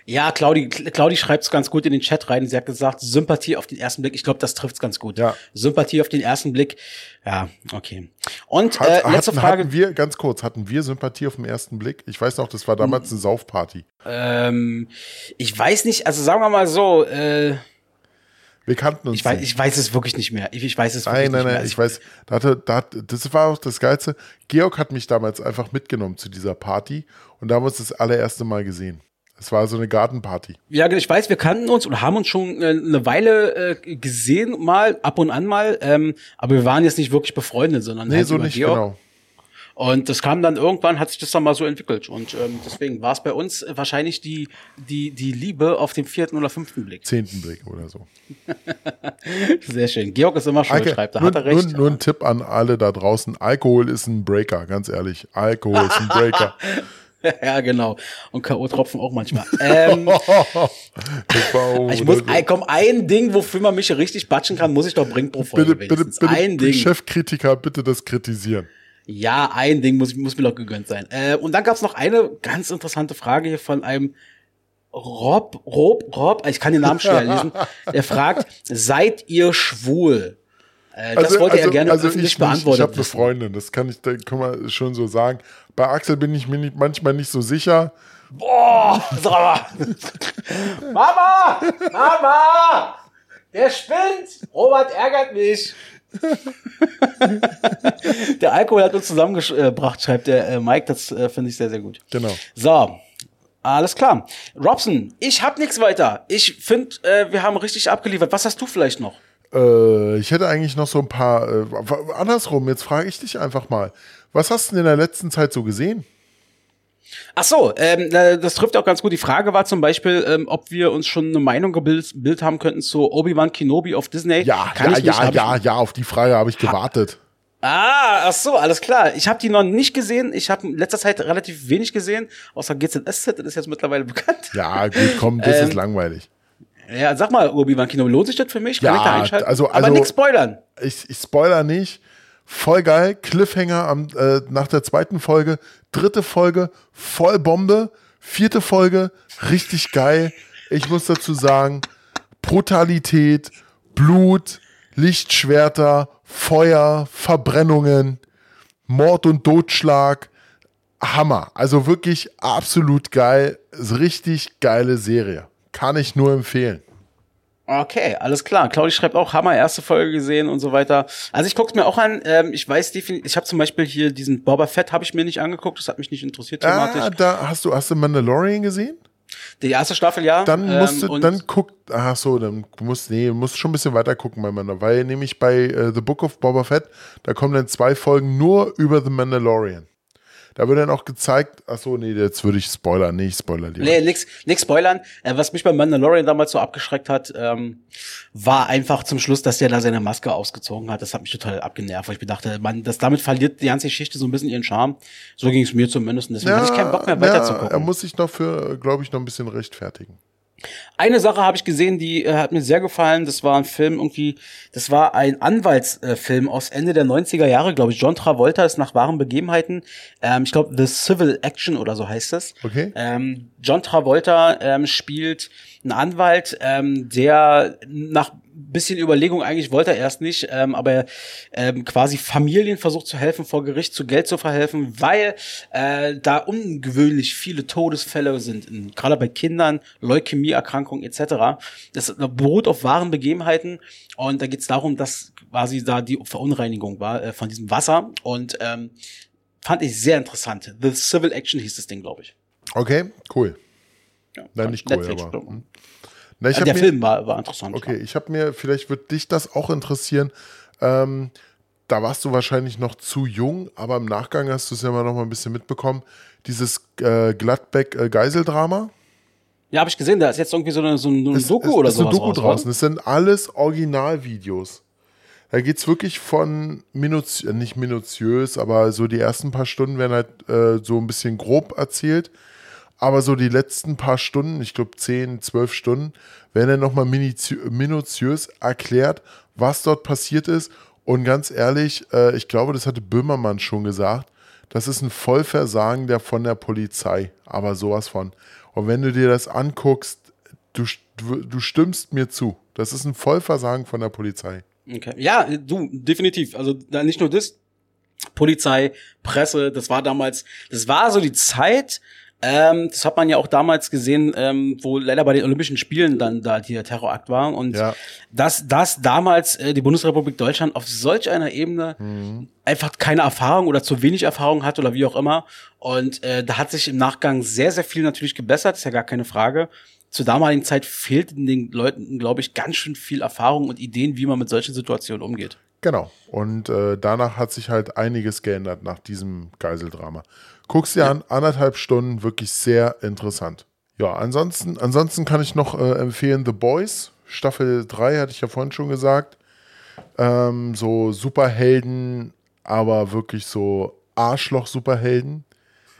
Ja, Claudi, Claudi schreibt es ganz gut in den Chat rein. Sie hat gesagt, Sympathie auf den ersten Blick. Ich glaube, das trifft's ganz gut. Ja. Sympathie auf den ersten Blick. Ja, okay. Und Hat, äh, letzte hatten, Frage. hatten wir, ganz kurz, hatten wir Sympathie auf den ersten Blick? Ich weiß noch, das war damals eine Saufparty. Ähm, ich weiß nicht, also sagen wir mal so, äh, Wir kannten uns ich, weiß, nicht. ich weiß es wirklich nicht mehr. Ich, ich weiß es wirklich Nein, nein, nicht mehr. nein, ich weiß, da hatte, da hat, das war auch das Geilste. Georg hat mich damals einfach mitgenommen zu dieser Party und da haben wir uns das allererste Mal gesehen. Es war so eine Gartenparty. Ja, ich weiß, wir kannten uns und haben uns schon äh, eine Weile äh, gesehen, mal, ab und an mal, ähm, aber wir waren jetzt nicht wirklich befreundet, sondern Nee, halt so nicht Georg. genau. Und das kam dann irgendwann, hat sich das dann mal so entwickelt. Und ähm, deswegen war es bei uns wahrscheinlich die, die, die Liebe auf den vierten oder fünften Blick. Zehnten Blick oder so. [LAUGHS] Sehr schön. Georg ist immer schuld, Alke, schreibt, da nur, hat er recht. Nur, nur ein Tipp an alle da draußen. Alkohol ist ein Breaker, ganz ehrlich. Alkohol ist ein Breaker. [LAUGHS] [LAUGHS] ja, genau. Und K.O.-Tropfen auch manchmal. ähm, [LAUGHS] ich muss, komm, ein Ding, wofür man mich richtig batschen kann, muss ich doch bringen pro Folge. bitte, bitte, wenigstens. bitte, ein Ding. Chefkritiker, bitte das kritisieren. Ja, ein Ding muss, muss mir doch gegönnt sein. Äh, und dann gab's noch eine ganz interessante Frage hier von einem Rob, Rob, Rob, ich kann den Namen schwer [LAUGHS] lesen. Der fragt, seid ihr schwul? Äh, das wollte er gerne also öffentlich ich nicht. beantwortet Ich habe eine. Freundin, das kann ich, da kann man schon so sagen. Bei Axel bin ich mir nicht, manchmal nicht so sicher. Boah, mal. Mama! Mama! Der spinnt! Robert ärgert mich. der Alkohol hat uns zusammengebracht, schreibt der äh, Mike. Das äh, finde ich sehr, sehr gut. Genau. So, alles klar. Robson, ich hab nichts weiter. Ich finde, äh, wir haben richtig abgeliefert. Was hast du vielleicht noch? Äh, ich hätte eigentlich noch so ein paar. Äh, andersrum, jetzt frage ich dich einfach mal. Was hast du denn in der letzten Zeit so gesehen? Ach so, ähm, äh, das trifft auch ganz gut. Die Frage war zum Beispiel, ähm, ob wir uns schon eine Meinung gebildet Bild haben könnten zu Obi-Wan Kenobi auf Disney. Ja, Kann ja, ja, ja, ja, auf die Frage habe ich gewartet. Ah, ach so, alles klar. Ich habe die noch nicht gesehen. Ich habe in letzter Zeit relativ wenig gesehen, außer GZSZ, das ist jetzt mittlerweile bekannt. Ja, gut, komm, das Ähm, ist langweilig. Ja, sag mal, Obi-Wan Kenobi, lohnt sich das für mich? Kann Ja, ich da einschalten? also- Aber also- nichts spoilern. Ich, ich spoiler nicht. Voll geil. Cliffhanger am, äh, nach der zweiten Folge. Dritte Folge, voll Bombe. Vierte Folge, richtig geil. Ich muss dazu sagen, Brutalität, Blut, Lichtschwerter, Feuer, Verbrennungen, Mord und Totschlag. Hammer. Also wirklich absolut geil. Richtig geile Serie. Kann ich nur empfehlen. Okay, alles klar. Claudi schreibt auch, Hammer, erste Folge gesehen und so weiter. Also ich guck's mir auch an. Ähm, ich weiß definitiv, ich habe zum Beispiel hier diesen Boba Fett habe ich mir nicht angeguckt. Das hat mich nicht interessiert thematisch. Ah, da hast du, hast du Mandalorian gesehen? Die erste Staffel, ja. Dann ähm, musst du, dann guck, ach so, dann musst, nee, musst schon ein bisschen weiter gucken bei Mandalorian, weil nämlich bei äh, The Book of Boba Fett, da kommen dann zwei Folgen nur über The Mandalorian. Da wird dann auch gezeigt, ach so, nee, jetzt würde ich spoilern. Nee, ich spoiler lieber. Nee, nix, nix spoilern. Äh, was mich bei Mandalorian damals so abgeschreckt hat, ähm, war einfach zum Schluss, dass der da seine Maske ausgezogen hat. Das hat mich total abgenervt, weil ich mir dachte, man, das damit verliert die ganze Geschichte so ein bisschen ihren Charme. So ging es mir zumindest. Und deswegen hatte ich keinen Bock mehr weiter zu er muss sich noch für, glaube ich, noch ein bisschen rechtfertigen. Eine Sache habe ich gesehen, die äh, hat mir sehr gefallen. Das war ein Film irgendwie, das war ein Anwaltsfilm aus Ende der 90er Jahre, glaube ich. John Travolta ist nach wahren Begebenheiten. Ähm, ich glaube, The Civil Action oder so heißt das. Okay. Ähm, John Travolta ähm, spielt einen Anwalt, ähm, der nach bisschen Überlegung eigentlich wollte er erst nicht, ähm, aber ähm, quasi Familien versucht zu helfen, vor Gericht zu Geld zu verhelfen, weil äh, da ungewöhnlich viele Todesfälle sind, in- gerade bei Kindern, Leukämieerkrankungen etc. Das beruht auf wahren Begebenheiten und da geht es darum, dass quasi da die Verunreinigung war äh, von diesem Wasser und ähm, fand ich sehr interessant. The Civil Action hieß das Ding, glaube ich. Okay, cool. Ja, Nein, nicht cool, Netflix, aber. ich. hm. Na, der mir, Film war, war interessant. Okay, ich habe mir, vielleicht wird dich das auch interessieren. Ähm, da warst du wahrscheinlich noch zu jung, aber im Nachgang hast du es ja mal noch mal ein bisschen mitbekommen. Dieses äh, Gladbeck-Geiseldrama. Ja, habe ich gesehen, da ist jetzt irgendwie so eine, so eine Es- Doku es, oder ist so. eine Doku draußen. Das sind alles Originalvideos. Da geht es wirklich von minutiös, nicht minutiös, aber so die ersten paar Stunden werden halt äh, so ein bisschen grob erzählt. Aber so die letzten paar Stunden, ich glaube 10, 12 Stunden, werden dann nochmal minutiös erklärt, was dort passiert ist. Und ganz ehrlich, äh, ich glaube, das hatte Böhmermann schon gesagt, das ist ein Vollversagen der von der Polizei. Aber sowas von. Und wenn du dir das anguckst, du, du stimmst mir zu. Das ist ein Vollversagen von der Polizei. Okay. Ja, du, definitiv. Also nicht nur das, Polizei, Presse, das war damals, das war so die Zeit, ähm, das hat man ja auch damals gesehen, ähm, wo leider bei den Olympischen Spielen dann da der Terrorakt war und Ja. dass, dass damals äh, die Bundesrepublik Deutschland auf solch einer Ebene einfach keine Erfahrung oder zu wenig Erfahrung hat oder wie auch immer. Und äh, da hat sich im Nachgang sehr, sehr viel natürlich gebessert, ist ja gar keine Frage. Zur damaligen Zeit fehlten den Leuten, glaube ich, ganz schön viel Erfahrung und Ideen, wie man mit solchen Situationen umgeht. Genau. Und äh, danach hat sich halt einiges geändert nach diesem Geiseldrama. Guck's dir an, anderthalb Stunden, wirklich sehr interessant. Ja, ansonsten, ansonsten kann ich noch äh, empfehlen The Boys. Staffel 3 hatte ich ja vorhin schon gesagt. Ähm, so Superhelden, aber wirklich so Arschloch-Superhelden.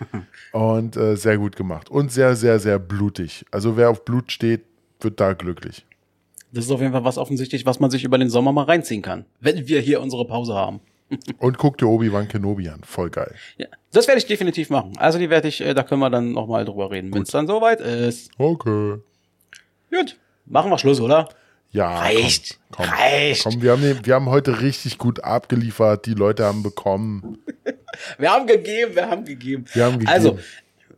[LAUGHS] Und äh, sehr gut gemacht. Und sehr, sehr, sehr blutig. Also wer auf Blut steht, wird da glücklich. Das ist auf jeden Fall was offensichtlich, was man sich über den Sommer mal reinziehen kann, wenn wir hier unsere Pause haben. Und guck dir Obi-Wan Kenobi an. Voll geil. Ja, das werde ich definitiv machen. Also die werde ich, äh, da können wir dann noch mal drüber reden, wenn es dann soweit ist. Okay. Gut, machen wir Schluss, oder? Ja, Reicht. Komm, komm, Reicht. Komm, wir haben, den- wir haben heute richtig gut abgeliefert. Die Leute haben bekommen. [LAUGHS] Wir haben gegeben, wir haben gegeben. Wir haben gegeben. Also,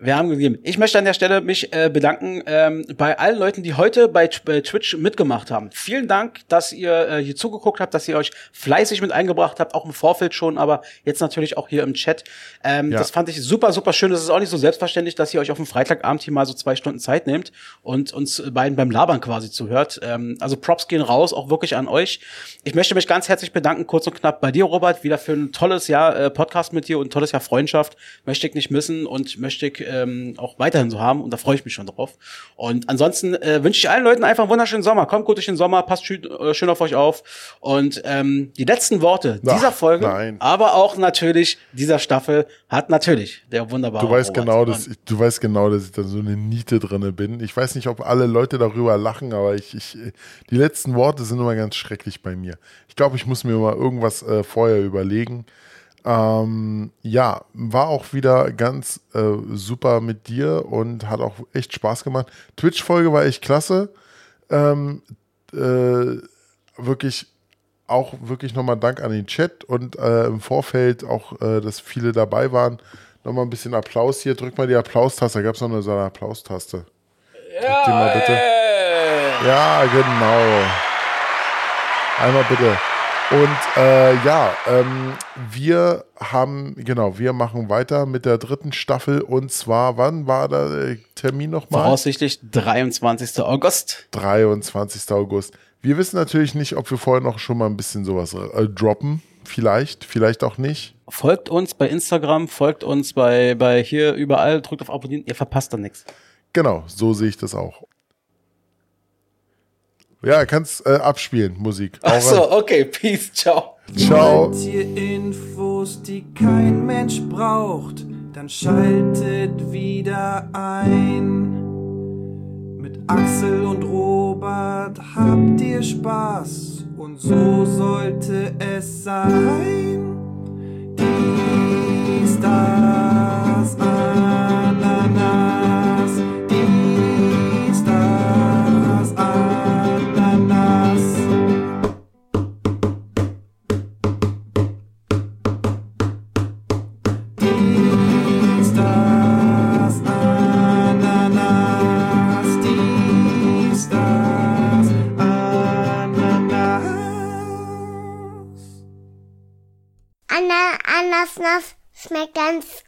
wir haben gegeben. Ich möchte an der Stelle mich äh, bedanken ähm, bei allen Leuten, die heute bei, bei Twitch mitgemacht haben. Vielen Dank, dass ihr äh, hier zugeguckt habt, dass ihr euch fleißig mit eingebracht habt, auch im Vorfeld schon, aber jetzt natürlich auch hier im Chat. Ähm, Ja. Das fand ich super, super schön. Das ist auch nicht so selbstverständlich, dass ihr euch auf dem Freitagabend hier mal so zwei Stunden Zeit nehmt und uns beiden beim Labern quasi zuhört. Ähm, also Props gehen raus, auch wirklich an euch. Ich möchte mich ganz herzlich bedanken, kurz und knapp bei dir, Robert, wieder für ein tolles Jahr äh, Podcast mit dir und ein tolles Jahr Freundschaft. Möchte ich nicht missen und möchte ich ähm, auch weiterhin so haben und da freue ich mich schon drauf. Und ansonsten äh, wünsche ich allen Leuten einfach einen wunderschönen Sommer. Kommt gut durch den Sommer, passt schön, äh, schön auf euch auf. Und ähm, die letzten Worte Ach, dieser Folge, nein. aber auch natürlich dieser Staffel hat natürlich der wunderbare Du weißt Robert. genau, dass ich, du weißt genau, dass ich da so eine Niete drinne bin. Ich weiß nicht, ob alle Leute darüber lachen, aber ich, ich die letzten Worte sind immer ganz schrecklich bei mir. Ich glaube, ich muss mir mal irgendwas äh, vorher überlegen. Ähm, ja, war auch wieder ganz äh, super mit dir und hat auch echt Spaß gemacht. Twitch-Folge war echt klasse. Ähm, äh, wirklich auch wirklich nochmal Dank an den Chat und äh, im Vorfeld auch, äh, dass viele dabei waren. Nochmal ein bisschen Applaus hier. Drück mal die Applaustaste. Da gab es noch eine so eine Applaustaste. Drück die mal bitte. Ja, genau. Einmal bitte. Und äh, ja, ähm, wir haben, genau, wir machen weiter mit der dritten Staffel. Und zwar, wann war der Termin nochmal? Voraussichtlich 23. August. 23. August. Wir wissen natürlich nicht, ob wir vorher noch schon mal ein bisschen sowas äh, droppen. Vielleicht, vielleicht auch nicht. Folgt uns bei Instagram, folgt uns bei, bei hier überall, drückt auf Abonnieren, ihr verpasst da nichts. Genau, so sehe ich das auch. Ja, kannst äh, abspielen, Musik. Achso, okay, peace, ciao. Ciao. Wollt ihr Infos, die kein Mensch braucht, dann schaltet wieder ein. Mit Axel und Robert habt ihr Spaß und so sollte es sein. Dies, das, Ananas.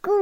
school.